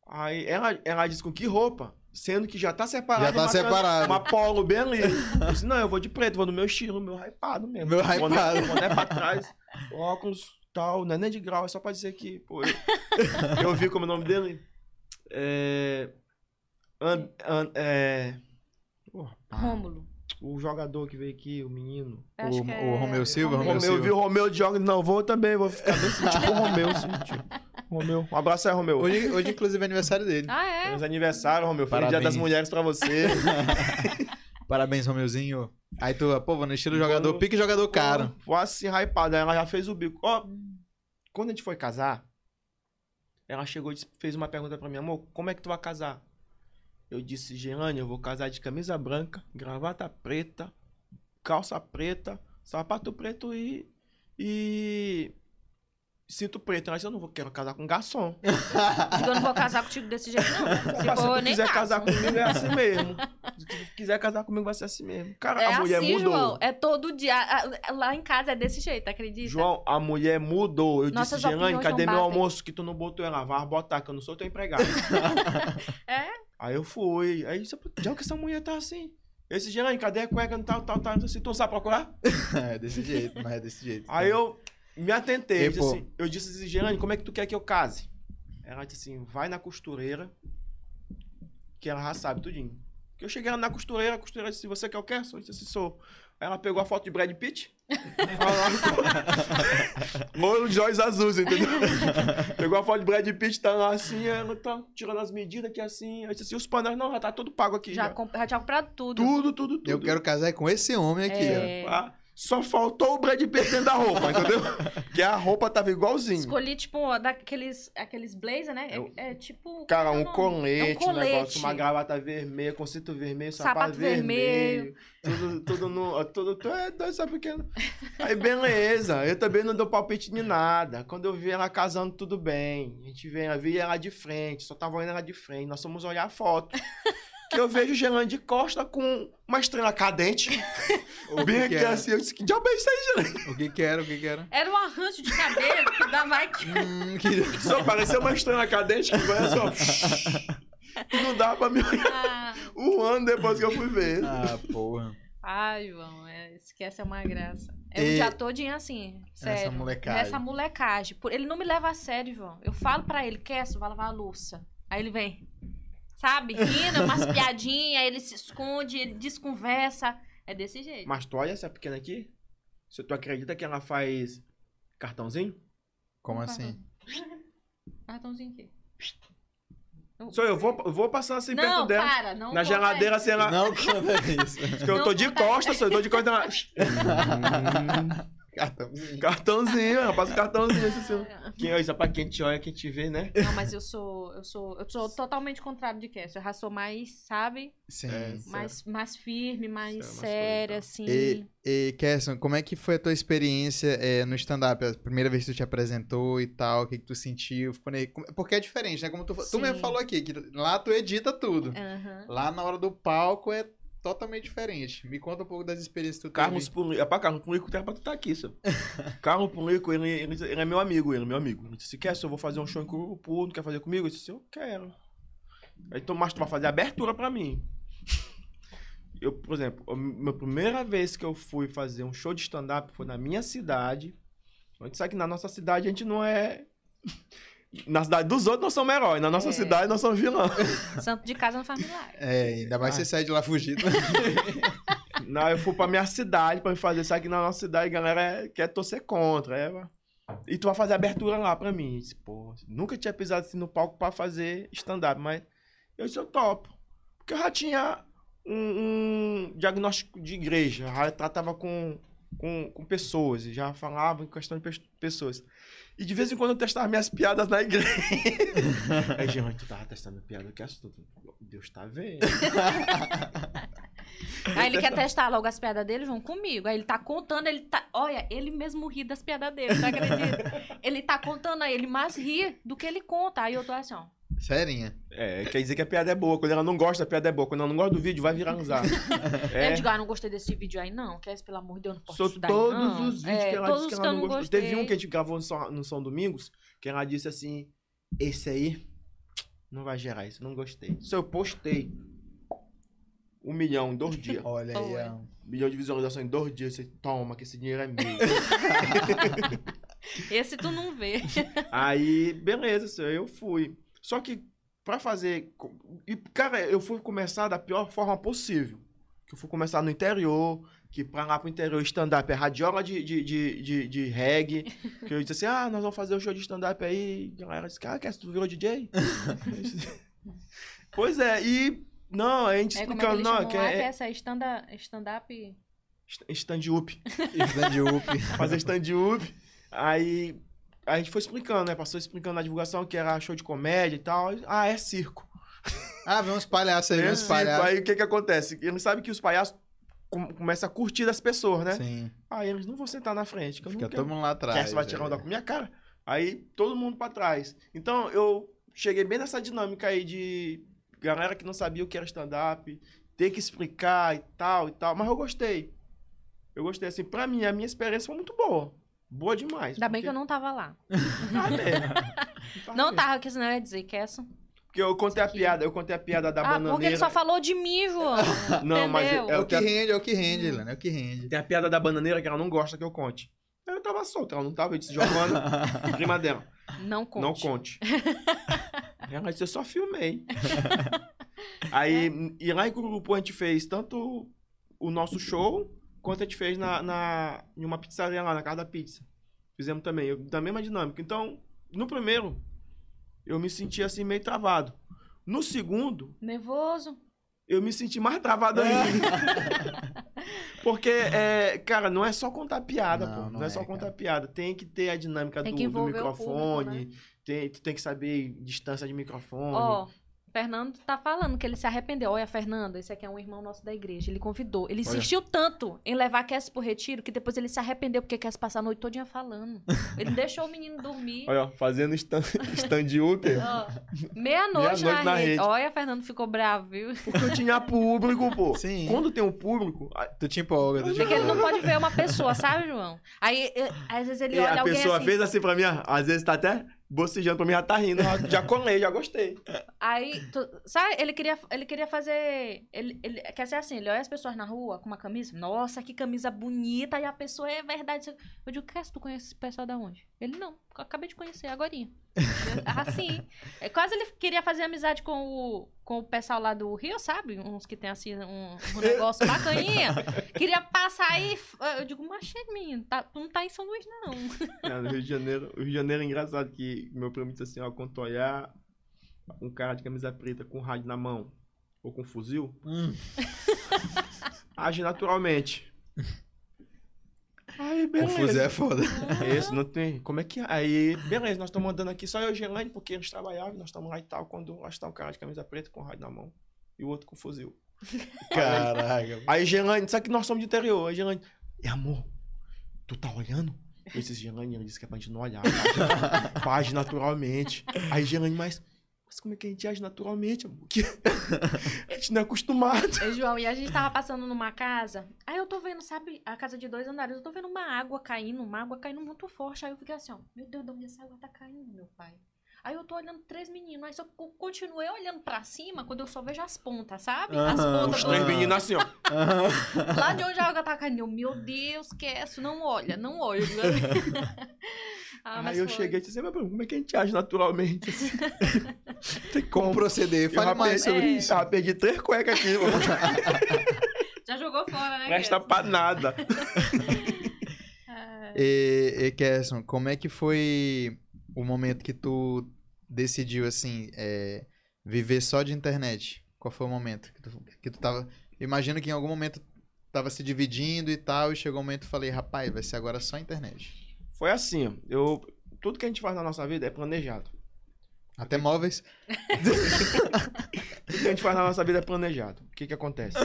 Aí ela, ela disse com que roupa? Sendo que já tá separado. Já tá uma, separado. Uma polo bem ali. Eu disse, não, eu vou de preto, vou no meu estilo, meu hypado mesmo. Meu Quando- hypado. Quando é pra trás, óculos, tal, não é nem de grau, é só pra dizer que, pô, eu, eu vi como é o nome dele. É... An- an- é... Porra, Rômulo. O jogador que veio aqui, o menino. Acho O, que é o Romeu Silva, Romeu Romeu, Silva. eu vi o Romeu de jogo, não, vou também, vou ficar desse tipo o Romeu, <laughs> assim, tipo. Romeu, um abraço aí, Romeu. Hoje, hoje, inclusive, é aniversário dele. Ah, é? Feliz aniversário, Romeu. Feliz Dia Parabéns. das Mulheres pra você. <laughs> Parabéns, Romeuzinho. Aí tu, pô, vou no estilo jogador, pique jogador caro. Foi assim, hypada. Ela já fez o bico. Ó, quando a gente foi casar, ela chegou e fez uma pergunta pra mim, amor, como é que tu vai casar? Eu disse, Gerane, eu vou casar de camisa branca, gravata preta, calça preta, sapato preto e. e. cinto preto. Ela disse, eu não vou, quero casar com garçom. <laughs> Digo, eu não vou casar contigo desse jeito, não. <laughs> Se Mas for, tu quiser caso. casar comigo, é assim mesmo. <laughs> Se tu quiser casar comigo, vai ser assim mesmo. Cara, É a mulher assim, mudou. João. É todo dia. Lá em casa é desse jeito, acredita? João, a mulher mudou. Eu Nossas disse, Gerane, cadê meu batem. almoço que tu não botou ela? Vai botar, que eu não sou teu empregado. É? Aí eu fui. Aí disse, já que essa mulher tá assim. Esse Gerane, cadê a cueca? Tal, tal, tal. Assim, tu não sabe procurar? <laughs> É desse jeito, mas é desse jeito. Aí eu me atentei. E, Eu disse, assim, eu disse assim, Gerane, como é que tu quer que eu case? Ela disse assim, vai na costureira, que ela já sabe tudinho. Que eu cheguei lá na costureira, a costureira disse, você quer o quê? Eu disse assim, sou. Aí ela pegou a foto de Brad Pitt. <laughs> Loiro de olhos azuis, entendeu? <laughs> Pegou a foto de Brad Pitt, tá lá assim, ela tá tirando as medidas aqui assim. Aí assim, os panos, não, já tá tudo pago aqui. Já, Já. já tinha comprado tudo. Tudo, tudo, tudo. Eu quero casar com esse homem aqui, É, Ah, só faltou o Brad Pitt dentro da roupa, entendeu? <laughs> que a roupa tava igualzinho. Escolhi, tipo, daqueles aqueles blazer, né? É- Eu- É, tipo. Cara, é um nome? colete, É um um negócio, colete. uma gravata vermelha, com cinto vermelho, sapato, Sapato vermelho. Tudo, tudo no. Tudo, tu é doido, sabe pequeno. Aí, beleza. Eu também não dou palpite de nada. Quando eu vi ela casando, tudo bem. A gente vê, eu vi ela de frente, só tava olhando ela de frente. Nós fomos olhar a foto. Que eu vejo o Gelane de costa com uma estrela cadente. <laughs> O bem que, aqui que era? assim. Eu disse, que diabo é isso aí, Gelane? O que que era? O que que era? Era um arranjo de cabelo que dava aqui. <laughs> Hum, que... <laughs> Só parecia uma estrela cadente que vai assim, ó. E não dá pra me olhar Ah, um ano depois que eu fui ver. Ah, porra. Ai, João, é, esquece é uma graça. É E- o dia todinho assim, sério. molecagem. Nessa molecagem. Ele não me leva a sério, João. Eu falo pra ele, quer, vai lavar a louça. Aí ele vem, sabe, rindo, umas piadinhas, ele se esconde, ele desconversa. É desse jeito. Mas tu olha essa pequena aqui? Se tu acredita que ela faz cartãozinho? Como assim? Cartãozinho aqui. Sou eu, vou, eu vou passando assim perto Não, dela. para, não. na geladeira, isso. assim, ela. Não conta isso. eu Não tô de costas, sou eu tô de costas. Ela... <laughs> Cartãozinho. cartãozinho, ela passa o cartãozinho. Assim, quem, isso é pra quem te olha, quem te vê, né? Não, mas eu sou, eu sou, eu sou totalmente contrário de Cass. Eu já sou mais, sabe, Sim. É. mais, mais firme, mais Sério, mais séria, coisa, assim. E, e Kesson, como é que foi a tua experiência é, no stand-up? A primeira vez que tu te apresentou e tal, o que, que tu sentiu? Porque é diferente, né? Como tu, tu mesmo falou aqui, que lá tu edita tudo. Aham. Lá na hora do palco é totalmente diferente. Me conta um pouco das experiências que tu Carlos teve. Pulico. É pra Carlos Pulico, tem pra tu tá aqui, senhor. <laughs> Carlos Pulico, ele, ele, ele é meu amigo, ele é meu amigo. Ele disse, quer, se eu vou fazer um show em Curupu, não quer fazer comigo? Eu disse, eu quero. Aí, então, mas tu vai fazer abertura pra mim. Eu, por exemplo, a minha primeira vez que eu fui fazer um show de stand-up foi na minha cidade. A gente sabe que na nossa cidade a gente não é... Na cidade dos outros nós somos heróis, na nossa É. cidade nós somos vilão. <laughs> Santo de casa não faz milagre. É, ainda mais Ah. você sair de lá fugido. <laughs> Não, eu fui pra minha cidade pra me fazer isso aqui na nossa cidade, a galera quer torcer contra. É, mano. e tu vai fazer abertura lá pra mim. Eu disse, pô, nunca tinha pisado assim no palco pra fazer stand-up, mas eu disse, eu topo. Porque eu já tinha um, um diagnóstico de igreja, já tratava com, com, com pessoas, já falava em questão de pe- pessoas. E de vez em quando eu testava minhas piadas na igreja. <laughs> Aí, gente, tu tava testando piada, que assunto? Deus tá vendo. <laughs> Aí ele quer testar logo as piadas dele, João, comigo. Aí ele tá contando, ele tá. Olha, ele mesmo ri das piadas dele, não acredita? <laughs> ele tá contando aí, ele mais ri do que ele conta. Aí eu tô assim, ó. Serinha. É, quer dizer que a piada é boa. Quando ela não gosta, a piada é boa. Quando ela não gosta do vídeo, vai viralizar. <laughs> É. É, Eu digo, ah, não gostei desse vídeo aí, não. Quer pelo amor de Deus, não posso sou estudar todos não. os vídeos É, que ela disse que ela não gostou. Teve um que a gente gravou no São, no São Domingos, que ela disse assim, esse aí não vai gerar isso, não gostei. Isso eu postei. Um milhão em dois dias. Olha aí. Um milhão de visualizações em dois dias. Você toma, que esse dinheiro é meu. <laughs> Esse tu não vê. Aí, beleza, senhor, eu fui. Só que pra fazer. E, cara, eu fui começar da pior forma possível. Que eu fui começar no interior, que pra lá pro interior stand-up é radiola de, de, de, de, de reggae. <laughs> Que eu disse assim: ah, nós vamos fazer o show de stand-up aí. A galera disse: cara, quer tu virou DJ? <laughs> Pois é, e. Não, a gente É como é que explicando, não, chamou que é, é essa stand- stand-up... é stand-up. Stand-up. fazer stand-up. Aí <laughs> a gente foi explicando, né? Passou explicando na divulgação que era show de comédia e tal. Ah, é circo. Ah, vem uns palhaços aí, É vem uns circo. palhaços. Aí o que que acontece? Ele sabe que os palhaços com- começam a curtir das pessoas, né? Sim. Aí eles não vão sentar na frente, que eu Fica todo mundo lá atrás. Quer, você vai tirar onda é. com a minha cara. Aí todo mundo pra trás. Então eu cheguei bem nessa dinâmica aí de galera que não sabia o que era stand-up, ter que explicar e tal e tal. Mas eu gostei. Eu gostei, assim, pra mim, a minha experiência foi muito boa. Boa demais. Ainda bem que eu porque- não tava lá. Tá <laughs> Não mesmo. tava, porque senão eu ia dizer que essa... Porque eu contei a Aqui. piada, eu contei a piada da Ah, bananeira. porque ele só falou de mim, João. <laughs> Não, mas? É é o que rende, é o que rende, Helena, é o que rende. Tem a piada da bananeira que ela não gosta que eu conte. Eu tava solta, ela não tava, eu disse, Giovana, <laughs> prima dela, Não conte. não conte. ela disse, eu só filmei. Aí, e lá em Cururupu a gente fez tanto o nosso show, quanto a gente fez na, na, em uma pizzaria lá, na Casa da Pizza. Fizemos também, eu- da mesma dinâmica. Então, no primeiro, eu me senti assim meio travado. No segundo, Nervoso. eu me senti mais travado ainda. <laughs> Porque, é, cara, não é só contar piada, Não, pô. Não, não é, é, só cara. contar piada. Tem que ter a dinâmica Tem do, que do envolver o microfone. público, né? tem, tu tem que saber distância de microfone. Ó, Fernando tá falando que ele se arrependeu. Olha, Fernando, esse aqui é um irmão nosso da igreja. Ele convidou. Ele Olha. insistiu tanto em levar Cass pro retiro que depois ele se arrependeu porque Cass passar a noite todinha falando. Ele deixou o menino dormir. Olha, fazendo stand- stand-up. Ó, Meia-noite Meia-noite na, na rede. rede. Olha, Fernando ficou bravo, viu? porque eu tinha público, pô. Sim. Quando tem um público, a- Tu te empolga, tu te Porque ele não pode ver uma pessoa, sabe, João? Aí, eu- às vezes ele e olha a alguém pessoa assim. fez assim pra mim, às vezes tá até bocejando pra mim, já tá rindo. Já, colei, já gostei. Aí, tu- sabe, ele queria, ele queria fazer. Ele, ele quer ser assim, ele olha as pessoas na rua com uma camisa. Nossa, que camisa bonita. E a pessoa é verdade. Eu digo, Cass, tu conhece esse pessoal da onde? Ele não, acabei de conhecer agorinha. Eu- assim. É, quase ele queria fazer amizade com o, com o pessoal lá do Rio, sabe? Uns que tem assim, um, um <laughs> negócio bacaninha. Queria passar aí. Eu digo, mas menino, tá, tu não tá em São Luís, não. <laughs> É, no Rio de Janeiro, o Rio de Janeiro é engraçado que meu primo disse assim, ó, quando olhar um cara de camisa preta com rádio na mão ou com fuzil, Hum. age naturalmente. <laughs> Aí, beleza. Confuso é foda. Esse, não tem. Como é que é? Aí, beleza, nós estamos andando aqui, só eu e o Gelane, porque eles trabalhavam, nós estamos lá e tal, quando lá está um cara de camisa preta com rádio na mão e o outro com fuzil. <laughs> Caraca. Aí, Gelane, sabe que nós somos de interior. Aí, Gelane, é amor, tu tá olhando? Eu disse, Gelane, ele disse que é pra gente não olhar, tá? <laughs> Pra agir naturalmente. Aí, Gelane, mas, mas como é que a gente age naturalmente, amor? Que <laughs> a gente não é acostumado. Ei, João, e a gente tava passando numa casa. Aí eu tô vendo, sabe, a casa de dois andares. Eu tô vendo uma água caindo, uma água caindo muito forte. Aí eu fiquei assim, ó, meu Deus, de onde essa água tá caindo, meu pai? Aí eu tô olhando três meninos. Aí só co- continuei olhando pra cima quando eu só vejo as pontas, sabe? As pontas Os três meninos assim, ó. lá de onde a água tá caindo. Eu, meu Deus, que é isso? Não olha, não olha. <laughs> ah, mas Aí eu foi. cheguei e disse, mas como é que a gente age naturalmente? Assim? <laughs> Tem Como proceder? Eu Fale mais sobre É. isso. Ah, perdi três cuecas aqui. <laughs> Já jogou fora, né? Presta pra nada. É. E, e Kesson, como é que foi o momento que tu decidiu, assim, é, viver só de internet? Qual foi o momento que tu, que tu tava... Imagino que em algum momento tava se dividindo e tal, e chegou um momento eu falei, rapaz, vai ser agora só internet. Foi assim, ó. Eu, tudo que a gente faz na nossa vida é planejado. Até móveis. <laughs> Tudo que a gente faz na nossa vida é planejado. O que que acontece?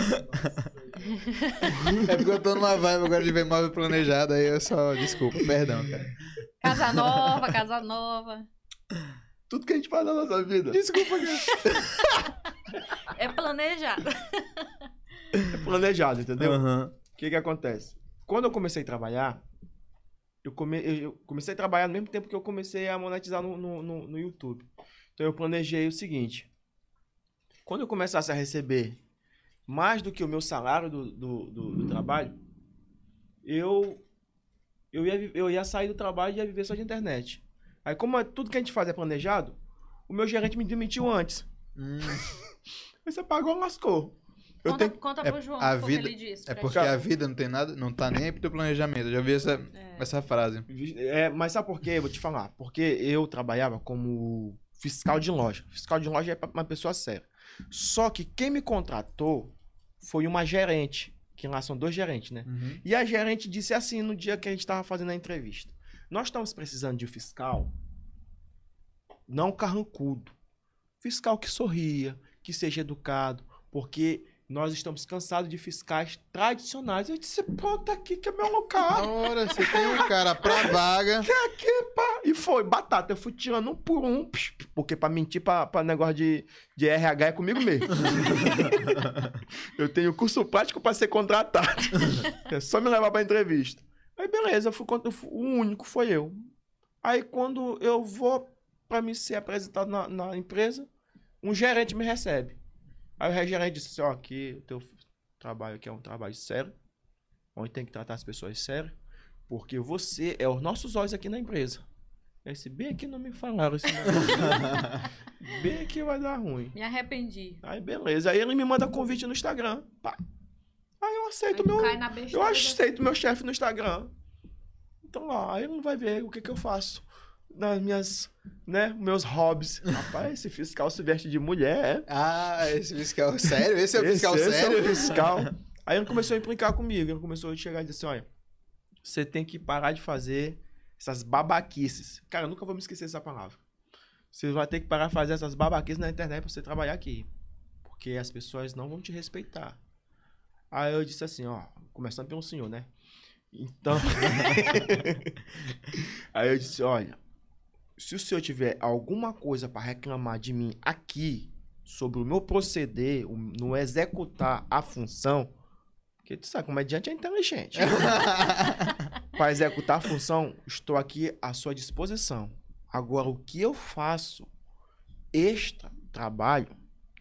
É porque eu tô numa vibe agora de ver móvel planejado, aí eu só... Desculpa, perdão, cara. Casa nova, casa nova. Tudo que a gente faz na nossa vida Desculpa, cara. É planejado. é planejado, entendeu? O que que acontece? Quando eu comecei a trabalhar, eu, come- eu comecei a trabalhar no mesmo tempo que eu comecei a monetizar no, no, no- no YouTube. Então eu planejei o seguinte. Quando eu começasse a receber mais do que o meu salário do, do, do- do trabalho, eu, eu, ia, eu ia sair do trabalho e ia viver só de internet. Aí como é- tudo que a gente faz é planejado, o meu gerente me demitiu antes. Hum, <laughs> Aí você pagou, lascou. Eu conta tenho, conta é, pro João a o que vida- ele disse. é porque gente. a vida não tem nada, não tá nem aí pro teu planejamento. Eu já vi essa, É. essa frase. É, mas sabe por quê? Eu vou te falar. Porque eu trabalhava como fiscal de loja. Fiscal de loja é uma pessoa séria. Só que quem me contratou foi uma gerente. Que lá são dois gerentes, né? E a gerente disse assim no dia que a gente estava fazendo a entrevista: Nós estamos precisando de um fiscal não carrancudo. Fiscal que sorria, que seja educado, porque nós estamos cansados de fiscais tradicionais. Eu disse: Pô, tá aqui que é meu local. Ora, você tem um cara pra <laughs> vaga. E foi, batata. Eu fui tirando um por um, porque pra mentir pra, pra negócio de, de RH é comigo mesmo. <laughs> eu tenho curso prático pra ser contratado. <laughs> É só me levar pra entrevista. Aí beleza, eu fui, eu fui- o único foi eu. Aí quando eu vou pra me ser apresentado na, na empresa, um gerente me recebe. Aí o gerente disse assim, ó, aqui o teu trabalho aqui é um trabalho sério, onde tem que tratar as pessoas sério. Porque você é os nossos olhos aqui na empresa. Esse bem aqui não me falaram esse <laughs> bem aqui vai dar ruim. Me arrependi. Aí beleza. Aí ele me manda convite no Instagram. Pá. Aí eu aceito Aí meu. cai na Eu aceito meu chefe no Instagram. Então lá, aí ele não vai ver o que, que eu faço. Nas minhas, né, meus hobbies. <laughs> Rapaz, esse fiscal se veste de mulher. Ah, esse fiscal. Sério? Esse é o fiscal esse, esse sério? é o fiscal. <laughs> Aí ele começou a implicar comigo. Ele começou a chegar e dizer assim: olha, você tem que parar de fazer essas babaquices. Cara, eu nunca vou me esquecer dessa palavra. Você vai ter que parar de fazer essas babaquices na internet pra você trabalhar aqui. Porque as pessoas não vão te respeitar. Aí eu disse assim, ó, começando pelo senhor, né? Então. <laughs> Aí eu disse, olha, se o senhor tiver alguma coisa pra reclamar de mim aqui sobre o meu proceder, o- no executar a função, porque tu sabe, comediante é inteligente. <laughs> Para executar a função, estou aqui à sua disposição. Agora, o que eu faço extra trabalho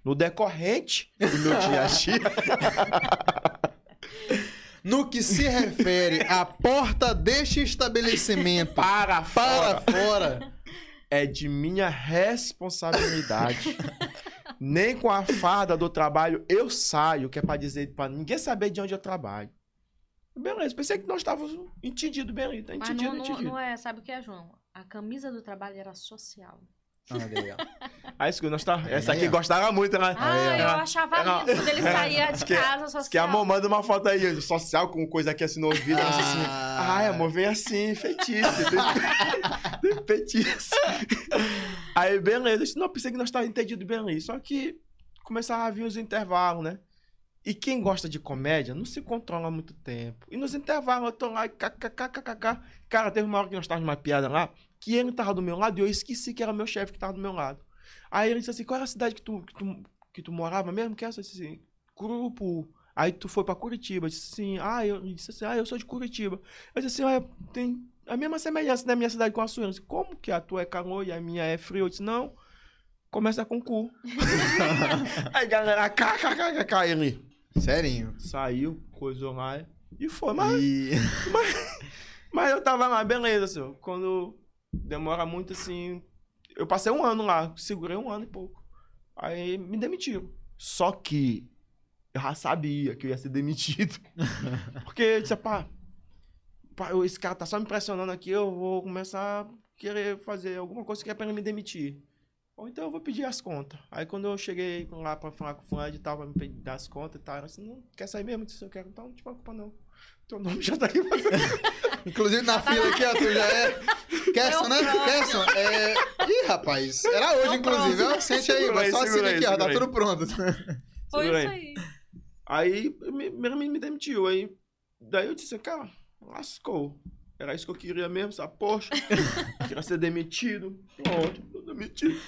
no decorrente do meu dia a dia, <laughs> No que se refere à porta deste estabelecimento para para fora, fora. É de minha responsabilidade. <laughs> Nem com a farda do trabalho eu saio, que é para dizer para ninguém saber de onde eu trabalho. Beleza, pensei que nós estávamos entendidos bem tá Mas entendido, não, não, entendido. não é, sabe o que é, João? A camisa do trabalho era social. <laughs> Olha aí, isso que nós tá, essa aqui gostava muito, né? Ah, eu achava Era- lindo quando ele <laughs> saía de que- casa Diz social. que a amor manda uma foto aí, social, com coisa aqui assim no ouvido. ela assim, Ah. Ai, amor, vem assim, feitiço. Tem, <laughs> tem feitiço. Aí, beleza. Eu disse, não, pensei que nós estávamos entendidos bem ali. Só que começava a vir os intervalos, né? E quem gosta de comédia não se controla muito tempo. E nos intervalos eu tô lá e kkkkkk. Cara, teve uma hora que nós estávamos numa piada lá, que ele tava do meu lado e eu esqueci que era meu chefe que tava do meu lado. Aí ele disse assim, qual era a cidade que tu, que tu, que tu morava mesmo? Que é essa? Eu disse assim, Curupu. Aí tu foi pra Curitiba. Eu disse assim, ah, eu ele disse assim, ah, eu sou de Curitiba. Eu disse assim, olha, tem a mesma semelhança da minha cidade com a sua. Eu disse, como que a tua é calor e a minha é frio? Eu disse, não, começa com cu. <laughs> Aí galera, kkkk, ele Serinho. saiu, coisou lá e foi. Mas, E... <laughs> mas eu tava lá, beleza, senhor. Quando demora muito assim. Eu passei um ano lá, segurei um ano e pouco. Aí me demitiram. Só que eu já sabia que eu ia ser demitido. <laughs> Porque eu disse, pá, pá, eu- esse cara tá só me impressionando aqui, eu vou começar a querer fazer alguma coisa que é pra ele me demitir. Ou então eu vou pedir as contas. Aí quando eu cheguei lá pra falar com o fulano e tal, pra me pedir as contas e tal, ela disse, não, quer sair mesmo? Eu disse, eu quero, então não te preocupa não. Teu nome já tá aqui fazendo. <laughs> Inclusive na fila aqui, ó, tu já é. Kesson, né? Kesson, é. Ih, rapaz, era hoje, Tô inclusive. Ó, sente aí, mas só assina aqui, ó, tá tudo pronto. <laughs> Foi isso aí. aí. Aí me, me, me demitiu. Aí, daí eu disse, cara, lascou. Era isso que eu queria mesmo, essa poxa. <laughs> queria ser demitido. Pronto, tô demitido.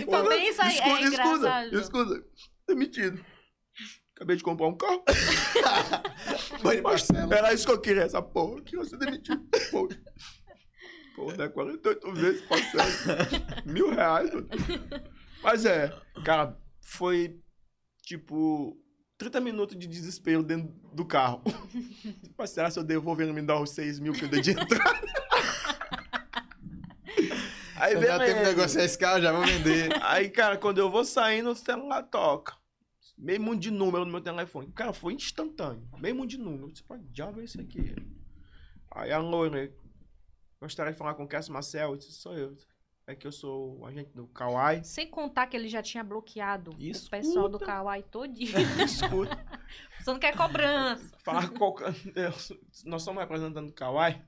E foi bem isso aí. Escuta, é engraçado. escuta, escuta. Demitido. Acabei de comprar um carro. <laughs> Vai de parcela. Era isso que eu queria, essa porra. Queria ser demitido. Poxa. Pô, né? 48 vezes passando. Mil reais. mano. Mas é, cara, foi tipo 30 minutos de desespero dentro do carro. Tipo, será se eu devolvo ele me dar os 6 mil que eu dei de entrada? Aí, Já tem que negociar esse carro, já vou vender. Aí, cara, quando eu vou saindo, o celular toca. Meio mundo de número no meu telefone. Cara, foi instantâneo. Meio mundo de número. Você pode já ver isso aqui. Aí a loira, gostaria de falar com o Cássio Marcel. Eu disse, sou eu. É que eu sou o agente do Kawaii. Sem contar que ele já tinha bloqueado Escuta. o pessoal do Kawaii todinho. <laughs> Escuta. Você não quer cobrança. falar com qualquer... eu- Nós somos representando o Kawaii.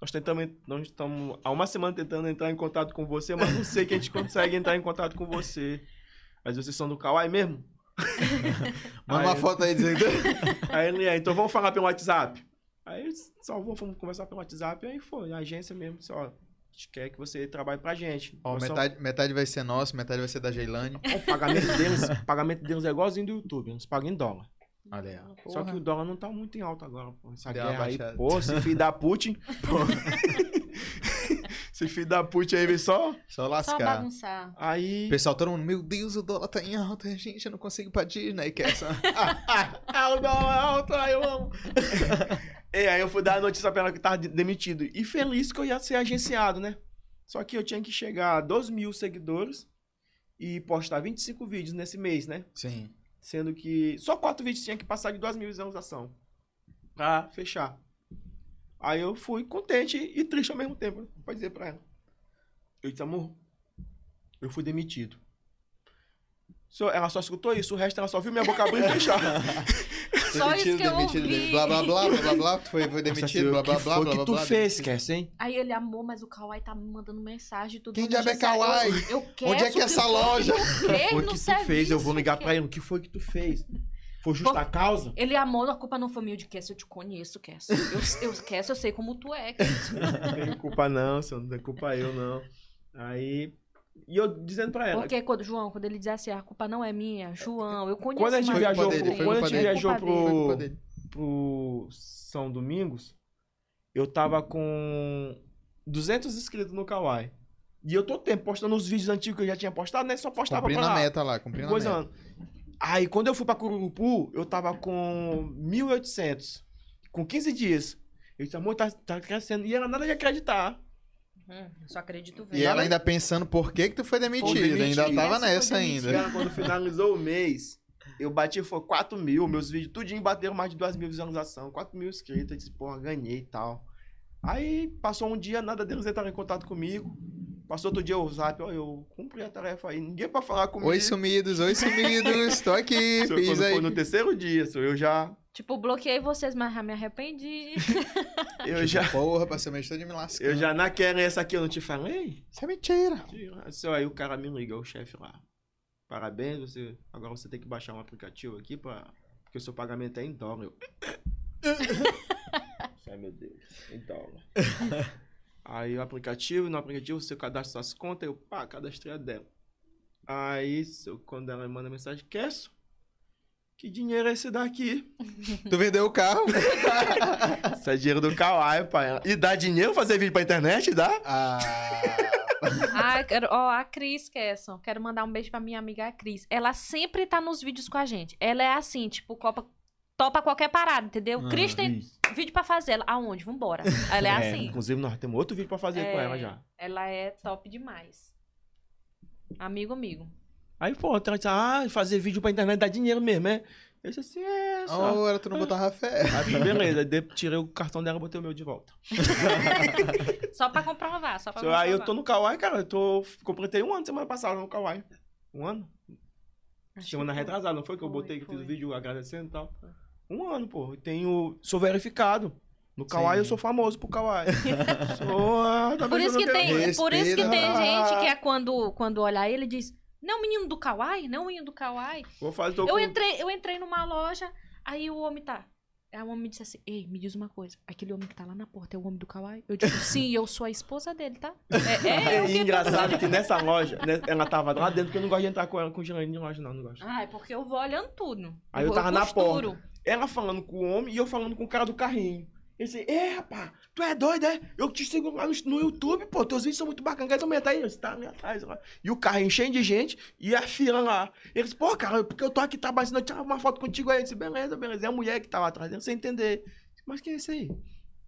Nós tentamos, nós estamos há uma semana tentando entrar em contato com você, mas não sei que a gente consegue entrar em contato com você. Mas vocês são do Kawaii mesmo? <laughs> Manda Aí- uma foto aí dizendo. <laughs> Aí ele é, então vamos falar pelo WhatsApp. Aí eles salvou, fomos conversar pelo WhatsApp, aí foi, a agência mesmo, disse, ó, a gente quer que você trabalhe pra gente. Ó, metade, metade vai ser nosso, metade vai ser da Geilane. O pagamento deles, pagamento deles é igualzinho do YouTube, eles pagam em dólar. Olha aí, ó. Só que o dólar não tá muito em alta agora, pô. Essa Deu guerra aí, pô, esse filho da Putin, pô. <laughs> esse filho da Putin aí vem só. Só Só lascar. bagunçar. Aí. Pessoal, todo mundo, meu Deus, o dólar tá em alta, gente, eu não consigo ir pra Disney, Kesson. Ah, o dólar é alto, ai, eu amo. e <laughs> aí eu fui dar a notícia pra ela que tava de- demitido. E feliz que eu ia ser agenciado, né? Só que eu tinha que chegar a 2 mil seguidores e postar 25 vídeos nesse mês, né? Sim. Sendo que só quatro vídeos tinha que passar de 2 mil visualizações pra fechar. Aí eu fui contente e triste ao mesmo tempo, né? Pode dizer pra ela. Eu disse, amor, eu fui demitido. Ela só escutou isso, o resto ela só viu minha boca abrir e fechar. <laughs> Só isso que eu ouvi. Blá, blá, blá, blá, blá, tu foi, foi demitido, blá, blá, que blá, foi blá, que blá, tu blá, fez, demitido. esquece, hein? Aí ele, amor, mas o Kawaii tá me mandando mensagem e tudo. Quem diabo é. Kawaii? Eu, eu quero Onde é que é essa loja? <laughs> O que foi que tu fez? Eu vou ligar que- pra ele. O que foi que tu fez? Foi justa causa? Ele, amor, a culpa não foi minha de Cass, eu te conheço, Cass. Eu, eu, <laughs> Cass, eu sei como tu é, Cass. Não tem culpa não, senhor. Não tem culpa eu, não. Aí... E eu dizendo pra ela... Porque, quando, João, quando ele diz assim, a culpa não é minha, João, eu conheço Quando a gente mais viajou, culpa pro, dele, foi quando a culpa gente viajou pro, pro São Domingos, eu tava com 200 inscritos no Kawaii. E eu tô tempo postando os vídeos antigos que eu já tinha postado, né? Só postava Cumprindo pra a meta lá, cumprindo a meta. Aí, quando eu fui pra Cururupu, eu tava com 1.800. Com 15 dias. Eu disse, amor, tá, tá crescendo. E ela nada de acreditar. Hum, eu só acredito E vendo. ela ainda pensando por que que tu foi demitido, demitido. ainda tava nessa ainda. Cara, quando finalizou o mês, eu bati, foi 4 mil. Meus vídeos tudinho bateram mais de 2 mil visualizações. 4 mil inscritos. Eu disse, porra, ganhei e tal. Aí, passou um dia, nada deles entraram em contato comigo. Passou outro dia o zap, ó, eu cumpri a tarefa aí. Ninguém pra falar comigo. Oi, sumidos, oi, sumidos, tô aqui, <laughs> Só fiz aí. foi no terceiro dia, só eu já... Tipo, bloqueei vocês, mas já me arrependi. <laughs> Eu já... Porra, passei mês todo de me lascando. Eu já na querência aqui, eu não te falei? Isso é mentira. Assim, ó, aí o cara me liga, o chefe lá. Parabéns, você. Agora você tem que baixar um aplicativo aqui pra. Porque o seu pagamento é em dólar. Eu... <laughs> Ai meu Deus, em dólar. Aí o aplicativo, no aplicativo você cadastra suas contas, eu pá, cadastrei a dela. Aí quando ela me manda mensagem, Queso, que dinheiro é esse daqui? <laughs> Tu vendeu o carro? <laughs> Isso é dinheiro do Kawaii, pai. E dá dinheiro fazer vídeo pra internet? Dá? ah, <laughs> Ah, quero, ó, a Cris Kesson. Quero mandar um beijo pra minha amiga Cris. Ela sempre tá nos vídeos com a gente. Ela é assim, tipo, copa, topa qualquer parada, entendeu? Ah, Cris tem Isso. vídeo pra fazer. Ela, aonde? Vambora. Ela <laughs> é, assim. Inclusive, nós temos outro vídeo pra fazer com É. ela já. Ela é top demais. Amigo, amigo. Aí, pô, ela disse, ah, fazer vídeo pra internet dá dinheiro mesmo, é? Eu disse assim, é, só. Oh, era tu não botava fé. <laughs> Aí, beleza, aí tirei o cartão dela e botei o meu de volta. <laughs> Só pra comprovar, só pra Aí comprovar. eu tô no Kawaii, cara, eu tô, completei um ano semana passada no Kawaii. Um ano? Acho Semana retrasada, não foi que eu Foi, botei, que fiz o vídeo agradecendo e tal? Foi. Um ano, pô. Eu tenho, sou verificado. No Kawaii eu sou famoso pro Kawaii. <laughs> sou, ah, tá Por isso, que tem, eu- por isso que tem <laughs> gente que é quando, quando olhar ele diz, não, menino do Kawaii, não, menino do Kawaii. Vou fazer Eu com- entrei, eu entrei numa loja, aí o homem tá. Aí o homem me disse assim, ei, me diz uma coisa, aquele homem que tá lá na porta é o homem do Kawaii? Eu digo, sim, eu sou a esposa dele, tá? <laughs> É, é, eu É que engraçado que nessa loja, né, ela tava lá dentro, porque eu não gosto de entrar com ela com gerente de loja, não, não gosto. Ah, é porque eu vou olhando tudo. Aí eu vou- tava na costuro. porta. Ela falando com o homem e eu falando com o cara do carrinho. Ele disse, é, rapaz, tu é doido, é? Eu te sigo lá no, YouTube, pô, teus vídeos são muito bacanas, quer comentar aí? Eu tá atrás lá. E o carro enchendo de gente e a fila lá. Ele disse, pô, cara, porque eu tô aqui trabalhando, eu tirar uma foto contigo aí. Eu disse, beleza, beleza. É a mulher que tava atrás dele, sem entender. Mas quem é esse aí?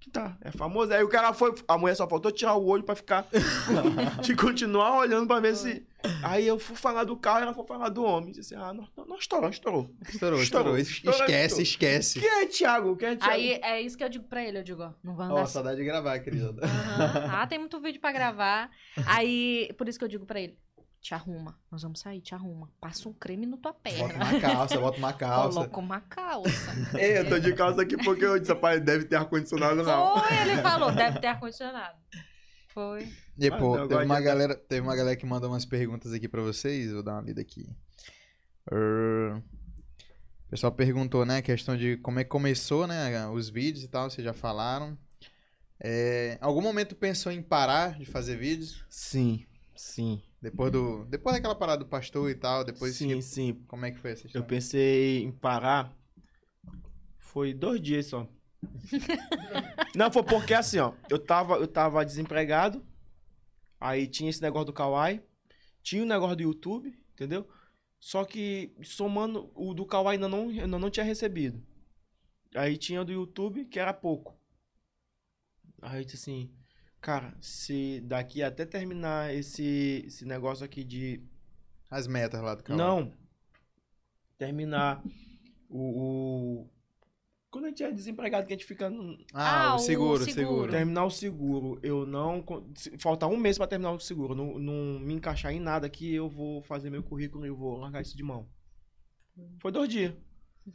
Que tá, é famoso. Aí o cara foi, a mulher só faltou tirar o olho pra ficar, <laughs> de continuar olhando pra ver se... Aí eu fui falar do carro e ela foi falar do homem. Disse assim, ah, não, não, não estourou, estourou. Estourou, Estourou, estourou. estourou, Esquece, estourou. esquece. Quem é Thiago? Quem é Thiago? Aí é isso que eu digo pra ele, eu digo, ó, não vai andar Ó, assim. saudade de gravar, querida. Aham. Ah, tem muito vídeo pra gravar. Aí, por isso que eu digo pra ele, te arruma, nós vamos sair, te arruma. Passa um creme na tua Bota perna. uma calça, bota uma calça. Coloca uma calça. <laughs> Ei, eu tô de calça aqui porque eu disse, rapaz, deve ter ar-condicionado não. Foi, ele falou, deve ter ar-condicionado. Foi. E, pô, não, teve uma, tá. galera, teve uma galera que mandou umas perguntas aqui pra vocês. Vou dar uma lida aqui. Ahn, O pessoal perguntou, né, a questão de como é que começou, né, os vídeos e tal, vocês já falaram. É, algum momento pensou em parar de fazer vídeos? Sim, sim. Depois do, depois daquela parada do pastor e tal, depois sim, que- sim. como é que foi essa Eu história? pensei em parar. Foi dois dias só. <laughs> Não, foi porque assim, ó. Eu tava, eu tava desempregado. Aí tinha esse negócio do Kawaii. Tinha o negócio do YouTube, entendeu? Só que somando, o do Kawaii ainda não, ainda não tinha recebido. Aí tinha o do YouTube, que era pouco. Aí eu disse assim, cara, se daqui até terminar esse, esse negócio aqui de As metas lá do canal. não. Terminar o, o- Quando a gente é desempregado, que a gente fica. no- Ah, Ah, o o seguro, o seguro. seguro. Terminar o seguro, eu não. con- se Faltar um mês pra terminar o seguro. Não, não me encaixar em nada aqui, eu vou fazer meu currículo e eu vou largar isso de mão. Foi dois dias.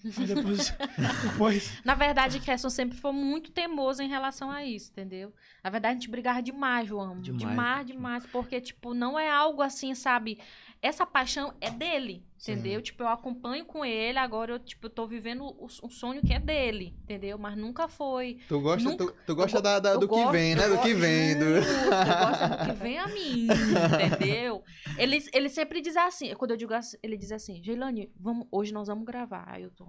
Depois. <laughs> depois Na verdade, Kesson sempre foi muito teimoso em relação a isso, entendeu? Na verdade, a gente brigava demais, João. Demais. Demais, demais, Porque, tipo, não é algo assim, sabe? Essa paixão é dele, Sim. entendeu? Tipo, eu acompanho com ele, agora eu, tipo, eu tô vivendo o- um sonho que é dele, entendeu? Mas nunca foi. Tu gosta, Nunca- tu, tu gosta eu da, da- do que gosto- vem, né? Do que vem. Do... gosto do <laughs> que vem a mim, entendeu? Ele, ele sempre diz assim, quando eu digo assim, ele diz assim, Geilane, vamos, hoje nós vamos gravar. Aí eu tô.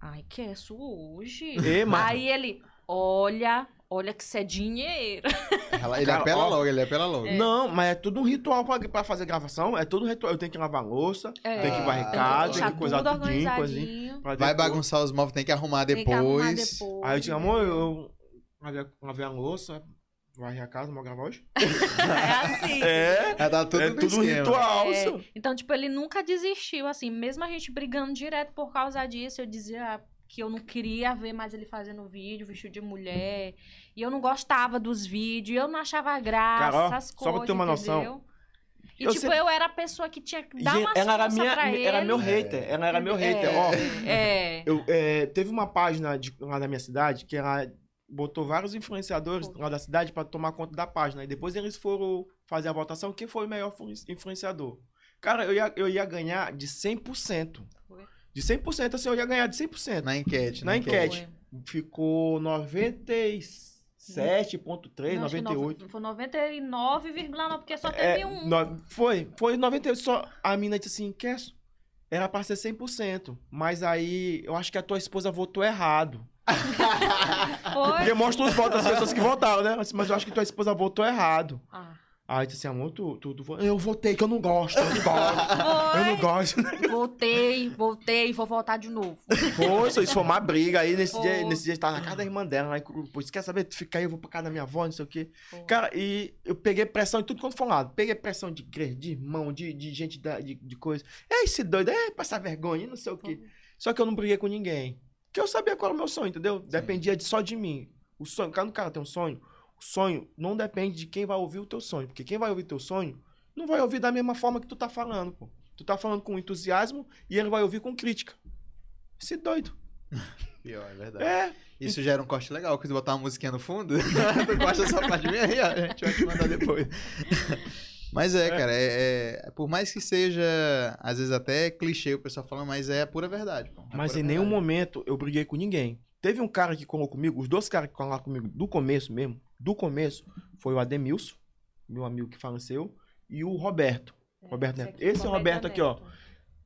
Ai, que é isso hoje? Ei, mas- Aí ele, olha, olha que isso é dinheiro. <laughs> Ela- Ele Cara, apela ó. logo, ele apela logo. Não, mas é tudo um ritual pra, pra fazer gravação. É tudo ritual. Eu tenho que lavar louça, É, tem que Ah, varrer tem que casa, deixar que coisar tudo tudinho, coisinha. Vai depois- bagunçar os móveis, tem que arrumar depois. Tem que arrumar depois. Aí eu digo, amor, eu lavei a, lavei a louça, varrer a casa, vamos gravar hoje? <laughs> É assim. É, Já tá tudo é tudo um esquema. ritual, É, senhor. Então, tipo, ele nunca desistiu, assim, mesmo a gente brigando direto por causa disso, eu dizia que eu não queria ver mais ele fazendo vídeo, vestido de mulher, e eu não gostava dos vídeos, eu não achava graça, Cara, ó, essas só pra coisas, ter uma noção, entendeu? E, eu tipo, sempre- eu era a pessoa que tinha que dar uma ela era, minha, pra ele. era meu hater, ela era meu hater, é, ó. É, Eu, é, teve uma página de- lá da minha cidade que ela botou vários influenciadores Pô. lá da cidade pra tomar conta da página. E depois eles foram fazer a votação, quem foi o melhor influ- influenciador. Cara, eu ia, eu ia ganhar de 100%. Foi. De 100%, assim, eu ia ganhar de 100%. Na enquete. Na enquete. foi. Ficou 97,3, Não, acho que 98. no- Foi 99,9, porque só É, teve um. no- foi, foi 98. Só a mina disse assim, quer era pra ser 100%. Mas aí eu acho que a tua esposa votou errado. <laughs> Foi. Porque mostra os votos das pessoas que votaram, né? Mas eu acho que tua esposa votou errado. Ah, Aí disse assim, amor, tu, tu, tu Eu votei que eu não gosto, eu não gosto. <laughs> eu não gosto. Voltei, voltei, vou voltar de novo. Foi, isso isso foi uma briga. Aí nesse Pô. dia, nesse dia, tava na casa da irmã dela, Curupu. Disse, quer saber? Tu fica aí, eu vou pra casa da minha avó, não sei o quê. Pô. Cara, e eu peguei pressão em tudo quanto foi lado. Peguei pressão de igreja, de irmão, de, de gente da, de, de coisa. É esse doido, é passar vergonha, não sei o quê. Só que eu não briguei com ninguém. Porque eu sabia qual era o meu sonho, entendeu? Dependia de, só de mim. O sonho, o cara tem um sonho, sonho não depende de quem vai ouvir o teu sonho. Porque quem vai ouvir teu sonho não vai ouvir da mesma forma que tu tá falando, pô. Tu tá falando com entusiasmo e ele vai ouvir com crítica. Esse doido. <laughs> Pior, é verdade. É. Isso gera um corte legal, quis botar uma musiquinha no fundo. <laughs> tu gosta dessa parte minha aí, ó, a gente vai te mandar depois. <laughs> Mas é, É. cara, é, é- por mais que seja, às vezes até clichê o pessoal falando, mas é a pura verdade. pô. É Mas em nenhum verdade. momento eu briguei com ninguém. Teve um cara que colou comigo, os dois caras que colaram comigo do começo mesmo, do começo, foi o Ademilson, meu amigo que faleceu, e o Roberto, Roberto Neto. aqui, Esse Roberto aqui, ó. Neto.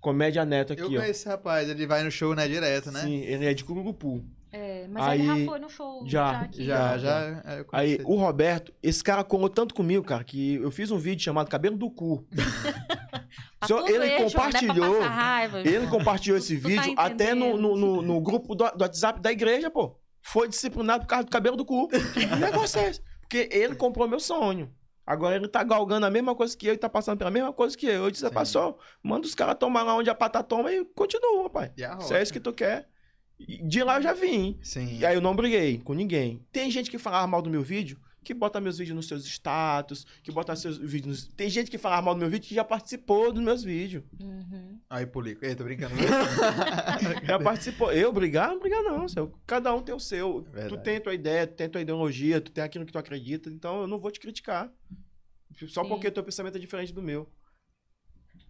comédia neto Eu aqui, ó. conheço esse rapaz, ele vai no show, né, direto, né? Sim, ele é de Cururupu. É, mas Aí- ele já foi no show. Já, aqui. Já, Já, já. é, eu Aí, o Roberto, esse cara colou tanto comigo, cara, que eu fiz um vídeo chamado Cabelo do Cu. <laughs> Só tu ele é compartilhou, raiva, Ele compartilhou esse Tu tá vídeo até no, no, no- no grupo do, do WhatsApp da igreja, pô. Foi disciplinado por causa do cabelo do cu. <laughs> Que negócio é esse? Porque ele comprou meu sonho. Agora ele tá galgando a mesma coisa que eu e tá passando pela mesma coisa que eu. Eu disse, passou, manda os caras tomar lá onde a pata toma e continua, pai. Se é isso que tu quer. De lá eu já vim. Sim. E aí eu não briguei com ninguém. Tem gente que falava mal do meu vídeo, que bota meus vídeos nos seus status, que bota seus vídeos nos... Tem gente que falava mal do meu vídeo que já participou dos meus vídeos. Uhum. Aí, Pulico. Ei, tô brincando. <laughs> Já participou. Eu brigar? Não brigar não. seu. Cada um tem o seu. Verdade. Tu tem a tua ideia, tu tem a tua ideologia, tu tem aquilo que tu acredita. Então eu não vou te criticar. Só Sim. porque teu pensamento é diferente do meu.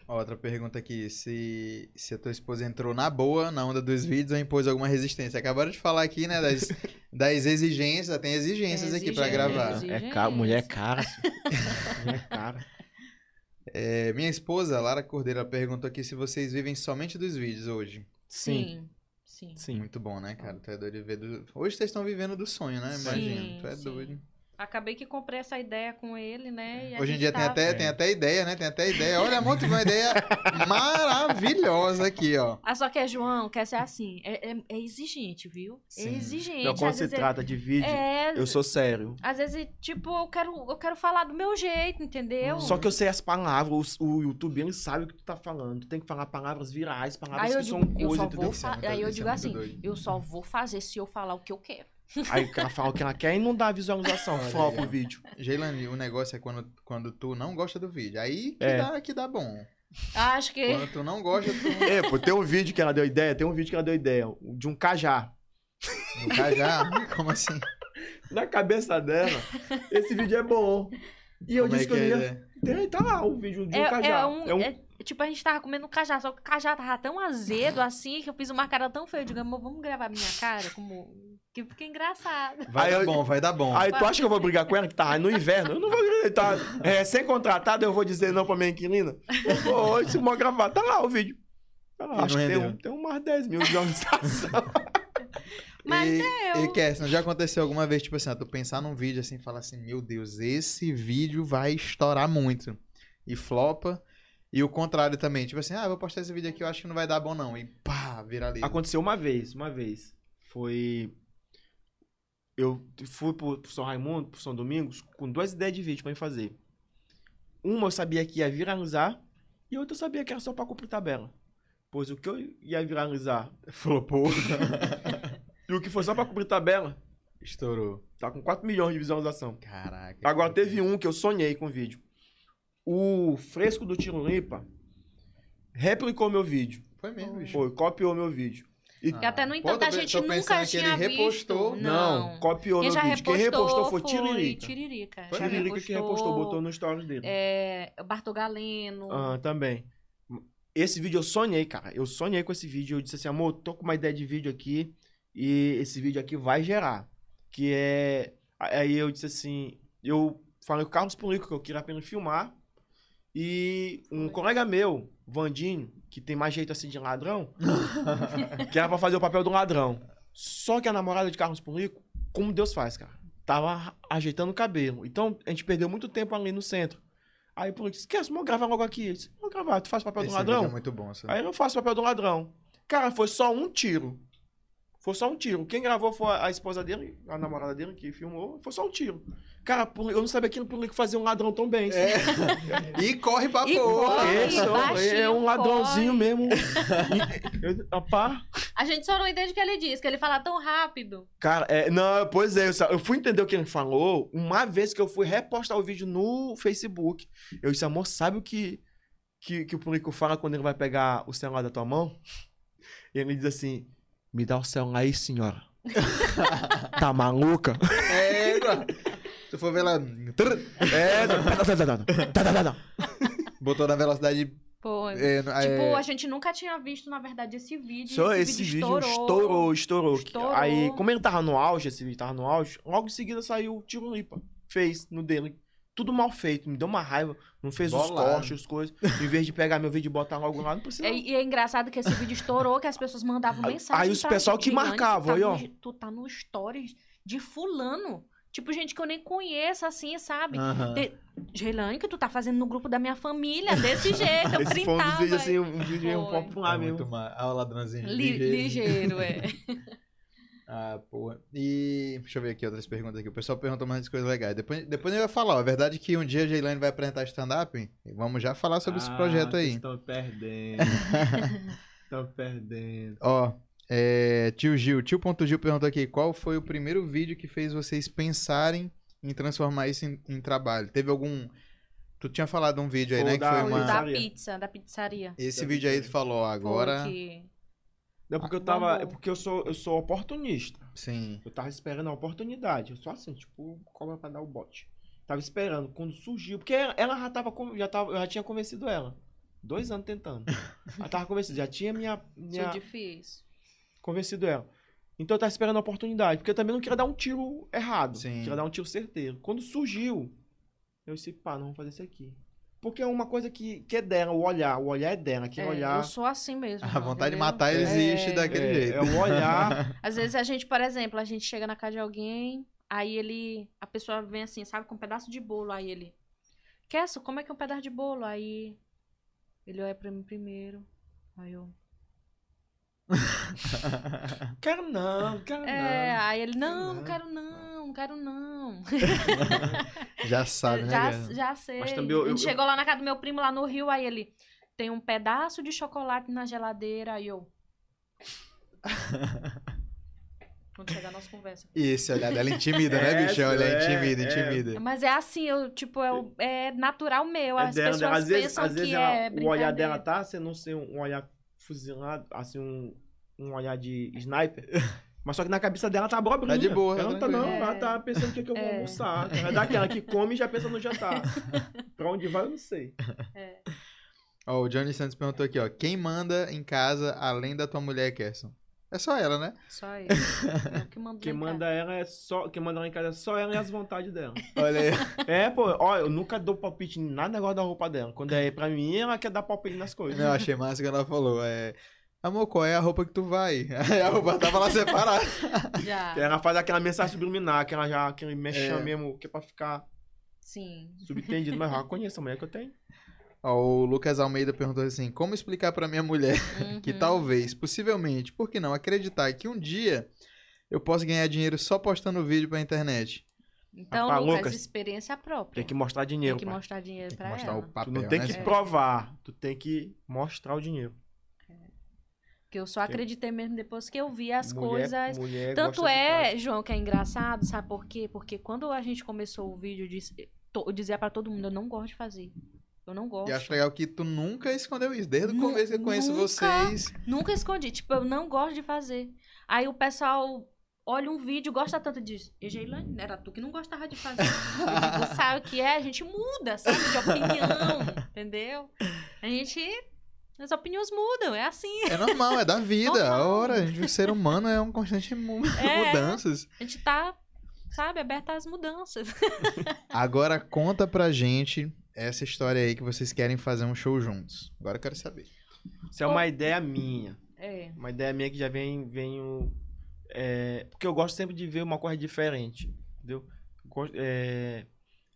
Outra pergunta aqui, se, se a tua esposa entrou na boa, na onda dos vídeos, ou impôs alguma resistência. Acabaram de falar aqui, né, das, <laughs> das exigências, tem exigências aqui pra Exigências. gravar. É caro, mulher é cara. filho. <laughs> mulher é cara. É, minha esposa, Lara Cordeiro, ela perguntou aqui se vocês vivem somente dos vídeos hoje. Sim, Sim. Sim. Muito bom, né, cara? Tu é doido de ver do... Hoje vocês estão vivendo do sonho, né? Sim, Imagino. Tu é sim. doido. Acabei que comprei essa ideia com ele, né? e a Hoje em dia tem tá- até, É. tem até ideia, né? Tem até ideia. Olha, tive uma ideia <laughs> maravilhosa aqui, ó. Ah, só que é João, quer ser assim. É, é- é exigente, viu? Sim. É exigente. Então, quando às se vezes é- trata de vídeo, é, eu sou sério. Às vezes, tipo, eu quero, eu quero falar do meu jeito, entendeu? Só que eu sei as palavras, o, o YouTube ele sabe o que tu tá falando. Tu tem que falar palavras virais, palavras que digo, são coisas, entendeu? é fa- muito- Aí eu é digo muito assim, doido. eu só vou fazer se eu falar o que eu quero. Aí o cara fala o que ela quer e não dá visualização, aí, o vídeo. Geilane, o negócio é quando, quando tu não gosta do vídeo. Aí que, É. dá, que dá bom. Acho que. Quando tu não gosta, tu <laughs> É, pô, tem um vídeo que ela deu ideia, tem um vídeo que ela deu ideia, de um cajá. não cajá. <laughs> Como assim? Na cabeça dela, esse vídeo é bom. E eu Como é disse que, eu é, ia. Tem, tá lá o vídeo de um É, cajá. é um, é- tipo, a gente tava comendo cajá, só que o cajá tava tão azedo assim que eu fiz uma cara tão feia. Eu digo, amor, vamos gravar minha cara? Como. Que fica engraçado. Vai dar bom, vai dar bom. Aí tu acha que eu vou brigar com ela que tá no inverno? Eu não vou gritar. É, sem contratado, eu vou dizer não pra minha inquilina. Pô, hoje se mó gravar, tá lá o vídeo. Tá lá, acho que tem, um, tem umas 10 mil de visualização. <laughs> Mas e, deu. E Kesson, já aconteceu alguma vez, tipo assim, ó, tu pensar num vídeo assim e falar assim, meu Deus, esse vídeo vai estourar muito. E flopa. E o contrário também, tipo assim, ah, vou postar esse vídeo aqui, eu acho que não vai dar bom não. E pá, viraliza. Aconteceu uma vez, uma vez. Foi. Eu fui pro, pro São Raimundo, pro São Domingos, com duas ideias de vídeo pra me fazer. Uma eu sabia que ia viralizar, e outra eu sabia que era só pra cumprir tabela. Pois o que eu ia viralizar <laughs> Flopou. <laughs> e o que foi só pra cumprir tabela, Estourou. tá com 4 milhões de visualização. Caraca. Agora teve um que eu sonhei com o vídeo. O Fresco do Tiro Limpa replicou meu vídeo. Foi mesmo, bicho. Foi, copiou meu vídeo. Que até, no entanto, a gente nunca tinha ele repostou. visto. Não, Não. copiou Quem já vídeo. Quem repostou foi Tiririca. Tiririca. Foi Tiririca que repostou, botou no stories dele. É, o Bartol Galeno. Ah, também. Esse vídeo eu sonhei, cara. Eu sonhei com esse vídeo. Eu disse assim, amor, tô com uma ideia de vídeo aqui e esse vídeo aqui vai gerar. Que é. Aí eu disse assim, eu falei com o Carlos Pulico que eu queria apenas filmar. E um colega meu, Vandinho, que tem mais jeito assim de ladrão, <laughs> que era pra fazer o papel do ladrão. Só que a namorada de Carlos Pulico, como Deus faz, cara, tava ajeitando o cabelo. Então a gente perdeu muito tempo ali no centro. Aí o Purico disse, esquece, vamos gravar logo aqui. Eu disse, vamos gravar, tu faz papel Esse ladrão? é muito bom. essa- Aí eu faço papel do ladrão. Cara, foi só um tiro. Foi só um tiro. Quem gravou foi a esposa dele, a namorada dele que filmou. Foi só um tiro. Cara, eu não sabia que o Purico fazia um ladrão tão bem. É. <laughs> E corre pra porra. é um- é um ladrãozinho corre. mesmo. <laughs> Eu- Rapaz. A gente só não entende o que ele diz, que ele fala tão rápido. Cara, é, não, pois é, eu, eu fui entender o que ele falou uma vez que eu fui repostar o vídeo no Facebook. Eu disse, amor, sabe o que, que, que o público fala quando ele vai pegar o celular da tua mão? E ele diz assim, me dá o celular aí, senhora. <laughs> tá maluca? É, bro. Tu for ver lá. É. Tá, tá, tá, Botou na velocidade. É, é, tipo, é... a gente nunca tinha visto, na verdade, esse vídeo. Só esse, esse vídeo, vídeo estourou, estourou, estourou, Aí, como ele tava no auge, esse vídeo tava no auge, logo em seguida saiu o tiro Tirolipa. Fez no dele. Tudo mal feito, me deu uma raiva. Não fez Bolado. os cortes, as coisas. Em vez de pegar meu vídeo e botar logo lá, não precisa. E, e é engraçado que esse vídeo estourou, que as pessoas mandavam mensagem. Aí os pessoal que marcavam, tá aí, ó. Tu tá no stories de fulano. Tipo, gente que eu nem conheço, assim, sabe? aham. De... Geilane, que tu tá fazendo no grupo da minha família, desse <laughs> jeito. Eu Esse foi um printava. vídeo assim, um vídeo meio popular É mesmo. muito ma... Ah, o ladrãozinho. Li- ligeiro, é. <laughs> Ah, porra. E deixa eu ver aqui outras perguntas aqui. O pessoal perguntou mais coisas legais. Depois, depois eu ia falar, ó. A verdade é que um dia a Jailane vai apresentar stand-up. Vamos já falar sobre esse projeto aí. Estão perdendo. <laughs> Estão perdendo. Ó, é, tio Gil, tio.gil perguntou aqui, qual foi o primeiro vídeo que fez vocês pensarem em transformar isso em, em trabalho? Teve algum... Tu tinha falado um vídeo aí, Foi né? o Que da- foi o uma... Da Pizzaria. pizza, da pizzaria. Esse da vídeo aí tu pizzaria. falou, agora... Não, porque eu tava. É porque eu sou, eu sou oportunista. Sim. Eu tava esperando a oportunidade. Eu sou assim, tipo, cobra pra dar o bote. Tava esperando. Quando surgiu. Porque ela- já tava. Já tava eu já tinha convencido ela. Dois anos tentando. <laughs> Ela tava convencida. Já tinha minha. Sou minha difícil. Convencido ela. Então eu tava esperando a oportunidade. Porque eu também não queria dar um tiro errado. Sim. Queria dar um tiro certeiro. Quando surgiu, eu disse, pá, não vamos fazer isso aqui. Porque é uma coisa que, que é dela, o olhar. O olhar é dela. Quem É, olhar. Eu sou assim mesmo. A vontade de entendeu? matar existe É. daquele é, jeito. é o olhar. <laughs> Às vezes a gente, por exemplo, a gente chega na casa de alguém, aí ele. A pessoa vem assim, sabe, com um pedaço de bolo, aí ele. Kesso, como é que é um pedaço de bolo? Aí. Ele olha pra mim primeiro. Aí eu. <laughs> quero não, quero É, não. aí ele, não, não. não quero não, não quero não. <laughs> Já sabe, né? já, já sei. Mas também eu- a gente eu- chegou lá na casa do meu primo, lá no Rio, aí ele. Tem um pedaço de chocolate na geladeira, aí eu. <laughs> Quando chegar a nossa conversa. E esse olhar dela intimida, né, É, bichão? Olha, é, intimida, é. intimida. Mas é assim, eu, tipo, é, o- é natural meu. As É dela, pessoas às vezes, pensam às vezes que ela- é o olhar dela tá sendo um olhar fuzilado, assim, um, um olhar de sniper. <laughs> Mas só que na cabeça dela tá abobrinha. Tá de boa, Ela não tá, não. tranquilo. Ela tá pensando o que, que eu vou É. almoçar. Ela é daquela que come e já pensa no jantar. <laughs> pra onde vai, eu não sei. É. Ó, o Johnny Santos perguntou aqui, ó. Quem manda em casa além da tua mulher, Kerson? É só ela, né? Só <laughs> isso. Eu que mando Quem manda ela é só. Quem manda ela em casa é só ela e as vontades dela. Olha aí. É, pô, ó, eu nunca dou palpite em nada negócio da roupa dela. Quando é pra mim, ela quer dar palpite nas coisas. Não, achei massa que ela falou. É. Amor, qual é a roupa que tu vai? <laughs> Aí a roupa tava lá separada. <laughs> Já. Ela faz aquela mensagem subliminar, aquela já, aquele mexão É. mesmo, que é pra ficar Sim. subentendido, mas eu já conheço a mulher que eu tenho. O Lucas Almeida perguntou assim: como explicar pra minha mulher <laughs> que Uhum. talvez, possivelmente, por que não, acreditar que um dia eu posso ganhar dinheiro só postando vídeo pra internet? Então, Rapaz, Lucas, Lucas, experiência própria. Tem que mostrar dinheiro, Tem que pai. mostrar dinheiro Tem que pra mostrar ela. o papel, Tu não tem né? que senhor? provar, tu tem que mostrar o dinheiro. Que eu só acreditei mesmo depois que eu vi as Mulher- coisas. mulher Tanto é. João, que é engraçado, sabe por quê? Porque quando a gente começou o vídeo, eu, disse, eu dizia pra todo mundo, eu não gosto de fazer. Eu não gosto. E acho legal que tu nunca escondeu isso. Desde o começo que eu conheço nunca. vocês. Nunca escondi. Tipo, eu não gosto de fazer. Aí o pessoal olha um vídeo, gosta tanto disso. E Geilane, era tu que não gostava de fazer. Eu digo, <laughs> sabe o que é? A gente muda, sabe? De opinião, entendeu? A gente... As opiniões mudam, é assim. É normal, é da vida. Normal. Ora, a gente- o ser humano é um constante mu- <laughs> É. mudanças. A gente tá, sabe, aberto às mudanças. Agora conta pra gente essa história aí que vocês querem fazer um show juntos. Agora eu quero saber. Isso é uma ideia minha. É. Uma ideia minha que já vem, venho. é, porque eu gosto sempre de ver uma coisa diferente. Entendeu? É,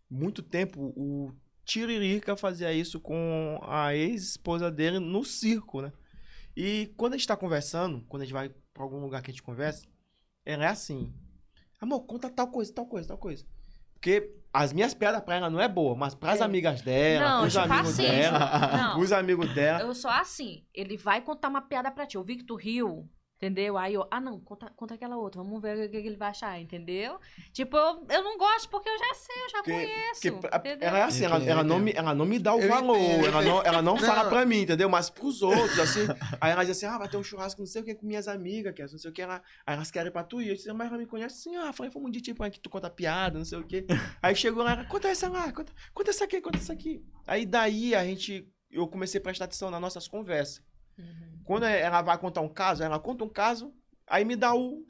muito tempo o, Tiririca fazia isso com a ex-esposa dele no circo, né? E quando a gente tá conversando, quando a gente vai pra algum lugar que a gente conversa, ela é assim. Amor, conta tal coisa, tal coisa, tal coisa. Porque as minhas piadas pra ela não é boa, mas pras É. amigas dela, Não, pros tipo amigos assim, dela, Não, <laughs> os amigos dela. eu sou assim. Ele vai contar uma piada pra ti. Eu vi que tu riu, entendeu? Aí eu, ah, não, conta, conta aquela outra. Vamos ver o que, que ele vai achar, entendeu? Tipo, eu, eu não gosto porque eu já sei, eu já Porque- conheço. Porque pra- entendeu? ela é assim, ela, ela não me, ela não me dá o Eu valor, entendo, ela não, ela não, Não. fala pra mim, entendeu? Mas pros outros, assim. aí ela diz assim, ah, vai ter um churrasco, não sei o que, com minhas amigas, que é não sei o que, ela, aí elas querem ir pra tu ir. Eu disse, mas ela me conhece assim, ah, falei, foi um dia tipo, que tu conta piada, não sei o que. Aí chegou lá, ela, conta essa lá, conta, conta essa aqui, conta essa aqui. Aí daí a gente, eu comecei a prestar atenção nas nossas conversas. Uhum. Quando ela vai contar um caso, ela conta um caso, aí me dá o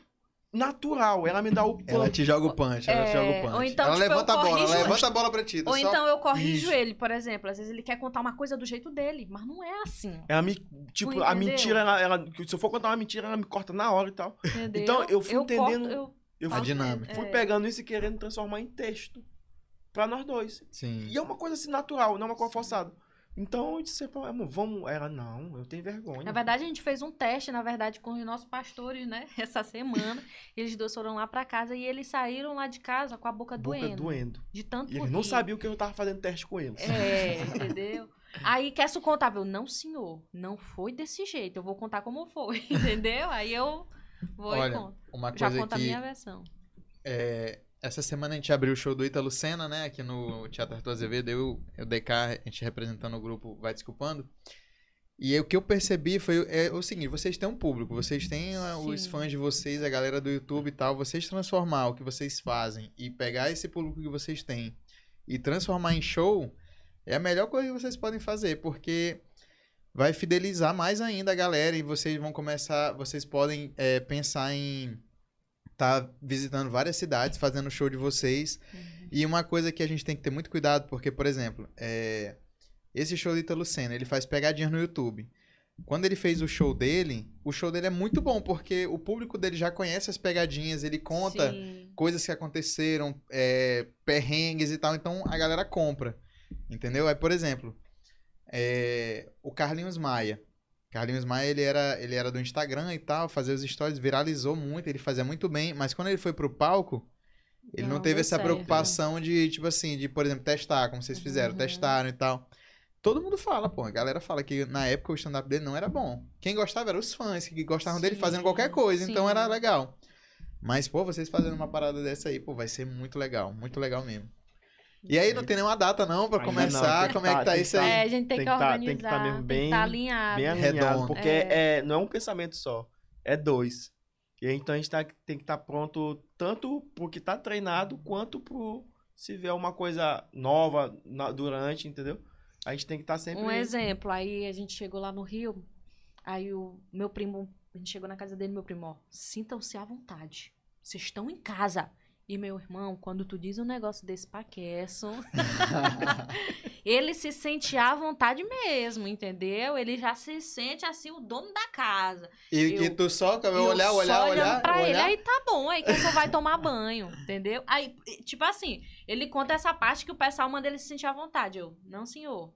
natural, ela me dá o... Ela te joga o punch, ela te É, joga o punch. ou então, ela tipo, eu levanta a bola, ela levanta a bola pra ti. tu Ou só- então eu corrijo Isso. ele, por exemplo. Às vezes ele quer contar uma coisa do jeito dele, mas não é assim. Ela me, tipo, a mentira, ela, ela- se eu for contar uma mentira, ela me corta na hora e tal. Entendeu? Então, eu fui corto- entendendo- eu- Eu A fui, dinâmica. fui É. pegando isso e querendo transformar em texto pra nós dois. Sim. E é uma coisa assim natural, não é uma coisa forçada. Então eu disse amor, vamos. Ela, não, eu tenho vergonha. Na verdade, a gente fez um teste, na verdade, com os nossos pastores, né? <laughs> Essa semana. Eles dois foram lá pra casa e eles saíram lá de casa com a boca, boca doendo. doendo. De tanto E eles não sabiam que eu tava fazendo teste com eles. É, <laughs> entendeu? Aí quer se contar, eu, não, senhor, não foi desse jeito. Eu vou contar como foi, <laughs> entendeu? Aí eu vou Olha, e conto. Uma Já coisa conto a que minha versão. é, essa semana a gente abriu o show do Ítalo Senna, né? Aqui no Teatro Arthur Azevedo. Eu, eu DK, a gente representando o grupo Vai Desculpando. E aí, o que eu percebi foi é, o seguinte: vocês têm um público, vocês têm ah, os fãs de vocês, a galera do YouTube e tal. Vocês transformar o que vocês fazem e pegar esse público que vocês têm e transformar em show é a melhor coisa que vocês podem fazer, porque vai fidelizar mais ainda a galera e vocês vão começar, vocês podem é, pensar em estar visitando várias cidades, fazendo show de vocês. E uma coisa que a gente tem que ter muito cuidado, porque, por exemplo, é, esse show de Senna, ele faz pegadinhas no YouTube. Quando ele fez o show dele, o show dele é muito bom, porque o público dele já conhece as pegadinhas, ele conta Sim. coisas que aconteceram, é, perrengues e tal, então a galera compra. Entendeu? Aí, por exemplo, é, o Carlinhos Maia. Carlinhos Maia, ele era, ele era do Instagram e tal, fazia os stories, viralizou muito, ele fazia muito bem, mas quando ele foi pro palco, ele não, Não teve essa certo. preocupação de, tipo assim, de, por exemplo, testar, como vocês fizeram, Uhum. testaram e tal. Todo mundo fala, pô, a galera fala que na época o stand-up dele não era bom. Quem gostava eram os fãs, que gostavam dele Sim, fazendo qualquer coisa, então sim. era legal. Mas, pô, vocês fazendo uma parada dessa aí, pô, vai ser muito legal, muito legal mesmo. E aí não tem nenhuma data não pra começar, não, como é que tá tá- isso tem aí? É, a gente tem, Tem que que tá- organizar. tem que tá mesmo tem bem- estar alinhado. Bem Redondo. alinhado, porque é. não é um pensamento só, é dois. E aí, então a gente tá- tem que estar pronto tanto pro que tá treinado, quanto pro se vier uma coisa nova na- durante, entendeu? A gente tem que estar sempre. Um exemplo, aí a gente chegou lá no Rio, aí o meu primo, a gente chegou na casa dele, meu primo, ó, sintam-se à vontade. Vocês estão em casa. E meu irmão, quando tu diz um negócio desse pra Kesson, <laughs> ele se sente à vontade mesmo, entendeu? Ele já se sente assim o dono da casa. E, Eu- e tu só, E eu olhar, só olhar, olhando olhar, pra ele, olhar. aí tá bom, aí que só vai tomar banho, entendeu? Aí, tipo assim, ele conta essa parte que o pessoal manda ele se sentir à vontade. Eu, não, senhor.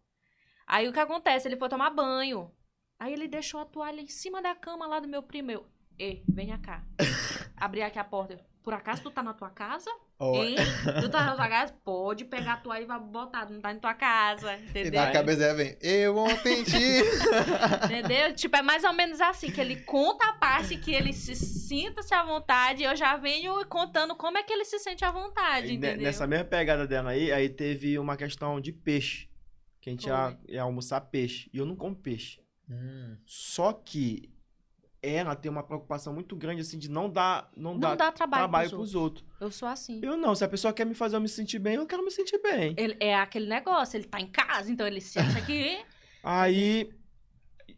Aí o que acontece? Ele foi tomar banho. Aí ele deixou a toalha em cima da cama lá do meu primo. Eu, ei, venha cá. <laughs> Abri aqui a porta. Eu, Por acaso tu tá na tua casa? Ó, Hein? Tu tá na tua casa? Pode pegar a toalha e vai botar. Não tá na tua casa, e entendeu? na cabeça vem, eu ontem te... <laughs> Entendeu? Tipo, é mais ou menos assim, que ele conta a parte que ele se sinta-se à vontade e eu já venho contando como é que ele se sente à vontade, E entendeu? Nessa mesma pegada dela aí, aí teve uma questão de peixe. Que a gente ia, ia almoçar peixe. E eu não como peixe. Hum, Só que ela tem uma preocupação muito grande, assim, de não dar, não Não dar dá trabalho, trabalho pros pros outros. outros. Eu sou assim. Eu não, se a pessoa quer me fazer eu me sentir bem, eu quero me sentir bem. Ele, é aquele negócio, ele tá em casa, então ele se acha que... <laughs> Aí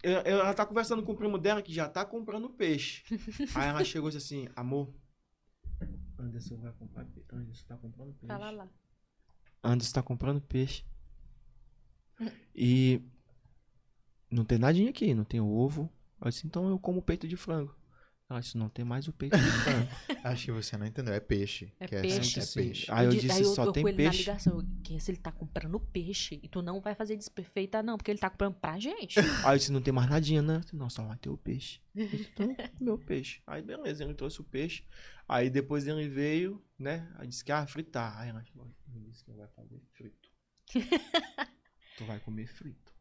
ela tá conversando com o primo dela que já tá comprando peixe. <laughs> Aí ela chegou e disse assim, amor, Anderson vai comprar peixe. Anderson tá comprando peixe. Fala lá. Anderson tá comprando peixe. E não tem nadinha aqui, não tem ovo. Eu disse, então eu como peito de frango. Ela disse, não tem mais o peito de frango. <laughs> Acho que você não entendeu. É peixe. É que é peixe. assim, É peixe. Aí eu di- disse, eu, só eu tem com ele peixe. na ligação. eu, Que se ele tá comprando peixe e tu não vai fazer desperfeita, não, porque ele tá comprando pra gente. <laughs> Aí eu disse, não tem mais nadinha, né? Eu disse, Não, só vai ter o peixe. Eu disse, Então, meu peixe. Aí beleza, ele trouxe o peixe. Aí depois ele veio, né? Aí disse que ah, fritar. Aí ela falou, ele disse que vai fazer frito. <laughs> tu vai comer frito.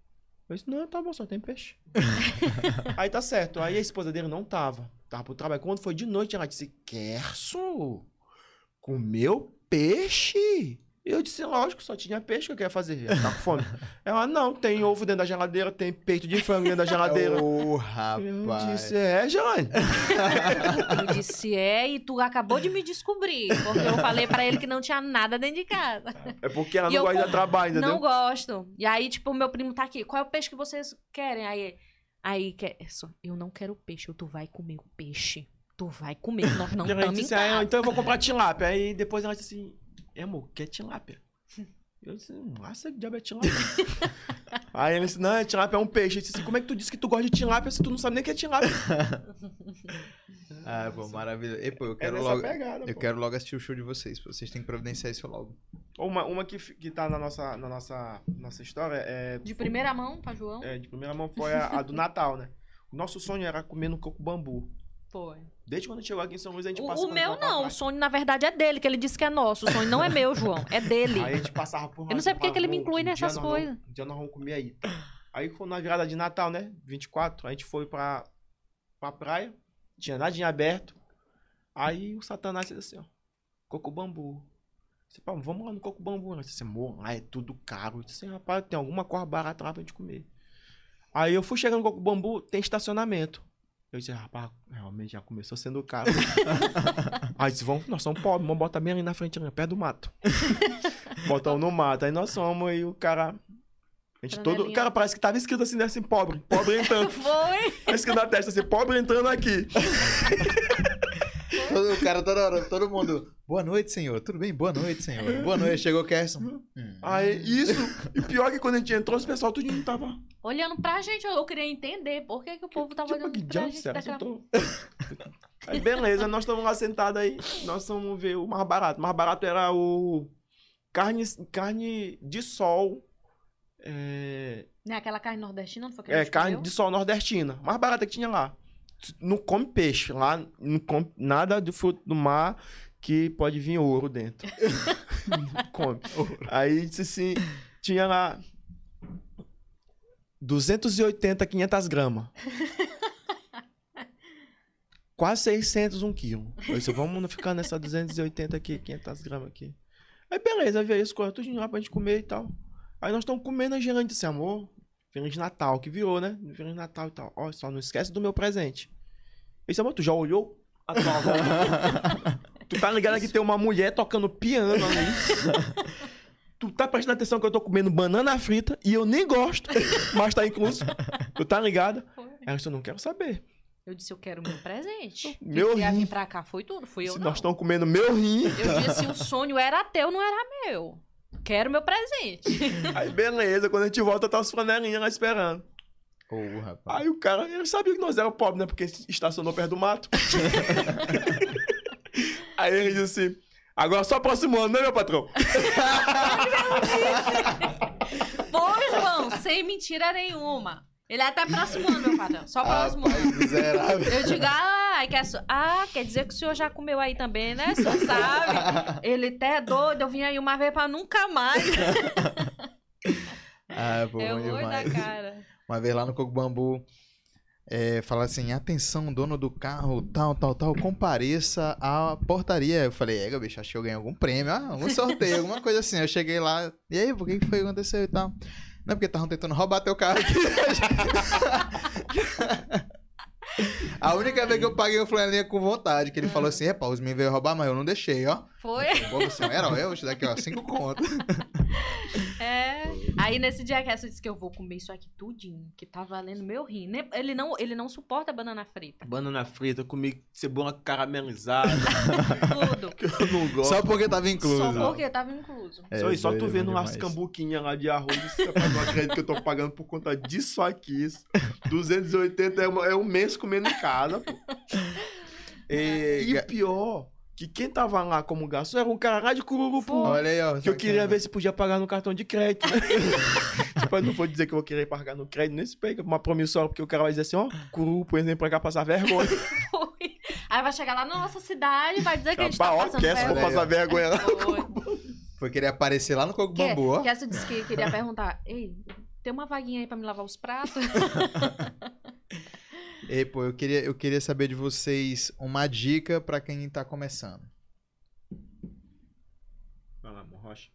Eu disse, não, tá bom, só tem peixe. <laughs> aí tá certo. Aí a esposa dele não tava. Tava pro trabalho. Quando foi de noite, ela disse, Kerson, comeu peixe? Eu disse, lógico, só tinha peixe que eu queria fazer. Ia ficar com fome. <laughs> Ela, não, tem ovo dentro da geladeira, tem peito de frango dentro da geladeira. <laughs> Ô, Eu rapaz. disse, é, Jane. <laughs> Eu disse, é, e tu acabou de me descobrir. Porque eu falei pra ele que não tinha nada dentro de casa. É porque ela E não eu gosta de trabalho, entendeu? Não gosto. E aí, tipo, meu primo tá aqui. Qual é o peixe que vocês querem? Aí, aí que eu não quero peixe. Tu vai comer o peixe. Tu vai comer. Nós não E ela estamos em disse, ah, casa. então eu vou comprar tilápia. Aí depois ela disse assim, é, amor, quer tilápia? Eu disse, nossa, que diabo é tilápia? <laughs> Aí ele disse, não, tilápia é um peixe. Eu disse assim, como é que tu disse que tu gosta de tilápia se tu não sabe nem o que é tilápia? <laughs> Ah, pô, maravilha. E, pô, eu É quero nessa logo. pegada, Eu pô. quero logo assistir o show de vocês. pô. Vocês têm que providenciar isso logo. Uma, uma que, que tá na nossa, na nossa, nossa história é... De primeira mão pra João? É, de primeira mão foi a, a do Natal, né? O nosso sonho era comer no coco bambu. Foi. Desde quando a gente chegou aqui em São Luís, a gente O, passava o meu não. O sonho, na verdade, é dele, que ele disse que é nosso. O sonho não é meu, João. É dele. Aí a gente passava por. Eu não sei porque que ele me inclui "Ô, um nessas coisas." Um dia nós vamos comer aí. Aí foi na virada de Natal, né? 24, a gente foi pra, pra praia, tinha nadinha aberto. Aí o Satanás disse assim, ó, coco bambu. Disse, "Pá, vamos lá no coco bambu. Eu disse, amor, lá é tudo caro. Eu disse, rapaz, tem alguma coisa barata lá pra gente comer. Aí eu fui chegando no coco bambu, tem estacionamento. Eu disse, rapaz, realmente já começou sendo caro. <laughs> Aí disse, vamos, nós somos pobres, vamos botar bem ali na frente, ali, perto do mato. <laughs> Botamos no mato. Aí nós somos e o cara. A gente todo. Cara, parece que tava escrito assim, né? Assim, pobre. Pobre entrando. <laughs> Foi. Tá escrito na testa assim, pobre entrando aqui. Todo, o cara toda hora, todo mundo. Boa noite, senhor. Tudo bem? Boa noite, senhor. Boa noite. Chegou o Kerson. <laughs> Aí, isso. E pior que quando a gente entrou, os pessoal tudo tava. Olhando pra gente, eu, eu queria entender por que, que o povo tava Tipo, que olhando pra gente daquela... <laughs> Tô- Aí, beleza, nós estamos lá sentados aí. Nós vamos ver o mais barato. O mais barato era o. Carne, carne de sol. É, Não é aquela carne nordestina, não foi que É, carne comeu? de sol nordestina. Mais barata que tinha lá. Não come peixe. Lá não come nada de fruto do mar que pode vir ouro dentro. <laughs> come. Aí disse assim: tinha lá 280, 500 gramas. Quase 600, um quilo. Eu disse, vamos ficar nessa 280 aqui, 500 gramas aqui. Aí beleza, veio as coisas tudinho lá pra gente comer e tal. Aí nós estamos comendo a gerante disse, amor, Feliz Natal, que virou, né? Feliz Natal e tal. Ó, só não esquece do meu presente. Eu disse, amor, tu já olhou a tua <laughs> avó? Tu tá ligado que tem uma mulher tocando piano ali? <laughs> tu tá prestando atenção que eu tô comendo banana frita e eu nem gosto, mas tá incluso. Tu tá ligado? Foi. Aí eu disse, eu não quero saber. Eu disse, eu quero meu presente. Meu rim. vir pra cá foi tudo, fui eu Se não. nós estamos comendo meu rim. Eu disse, o sonho era teu, não era meu. Quero meu presente. <laughs> Aí beleza, quando a gente volta, tá os flanelinhas lá esperando. Ô, rapaz. Aí o cara, ele sabia que nós éramos pobres, né? Porque estacionou perto do mato. <laughs> Aí ele disse assim, agora só próximo ano, né, meu patrão? <laughs> Foi, João, sem mentira nenhuma. Ele é até próximo ano, meu padrão. Só próximo ano. Miserável. Eu digo, ah, quer, so- ah, quer dizer que o senhor já comeu aí também, né? O senhor sabe. Ele até é doido, eu vim aí uma vez pra nunca mais. <laughs> Ah, pô, é bom o da cara. Uma vez lá no Coco Bambu, é, fala assim: atenção, dono do carro, tal, tal, tal, compareça à portaria. Eu falei: é, bicho, acho que eu ganhei algum prêmio, ah, algum sorteio, alguma coisa assim. Eu cheguei lá, e aí, por que foi que aconteceu e tal? Não, porque estavam tentando roubar teu carro aqui. <laughs> A única vez que eu paguei o flanelinha com vontade, que ele falou assim: repá, os meninos veio roubar, mas eu não deixei, ó. Foi? Pô, você é um herói, eu vou te dar aqui, ó, cinco contos. É. Aí nesse dia que essa disse que eu vou comer isso aqui tudinho, que tá valendo meu rim. Ele não, ele não suporta banana frita. Banana frita, comi cebola caramelizada, <laughs> Tudo. que eu não gosto. Só porque tava incluso. Só porque tava incluso. É, só, só tu vendo umas cambuquinhas lá de arroz, você não acredita que eu tô pagando por conta disso aqui. Isso. 280 é, uma- é um mês comendo em casa, pô. E, <laughs> E- o pior, que quem tava lá como garçom era um cara lá de Cururupu. Olha aí, ó. Que eu queria ver se podia pagar no cartão de crédito, né? <laughs> tipo, não vou dizer que eu vou querer pagar no crédito nesse pega uma promissória, porque o cara vai dizer assim, ó, Cururupu, vem pra cá passar vergonha. <laughs> Foi. Aí vai chegar lá na nossa cidade e vai dizer que a gente tá passando quer se vergonha. passar vergonha lá. Foi. Querer aparecer lá no Coco Que, Bambu, ó. que essa disse que queria perguntar, ei, tem uma vaguinha aí pra me lavar os pratos? E, pô, eu queria, eu queria saber de vocês uma dica pra quem tá começando. Vai lá, Rocha.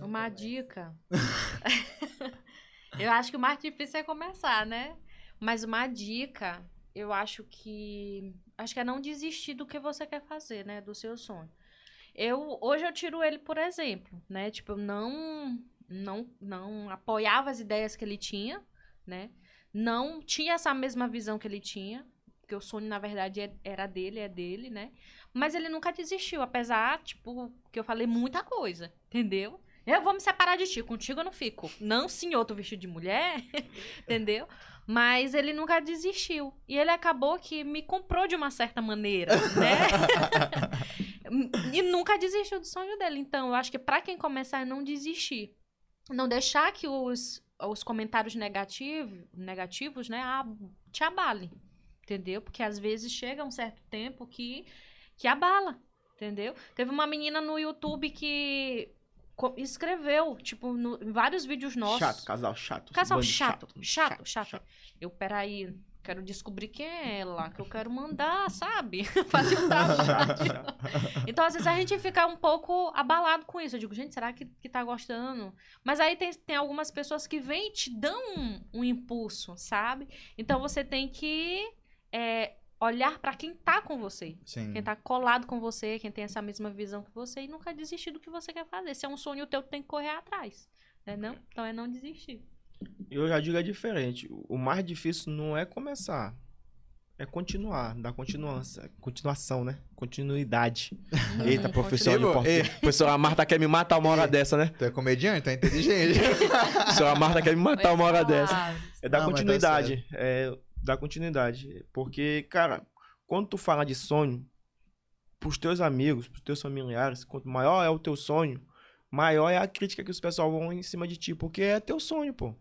Uma dica. <laughs> eu acho que o mais difícil é começar, né? Mas uma dica, eu acho que. Acho que é não desistir do que você quer fazer, né? Do seu sonho. Eu, hoje eu tiro ele por exemplo, né? Tipo, eu não, não, não apoiava as ideias que ele tinha, né? Não tinha essa mesma visão que ele tinha, porque o sonho, na verdade, é- era dele, é dele, né? Mas ele nunca desistiu, apesar, tipo, que eu falei muita coisa, entendeu? Eu vou me separar de ti, contigo eu não fico. Não, senhor, tu vestido de mulher, <laughs> entendeu? Mas ele nunca desistiu. E ele acabou que me comprou de uma certa maneira, né? <laughs> e nunca desistiu do sonho dele. Então, eu acho que pra quem começar é não desistir. Não deixar que os, os comentários negativos, negativos, né, a- te abalem. Entendeu? Porque às vezes chega um certo tempo que, que abala. Entendeu? Teve uma menina no YouTube que escreveu, tipo, no, em vários vídeos nossos. Chato, casal chato. Casal bando chato, chato, chato, Eu, peraí, quero descobrir quem é ela, que eu quero mandar, sabe? <laughs> Fazer um trabalho. <laughs> Então, às vezes, a gente fica um pouco abalado com isso. Eu digo, gente, será que, que tá gostando? Mas aí tem, tem algumas pessoas que vêm e te dão um, um impulso, sabe? Então, você tem que é, olhar pra quem tá com você. Sim. Quem tá colado com você, quem tem essa mesma visão que você e nunca desistir do que você quer fazer. Se é um sonho teu, tu tem que correr atrás. Né, não? Então, é não desistir. Eu já digo é diferente. O mais difícil não é começar. É continuar, dar continuança, continuação, né? Continuidade. Eita, Hum, professor de português. Professora Marta quer me matar uma hora dessa, né? Tu é comediante, tu é inteligente. <laughs> Professora Marta quer me matar uma hora dessa. É dar Não, tá continuidade. É dar continuidade. Porque, cara, quando tu fala de sonho, pros teus amigos, pros teus familiares, quanto maior é o teu sonho, maior é a crítica que os pessoal vão em cima de ti. Porque é teu sonho, pô.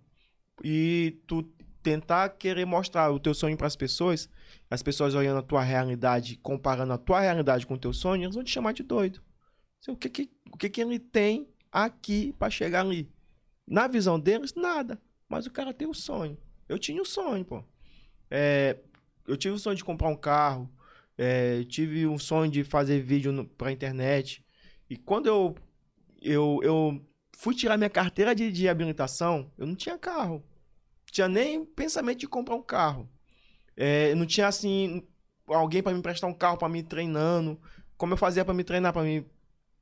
E tu tentar querer mostrar o teu sonho pras pessoas, as pessoas olhando a tua realidade, comparando a tua realidade com o teu sonho, eles vão te chamar de doido. O que que, o que, que ele tem aqui pra chegar ali? Na visão deles, nada. Mas o cara tem o sonho. Eu tinha o sonho, pô. É, eu tive o sonho de comprar um carro. é, tive um sonho de fazer vídeo no, pra internet. E quando eu, eu, eu fui tirar minha carteira de, de habilitação, eu não tinha carro. Tinha nem pensamento de comprar um carro. É, não tinha, assim, alguém pra me emprestar um carro pra me ir treinando. Como eu fazia pra me treinar, pra me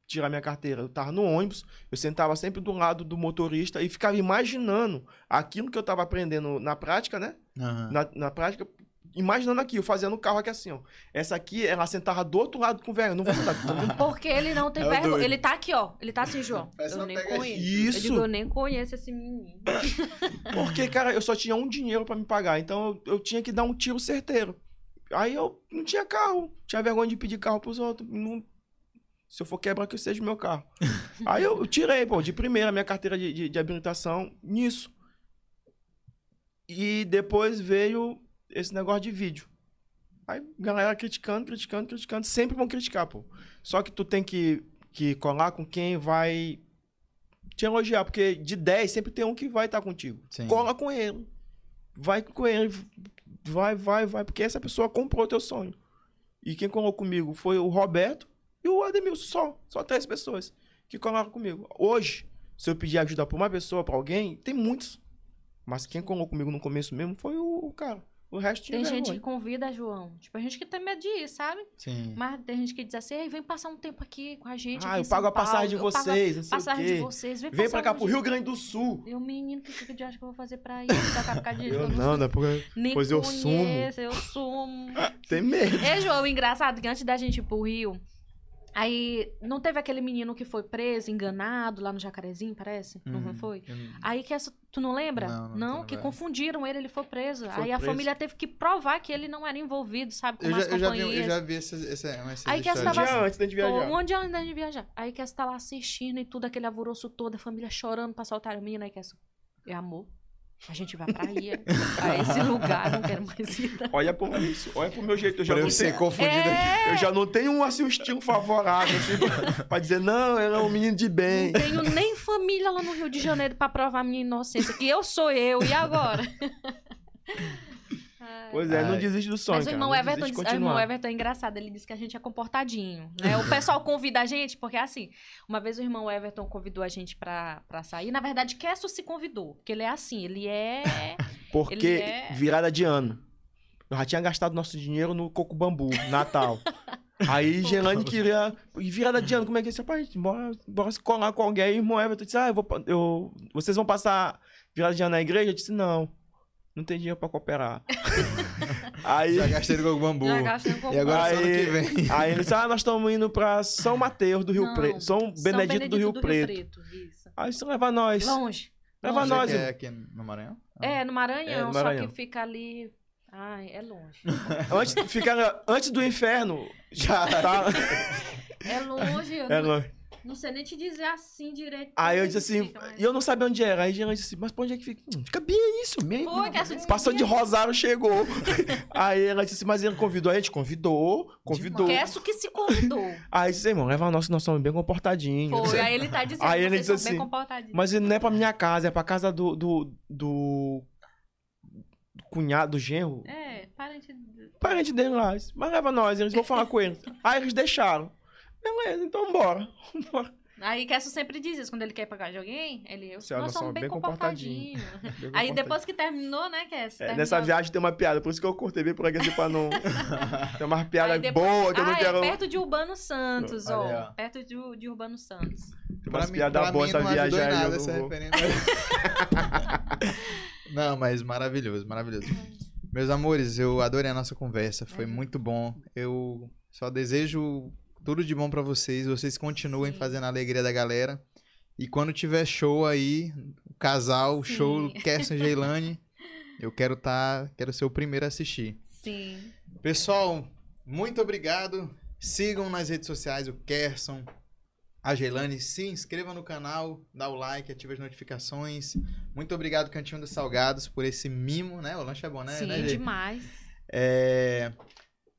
tirar minha carteira? Eu tava no ônibus, eu sentava sempre do lado do motorista e ficava imaginando aquilo que eu tava aprendendo na prática, né? Aham. Na, na prática, imaginando aqui, eu fazendo o carro aqui assim, ó. Essa aqui, ela sentava do outro lado com. Eu não vou sentar. tá? Porque ele não tem É vergonha. Ele tá aqui, ó. Ele tá assim, João. Parece eu nem conheço. Isso. Eu digo, eu nem conheço esse menino. <laughs> Porque, cara, eu só tinha um dinheiro pra me pagar. Então eu, eu tinha que dar um tiro certeiro. Aí eu não tinha carro. Tinha vergonha de pedir carro pros outros. Não- se eu for quebrar, que seja o meu carro. <laughs> Aí eu, eu tirei, pô, de primeira minha carteira de, de, de habilitação nisso. E depois veio esse negócio de vídeo. Aí galera criticando, criticando, criticando. Sempre vão criticar, pô. Só que tu tem que, que colar com quem vai te elogiar. Porque de 10 sempre tem um que vai estar contigo. Sim. Cola com ele. Vai com ele. Vai, vai, vai. Porque essa pessoa comprou teu sonho. E quem colou comigo foi o Roberto e o Ademilson. Só. Só três pessoas que colaram comigo. Hoje, se eu pedir ajuda pra uma pessoa, pra alguém, tem muitos. Mas quem colou comigo no começo mesmo foi o, o cara. O resto Tem gente vergonha. que convida, João. Tipo, a gente que tem medo de ir, sabe? Sim. Mas tem gente que diz assim, Ei, vem passar um tempo aqui com a gente. Ah, eu pago a passagem de Paulo, eu pago a vocês, não passagem de vocês. Vem, Vem pra cá um pro dia. Rio Grande do Sul. E o menino que fica de acho que eu vou fazer pra <laughs> ir. Pra cá, ficar de Eu não, né? Porque Nem pois eu conheço, eu sumo. <laughs> tem medo. Ei, João, o engraçado é que antes da gente ir pro Rio, Aí, não teve aquele menino que foi preso, enganado, lá no Jacarezinho, parece? Não Hum, foi? não- Aí que essa. Tu não lembra? Não, não tô que confundiram ele, ele foi preso. Foi aí a preso. família teve que provar que ele não era envolvido, sabe? Com Eu as já, eu já vi, eu companhias. já vi essas, essa, essas Aí que essa Um tava- dia antes da gente viajar. Um dia antes de viajar. Aí que essa tá lá assistindo e tudo, aquele alvoroço todo, a família chorando pra soltar o menino. Aí que essa. É amor. A gente vai pra aí. a esse lugar, não quero mais ir. Olha pro isso, olha pro meu jeito, eu já Pra não eu ser tenho... confundido aqui. É, Eu já não tenho assim, um estilo favorável, assim, pra, pra dizer, não, ele é um menino de bem. não tenho nem família lá no Rio de Janeiro pra provar minha inocência. Que eu sou eu, e agora? <laughs> Ai. Pois é, não Ai. desiste do sonho, Mas o irmão não Everton, de disse, o irmão. Everton é engraçado, ele disse que a gente é comportadinho. Né? O pessoal convida a gente, porque é assim, uma vez o irmão Everton convidou a gente pra, pra sair. Na verdade, Kesso se convidou, porque ele é assim, ele é. <laughs> Porque Ele é- virada de ano. Eu já tinha gastado nosso dinheiro no coco bambu, Natal. Aí <laughs> Gelane queria. E virada de ano, como é que é? Rapaz, bora, bora se colar com alguém. Aí, irmão Everton disse: Ah, eu vou, eu, vocês vão passar virada de ano na igreja? Eu disse: Não, não tem dinheiro pra cooperar. <laughs> aí, Já gastei no Gogo Bambu. Já gastando com E agora Aí- só que vem. aí ele disse: Ah, nós estamos indo pra São Mateus do Rio Não, Preto. São Benedito, do Rio Preto. isso. Aí você leva nós. Longe. Leva longe. nós. É irmão. aqui no Maranhão? É, no Maranhão, É, no só Maranhão. que fica ali. Ai, é longe. <laughs> Antes, fica, antes do inferno. Já tá. É longe, eu É não, longe. Não sei nem te dizer assim direito. Aí eu disse assim, fica, mas- e eu não sabia onde era. Aí geralmente disse assim, mas pra onde é que fica? Hum, fica bem isso mesmo. Foi, que Passou de bem Rosário, chegou. <laughs> Aí ela disse assim, mas ele convidou a gente? Convidou, convidou. Kesso que se convidou. Aí disse, irmão, leva nós que nós somos bem comportadinhos. Foi, aí ele tá dizendo Aí que ele disse bem assim, comportadinhos. Mas ele não é pra minha casa, é pra casa do, do, do, do cunhado, do genro. É, parente. de- Parente dele lá. Mas leva nós, eles vão falar com ele. Aí eles deixaram. Beleza, então bora. <laughs> Bora. Aí Kesso sempre diz isso, quando ele quer pagar de alguém, ele, eu, Você, nós nós somos bem bem comportadinhos. <laughs> Bem Aí comportadinho. depois que terminou, né, Kesso? É, nessa viagem tem uma piada, por isso que eu cortei bem por aqui assim pra não. <laughs> tem uma piada Aí depois- boa que eu não ah, quero. é perto de Urbano Santos, ó. Perto de, de Urbano Santos. Tem umas piadas boas essa viagem em aí. nada eu não vou- não, mas maravilhoso, maravilhoso. Meus amores, eu adorei a nossa conversa, foi É. muito bom. Eu só desejo tudo de bom pra vocês, vocês continuem Sim. fazendo a alegria da galera. E quando tiver show aí, o casal, o Sim. show <laughs> Kerson e Geilane, eu quero tá, quero ser o primeiro a assistir. Sim. Pessoal, muito obrigado. Sigam nas redes sociais o Kerson, a Gelane. Se inscreva no canal, dá o like, ativa as notificações. Muito obrigado, Cantinho dos Salgados, por esse mimo, né? O lanche é bom, né? Sim, né, demais. É,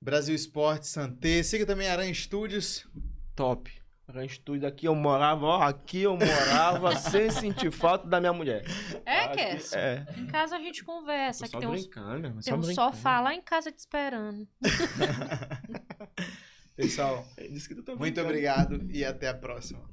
Brasil Esporte, Santé. Siga também Aranha Studios. Top. Era um estúdio aqui, eu morava, ó, aqui eu morava <laughs> sem sentir falta da minha mulher. É, Aqui- Kesso. É. Em casa a gente conversa, só tem um, meu, tem só um sofá lá em casa te esperando. <laughs> Pessoal, É disso que tu muito obrigado e até a próxima.